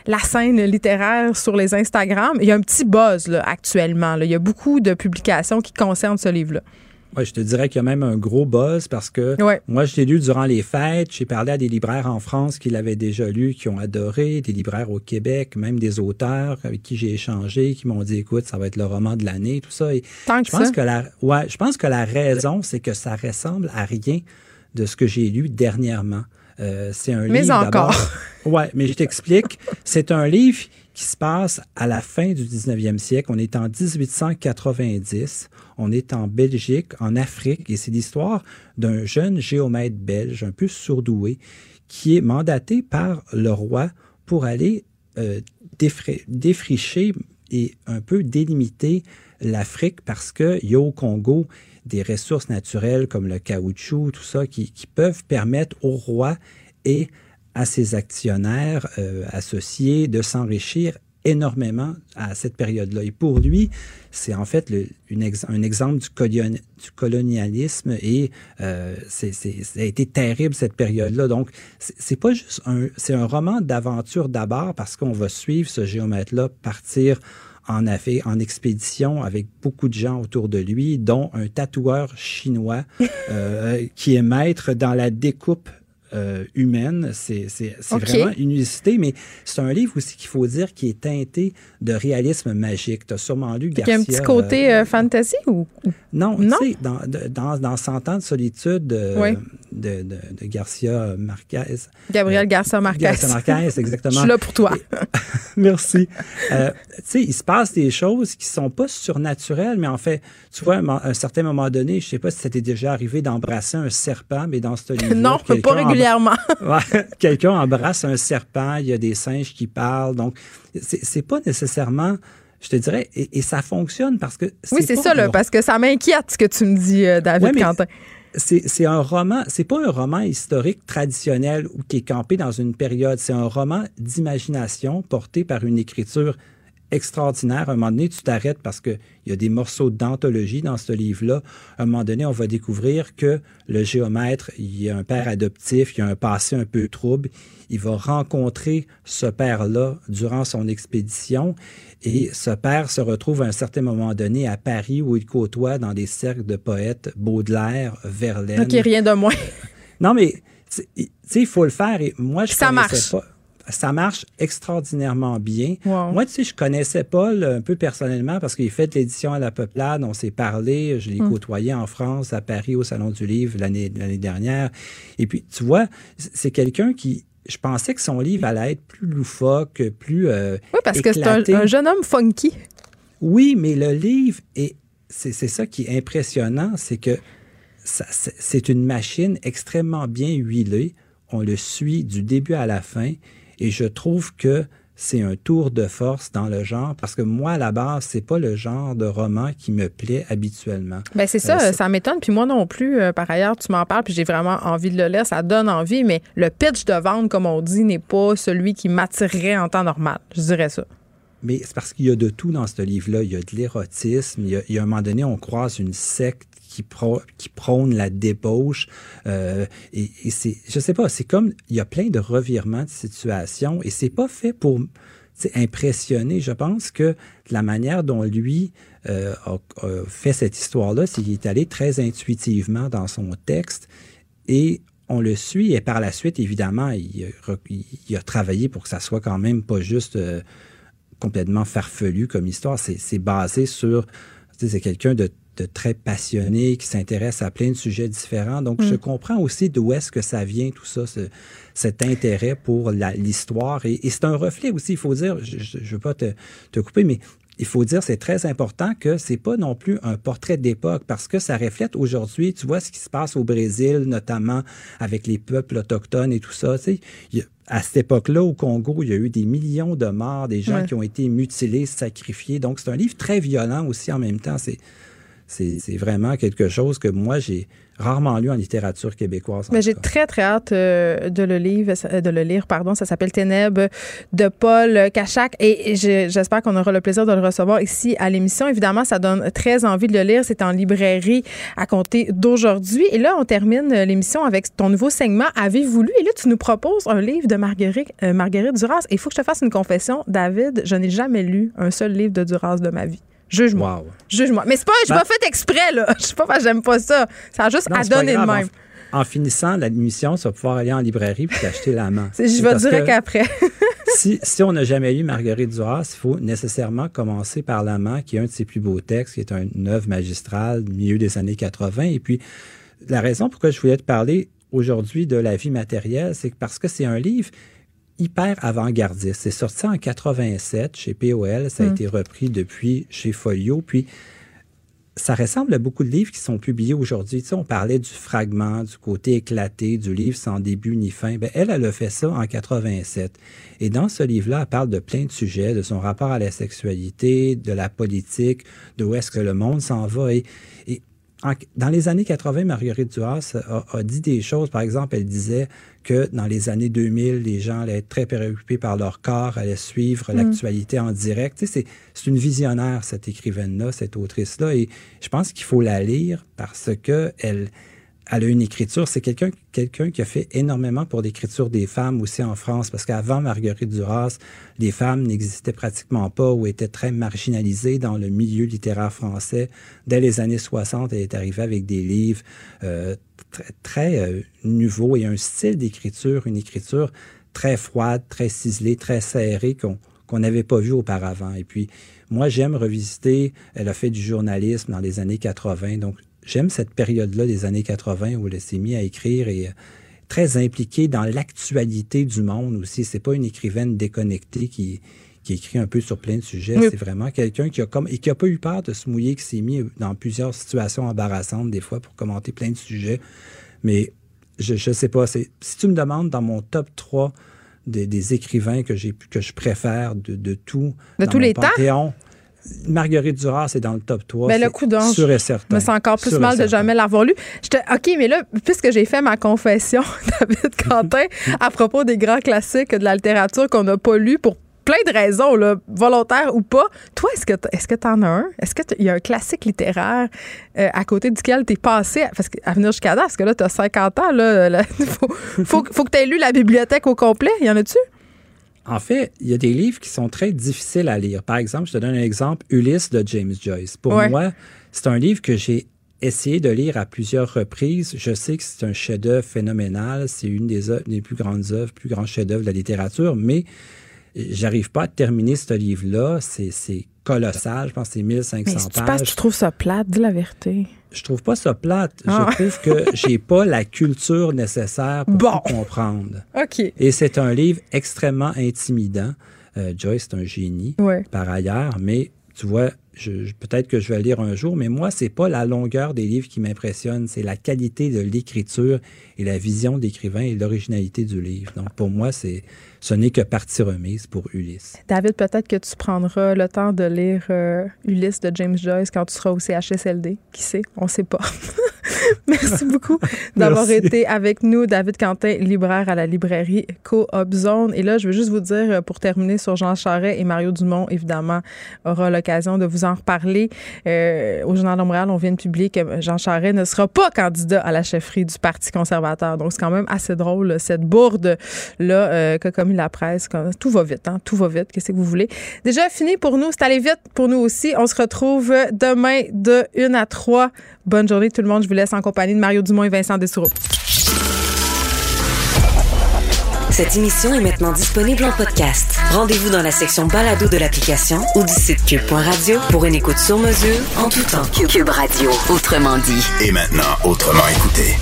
la scène littéraire sur les Instagram, il y a un petit buzz là, actuellement. Là. Il y a beaucoup de publications qui concerne ce livre-là. Oui, je te dirais qu'il y a même un gros buzz parce que moi, je l'ai lu durant les fêtes. J'ai parlé à des libraires en France qui l'avaient déjà lu, qui ont adoré, des libraires au Québec, même des auteurs avec qui j'ai échangé, qui m'ont dit, écoute, ça va être le roman de l'année, tout ça. Et Tant je pense que la, ouais, je pense que la raison, c'est que ça ressemble à rien de ce que j'ai lu dernièrement. Euh, c'est un mais livre. Mais encore. ouais, mais je t'explique. c'est un livre qui se passe à la fin du 19e siècle. On est en 1890. On est en Belgique, en Afrique, et c'est l'histoire d'un jeune géomètre belge, un peu surdoué, qui est mandaté par le roi pour aller euh, défricher et un peu délimiter l'Afrique parce qu'il y a au Congo des ressources naturelles comme le caoutchouc, tout ça, qui, qui peuvent permettre au roi et à ses actionnaires euh, associés de s'enrichir énormément à cette période-là. Et pour lui, c'est en fait un exemple du, colonialisme et euh, c'est, ça a été terrible cette période-là. Donc, c'est pas juste un, c'est un roman d'aventure d'abord parce qu'on va suivre ce géomètre-là partir en a fait en expédition avec beaucoup de gens autour de lui, dont un tatoueur chinois euh, qui est maître dans la découpe euh, humaine. C'est vraiment une unicité, mais c'est un livre aussi qu'il faut dire qui est teinté de réalisme magique. Tu as sûrement lu Garcia. Il y a un petit côté euh, fantasy ou? Non, non? tu sais, dans, dans, dans 100 ans de solitude euh, de, de, de, Garcia Marquez. Gabriel Garcia Marquez. Garcia Marquez, exactement. Je suis là pour toi. merci. tu sais, il se passe des choses qui sont pas surnaturelles, mais en fait, tu vois, à un certain moment donné, je sais pas si c'était déjà arrivé d'embrasser un serpent, mais dans ce livre Non, pas régulièrement Quelqu'un embrasse un serpent, il y a des singes qui parlent. Donc, c'est pas nécessairement je te dirais, et, ça fonctionne parce que. Oui, c'est ça, là, parce que ça m'inquiète ce que tu me dis, euh, David Quentin. C'est un roman, c'est pas un roman historique traditionnel ou qui est campé dans une période. C'est un roman d'imagination porté par une écriture extraordinaire. À un moment donné, tu t'arrêtes parce qu'il y a des morceaux d'anthologie dans ce livre-là. À un moment donné, on va découvrir que le géomètre, il y a un père adoptif, il y a un passé un peu trouble. Il va rencontrer ce père-là durant son expédition et ce père se retrouve à un certain moment donné à Paris où il côtoie dans des cercles de poètes Baudelaire, Verlaine. OK, rien de moins. non, mais tu sais, il faut le faire et moi, je ne connaissais pas ça marche extraordinairement bien. Moi, tu sais, je connaissais Paul un peu personnellement parce qu'il fait l'édition à la Peuplade. On s'est parlé. Je l'ai hmm. côtoyé en France, à Paris, au Salon du Livre l'année dernière. Et puis, tu vois, c'est quelqu'un qui, je pensais que son livre allait être plus loufoque, plus. Euh, oui, parce que c'est un, jeune homme funky. Oui, mais le livre, et c'est ça qui est impressionnant, c'est que c'est une machine extrêmement bien huilée. On le suit du début à la fin. Et je trouve que c'est un tour de force dans le genre parce que moi à la base c'est pas le genre de roman qui me plaît habituellement. Ben c'est ça, euh, ça m'étonne puis moi non plus euh, par ailleurs tu m'en parles puis j'ai vraiment envie de le lire, ça donne envie mais le pitch de vente comme on dit n'est pas celui qui m'attirerait en temps normal, je dirais ça. Mais c'est parce qu'il y a de tout dans ce livre-là. Il y a de l'érotisme. Il, il, y a un moment donné, on croise une secte qui, prône la débauche. Euh, et, c'est, je sais pas, c'est comme, il y a plein de revirements de situation et c'est pas fait pour impressionner. Je pense que la manière dont lui euh, a, fait cette histoire-là, c'est qu'il est allé très intuitivement dans son texte et on le suit et par la suite, évidemment, il, il, a travaillé pour que ça soit quand même pas juste euh, complètement farfelu comme histoire. C'est basé sur, c'est quelqu'un de très passionné, qui s'intéresse à plein de sujets différents. Donc, je mm. comprends aussi d'où est-ce que ça vient, tout ça, cet intérêt pour l'histoire. Et, c'est un reflet aussi, il faut dire, je ne veux pas te, te, couper, mais il faut dire, c'est très important que c'est pas non plus un portrait d'époque parce que ça reflète aujourd'hui, tu vois ce qui se passe au Brésil, notamment avec les peuples autochtones et tout ça. Tu sais, à cette époque-là, au Congo, il y a eu des millions de morts, des gens qui ont été mutilés, sacrifiés. Donc, c'est un livre très violent aussi en même temps. C'est c'est vraiment quelque chose que moi, j'ai rarement lu en littérature québécoise. Mais j'ai très, très hâte euh, de le lire. De le lire pardon. Ça s'appelle Ténèbres de Paul Cachac. Et, j'espère qu'on aura le plaisir de le recevoir ici à l'émission. Évidemment, ça donne très envie de le lire. C'est en librairie à compter d'aujourd'hui. Et là, on termine l'émission avec ton nouveau segment Avez-vous lu? Et là, tu nous proposes un livre de Marguerite, euh, Marguerite Duras. Et il faut que je te fasse une confession. David, je n'ai jamais lu un seul livre de Duras de ma vie. Juge-moi. Juge-moi. Mais c'est pas, je ben, pas fait exprès, là. Je sais pas, j'aime pas ça. Ça a juste à donner de même. En, finissant l'admission, tu vas pouvoir aller en librairie puis t'acheter la main. Je vais dire qu'après. si, si, on n'a jamais lu Marguerite Duras, il faut nécessairement commencer par l'amant, qui est un de ses plus beaux textes, qui est une œuvre magistrale du milieu des années 80. Et puis, la raison pourquoi je voulais te parler aujourd'hui de la vie matérielle, c'est parce que c'est un livre hyper avant-gardiste. C'est sorti en 87 chez POL, ça a mm. été repris depuis chez Folio, puis ça ressemble à beaucoup de livres qui sont publiés aujourd'hui. Tu sais, on parlait du fragment, du côté éclaté, du livre sans début ni fin. Bien, elle, elle a fait ça en 87. Et dans ce livre-là, elle parle de plein de sujets, de son rapport à la sexualité, de la politique, de où est-ce que le monde s'en va. Et, dans les années 80, Marguerite Duras a, dit des choses. Par exemple, elle disait que dans les années 2000, les gens allaient être très préoccupés par leur corps, allaient suivre mm. l'actualité en direct. Tu sais, c'est une visionnaire, cette écrivaine-là, cette autrice-là. Et je pense qu'il faut la lire parce que elle, elle a une écriture. C'est quelqu'un qui a fait énormément pour l'écriture des femmes aussi en France, parce qu'avant Marguerite Duras, les femmes n'existaient pratiquement pas ou étaient très marginalisées dans le milieu littéraire français. Dès les années 60, elle est arrivée avec des livres euh, très, très euh, nouveaux et un style d'écriture, une écriture très froide, très ciselée, très serrée qu'on qu'on n'avait pas vu auparavant. Et puis, moi, j'aime revisiter. Elle a fait du journalisme dans les années 80, donc j'aime cette période-là des années 80 où elle s'est mise à écrire et euh, très impliquée dans l'actualité du monde aussi. C'est pas une écrivaine déconnectée qui, qui écrit un peu sur plein de sujets. C'est vraiment quelqu'un qui a comme et qui a pas eu peur de se mouiller, qui s'est mis dans plusieurs situations embarrassantes des fois pour commenter plein de sujets. Mais je ne sais pas. Si tu me demandes dans mon top 3 des, écrivains que j'ai que je préfère de, de tout, de tous les temps, Marguerite Duras, c'est dans le top 3. Mais ben, le coup d'ange. Sûr et certain. Mais c'est encore plus mal de jamais l'avoir lu. OK, mais là, puisque j'ai fait ma confession, David Quentin, à propos des grands classiques de la littérature qu'on n'a pas lu pour plein de raisons, là, volontaires ou pas. Toi, est-ce que est-ce que en as un? Est-ce qu'il y a un classique littéraire euh, à côté duquel tu es passé? Parce que, à venir jusqu'à là, parce que là, tu as 50 ans, là, faut, faut, faut que tu aies lu la bibliothèque au complet. Y en a-tu? En fait, il y a des livres qui sont très difficiles à lire. Par exemple, je te donne un exemple, Ulysse de James Joyce. Pour moi, c'est un livre que j'ai essayé de lire à plusieurs reprises. Je sais que c'est un chef-d'œuvre phénoménal, c'est une des, des, plus grandes œuvres, plus grands chefs-d'œuvre de la littérature, mais j'arrive pas à terminer ce livre-là. C'est colossal, je pense que c'est 1500 mais tu pages. Tu trouves ça plate, dis la vérité. Je trouve pas ça plate. Je ah. trouve que j'ai pas la culture nécessaire pour comprendre. OK. Et c'est un livre extrêmement intimidant. Euh, Joyce est un génie par ailleurs, mais tu vois, peut-être que je vais lire un jour, mais moi, c'est pas la longueur des livres qui m'impressionne, c'est la qualité de l'écriture et la vision d'écrivain et l'originalité du livre. Donc, pour moi, c'est ce n'est que partie remise pour Ulysse. David, peut-être que tu prendras le temps de lire euh, Ulysse de James Joyce quand tu seras au CHSLD. Qui sait? On ne sait pas. Merci beaucoup d'avoir été avec nous, David Quentin, libraire à la librairie Co-op Zone. Et là, je veux juste vous dire, euh, pour terminer sur Jean Charest et Mario Dumont, évidemment, aura l'occasion de vous en reparler. Euh, au Journal de Montréal, on vient de publier que Jean Charest ne sera pas candidat à la chefferie du Parti conservateur. Donc, c'est quand même assez drôle, cette bourde-là, euh, que comme la presse, tout va vite, hein, tout va vite, qu'est-ce que vous voulez. Déjà fini pour nous, c'est allé vite pour nous aussi. On se retrouve demain de 1 à 3. Bonne journée tout le monde. Je vous laisse en compagnie de Mario Dumont et Vincent Dessoureau. Cette émission est maintenant disponible en podcast. Rendez-vous dans la section balado de l'application ou du site cube.radio pour une écoute sur mesure en tout temps. Cube Radio, autrement dit. Et maintenant, autrement écouté.